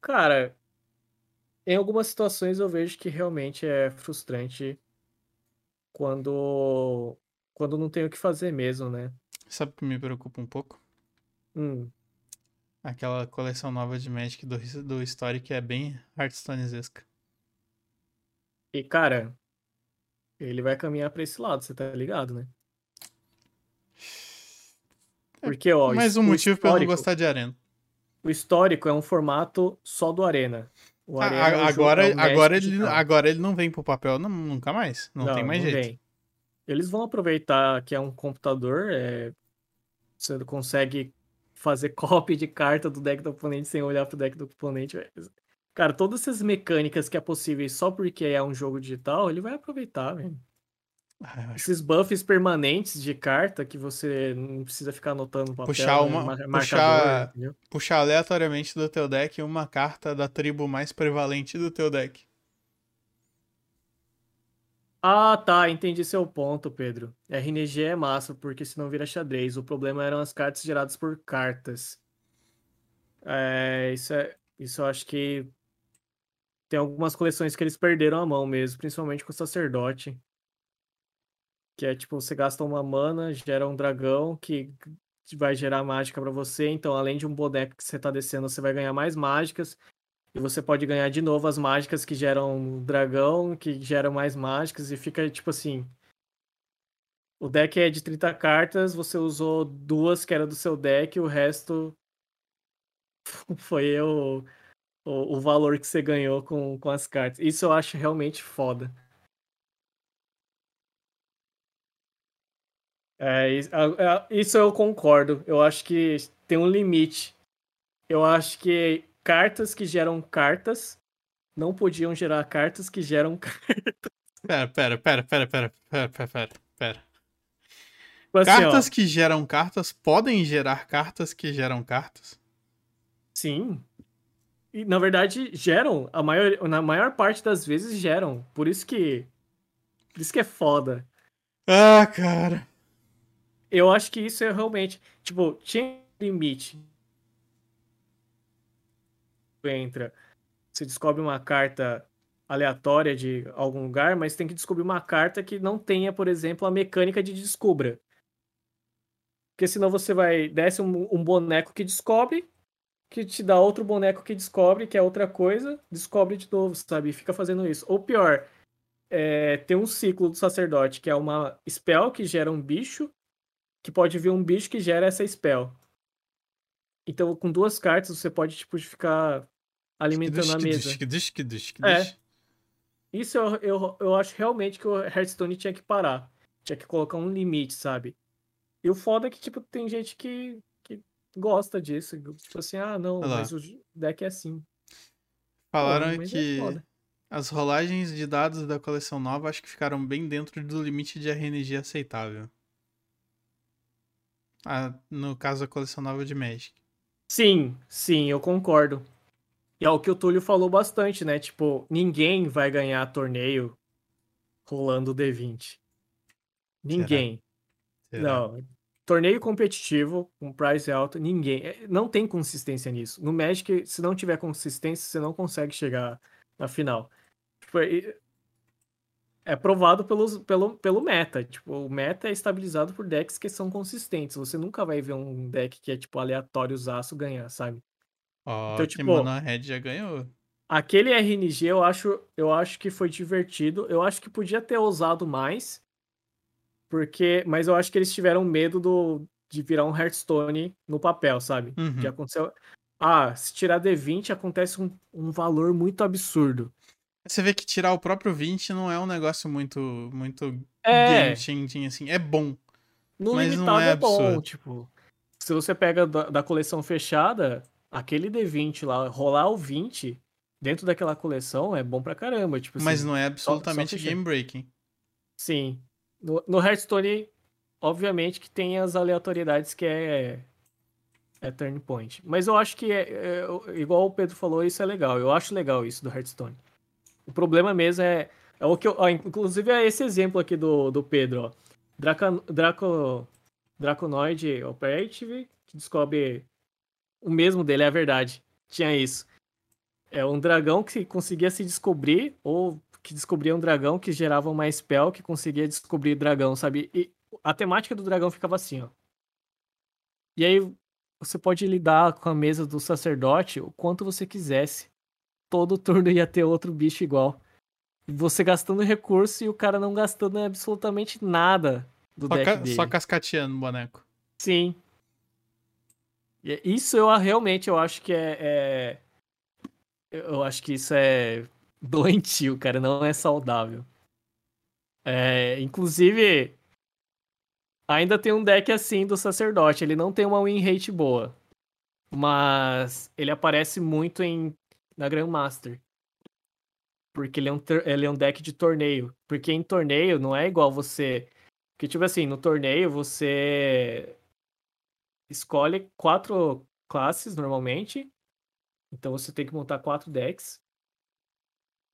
Cara, em algumas situações eu vejo que realmente é frustrante quando quando não tem o que fazer mesmo, né? Sabe o que me preocupa um pouco? Hum. Aquela coleção nova de Magic do, do Story que é bem Hearthstone-esca. E, cara, ele vai caminhar pra esse lado, você tá ligado, né? É, Porque, ó. Mais um motivo pra eu não gostar de Arena. O histórico é um formato só do Arena. O ah, Arena é agora, é agora, ele, agora ele não vem pro papel não, nunca mais. Não, não tem mais não jeito. Vem. Eles vão aproveitar que é um computador, é, você consegue fazer <laughs> copy de carta do deck do oponente sem olhar pro deck do oponente. Cara, todas essas mecânicas que é possível só porque é um jogo digital, ele vai aproveitar, velho. Ah, Esses buffs permanentes de carta que você não precisa ficar anotando no papel. Puxar, uma, né? puxar, puxar aleatoriamente do teu deck uma carta da tribo mais prevalente do teu deck. Ah, tá, entendi seu ponto, Pedro. RNG é massa, porque senão vira xadrez. O problema eram as cartas geradas por cartas. É, isso é, isso eu acho que tem algumas coleções que eles perderam a mão mesmo, principalmente com o sacerdote. Que é tipo, você gasta uma mana, gera um dragão que vai gerar mágica para você. Então, além de um boneco que você tá descendo, você vai ganhar mais mágicas. E você pode ganhar de novo as mágicas que geram dragão, que geram mais mágicas, e fica tipo assim. O deck é de 30 cartas, você usou duas que era do seu deck, o resto <laughs> foi o, o, o valor que você ganhou com, com as cartas. Isso eu acho realmente foda. É, isso eu concordo. Eu acho que tem um limite. Eu acho que cartas que geram cartas não podiam gerar cartas que geram cartas. <laughs> Pera, pera, pera, pera, pera, pera, pera, pera. pera. Tipo assim, cartas ó, que geram cartas podem gerar cartas que geram cartas? Sim. E, na verdade, geram. A maior, na maior parte das vezes geram. Por isso que. Por isso que é foda. Ah, cara. Eu acho que isso é realmente. Tipo, tinha limite entra, você descobre uma carta aleatória de algum lugar, mas tem que descobrir uma carta que não tenha, por exemplo, a mecânica de descubra. Porque senão você vai. Desce um, um boneco que descobre, que te dá outro boneco que descobre, que é outra coisa, descobre de novo, sabe? Fica fazendo isso. Ou pior, é, tem um ciclo do sacerdote, que é uma spell que gera um bicho, que pode vir um bicho que gera essa spell. Então, com duas cartas, você pode, tipo, ficar alimentando a mesa. É. Isso eu, eu, eu acho realmente que o Hearthstone tinha que parar. Tinha que colocar um limite, sabe? E o foda é que, tipo, tem gente que, que gosta disso. Tipo assim, ah, não, mas o deck é assim. Falaram Pô, que é as rolagens de dados da coleção nova acho que ficaram bem dentro do limite de RNG aceitável. Ah, no caso da coleção nova de Magic. Sim, sim, eu concordo. E é o que o Túlio falou bastante, né? Tipo, ninguém vai ganhar torneio rolando D20. Ninguém. Será? Será? Não. Torneio competitivo, com price alto, ninguém. É, não tem consistência nisso. No Magic, se não tiver consistência, você não consegue chegar na final. Tipo, é provado pelos, pelo, pelo meta. Tipo, o meta é estabilizado por decks que são consistentes. Você nunca vai ver um deck que é, tipo, aleatório aço ganhar, sabe? Ó, então, tipo, Mana Red já ganhou. Aquele RNG eu acho, eu acho que foi divertido. Eu acho que podia ter usado mais. Porque. Mas eu acho que eles tiveram medo do, de virar um Hearthstone no papel, sabe? Uhum. Que aconteceu. Ah, se tirar D20 acontece um, um valor muito absurdo. Você vê que tirar o próprio 20 não é um negócio muito muito é. game changing, assim. É bom. No mas limitado não é, é bom, tipo. Se você pega da, da coleção fechada, aquele D20 lá, rolar o 20 dentro daquela coleção é bom pra caramba. Tipo, Mas assim, não é absolutamente game breaking. Sim. No, no Hearthstone, obviamente que tem as aleatoriedades que é, é turn point. Mas eu acho que, é, é, igual o Pedro falou, isso é legal. Eu acho legal isso do Hearthstone. O problema mesmo é, é o que eu, ó, inclusive é esse exemplo aqui do, do Pedro, ó. Draco, Draco, Draconoid Operative, que descobre o mesmo dele, é a verdade. Tinha isso. É um dragão que conseguia se descobrir, ou que descobria um dragão que gerava uma spell que conseguia descobrir dragão, sabe? E a temática do dragão ficava assim, ó. E aí você pode lidar com a mesa do sacerdote o quanto você quisesse todo <laughs> turno ia ter outro bicho igual. Você gastando recurso e o cara não gastando absolutamente nada do só deck ca dele. Só cascateando o boneco. Sim. Isso eu realmente eu acho que é, é... Eu acho que isso é <laughs> doentio, cara. Não é saudável. É, inclusive, ainda tem um deck assim do sacerdote. Ele não tem uma win rate boa. Mas ele aparece muito em na Grandmaster. Porque ele é, um, ele é um deck de torneio. Porque em torneio não é igual você. Porque, tipo assim, no torneio você escolhe quatro classes normalmente. Então você tem que montar quatro decks.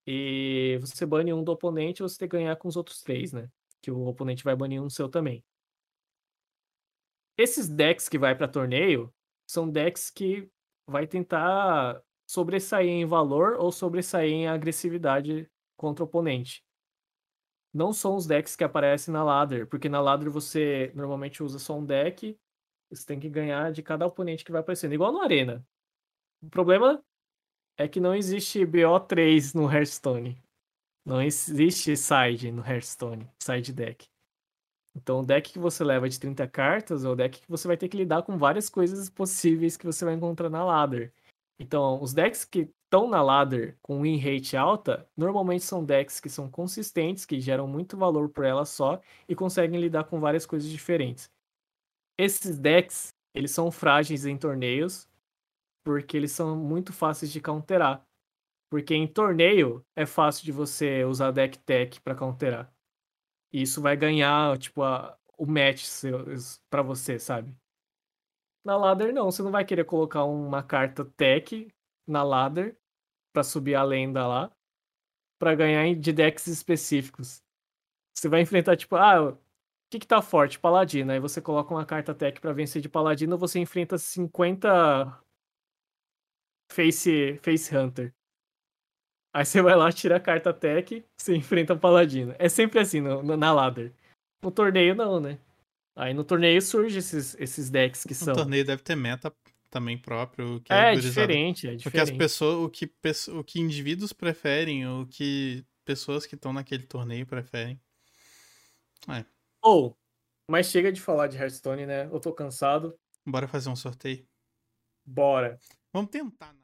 E você bane um do oponente você tem que ganhar com os outros três, né? Que o oponente vai banir um seu também. Esses decks que vai para torneio são decks que vai tentar sobressair em valor ou sobressair em agressividade contra o oponente. Não são os decks que aparecem na ladder, porque na ladder você normalmente usa só um deck, você tem que ganhar de cada oponente que vai aparecendo, igual no Arena. O problema é que não existe BO3 no Hearthstone. Não existe side no Hearthstone, side deck. Então, o deck que você leva de 30 cartas é o deck que você vai ter que lidar com várias coisas possíveis que você vai encontrar na ladder. Então, os decks que estão na ladder com win rate alta, normalmente são decks que são consistentes, que geram muito valor por ela só e conseguem lidar com várias coisas diferentes. Esses decks, eles são frágeis em torneios, porque eles são muito fáceis de counterar. Porque em torneio é fácil de você usar deck tech para counterar. E isso vai ganhar, tipo, a, o match para você, sabe? Na ladder não, você não vai querer colocar uma carta tech na ladder para subir a lenda lá, para ganhar de decks específicos. Você vai enfrentar tipo, ah, que que tá forte? Paladino. Aí você coloca uma carta tech para vencer de paladino, você enfrenta 50 face face hunter. Aí você vai lá, tira a carta tech, você enfrenta o paladino. É sempre assim no, no, na ladder. No torneio não, né? Aí no torneio surge esses, esses decks que no são. No torneio deve ter meta também próprio. Que é, é diferente, é diferente. Porque as pessoas, o que, o que indivíduos preferem, o que pessoas que estão naquele torneio preferem. É. Ou, oh, mas chega de falar de Hearthstone, né? Eu tô cansado. Bora fazer um sorteio? Bora. Vamos tentar.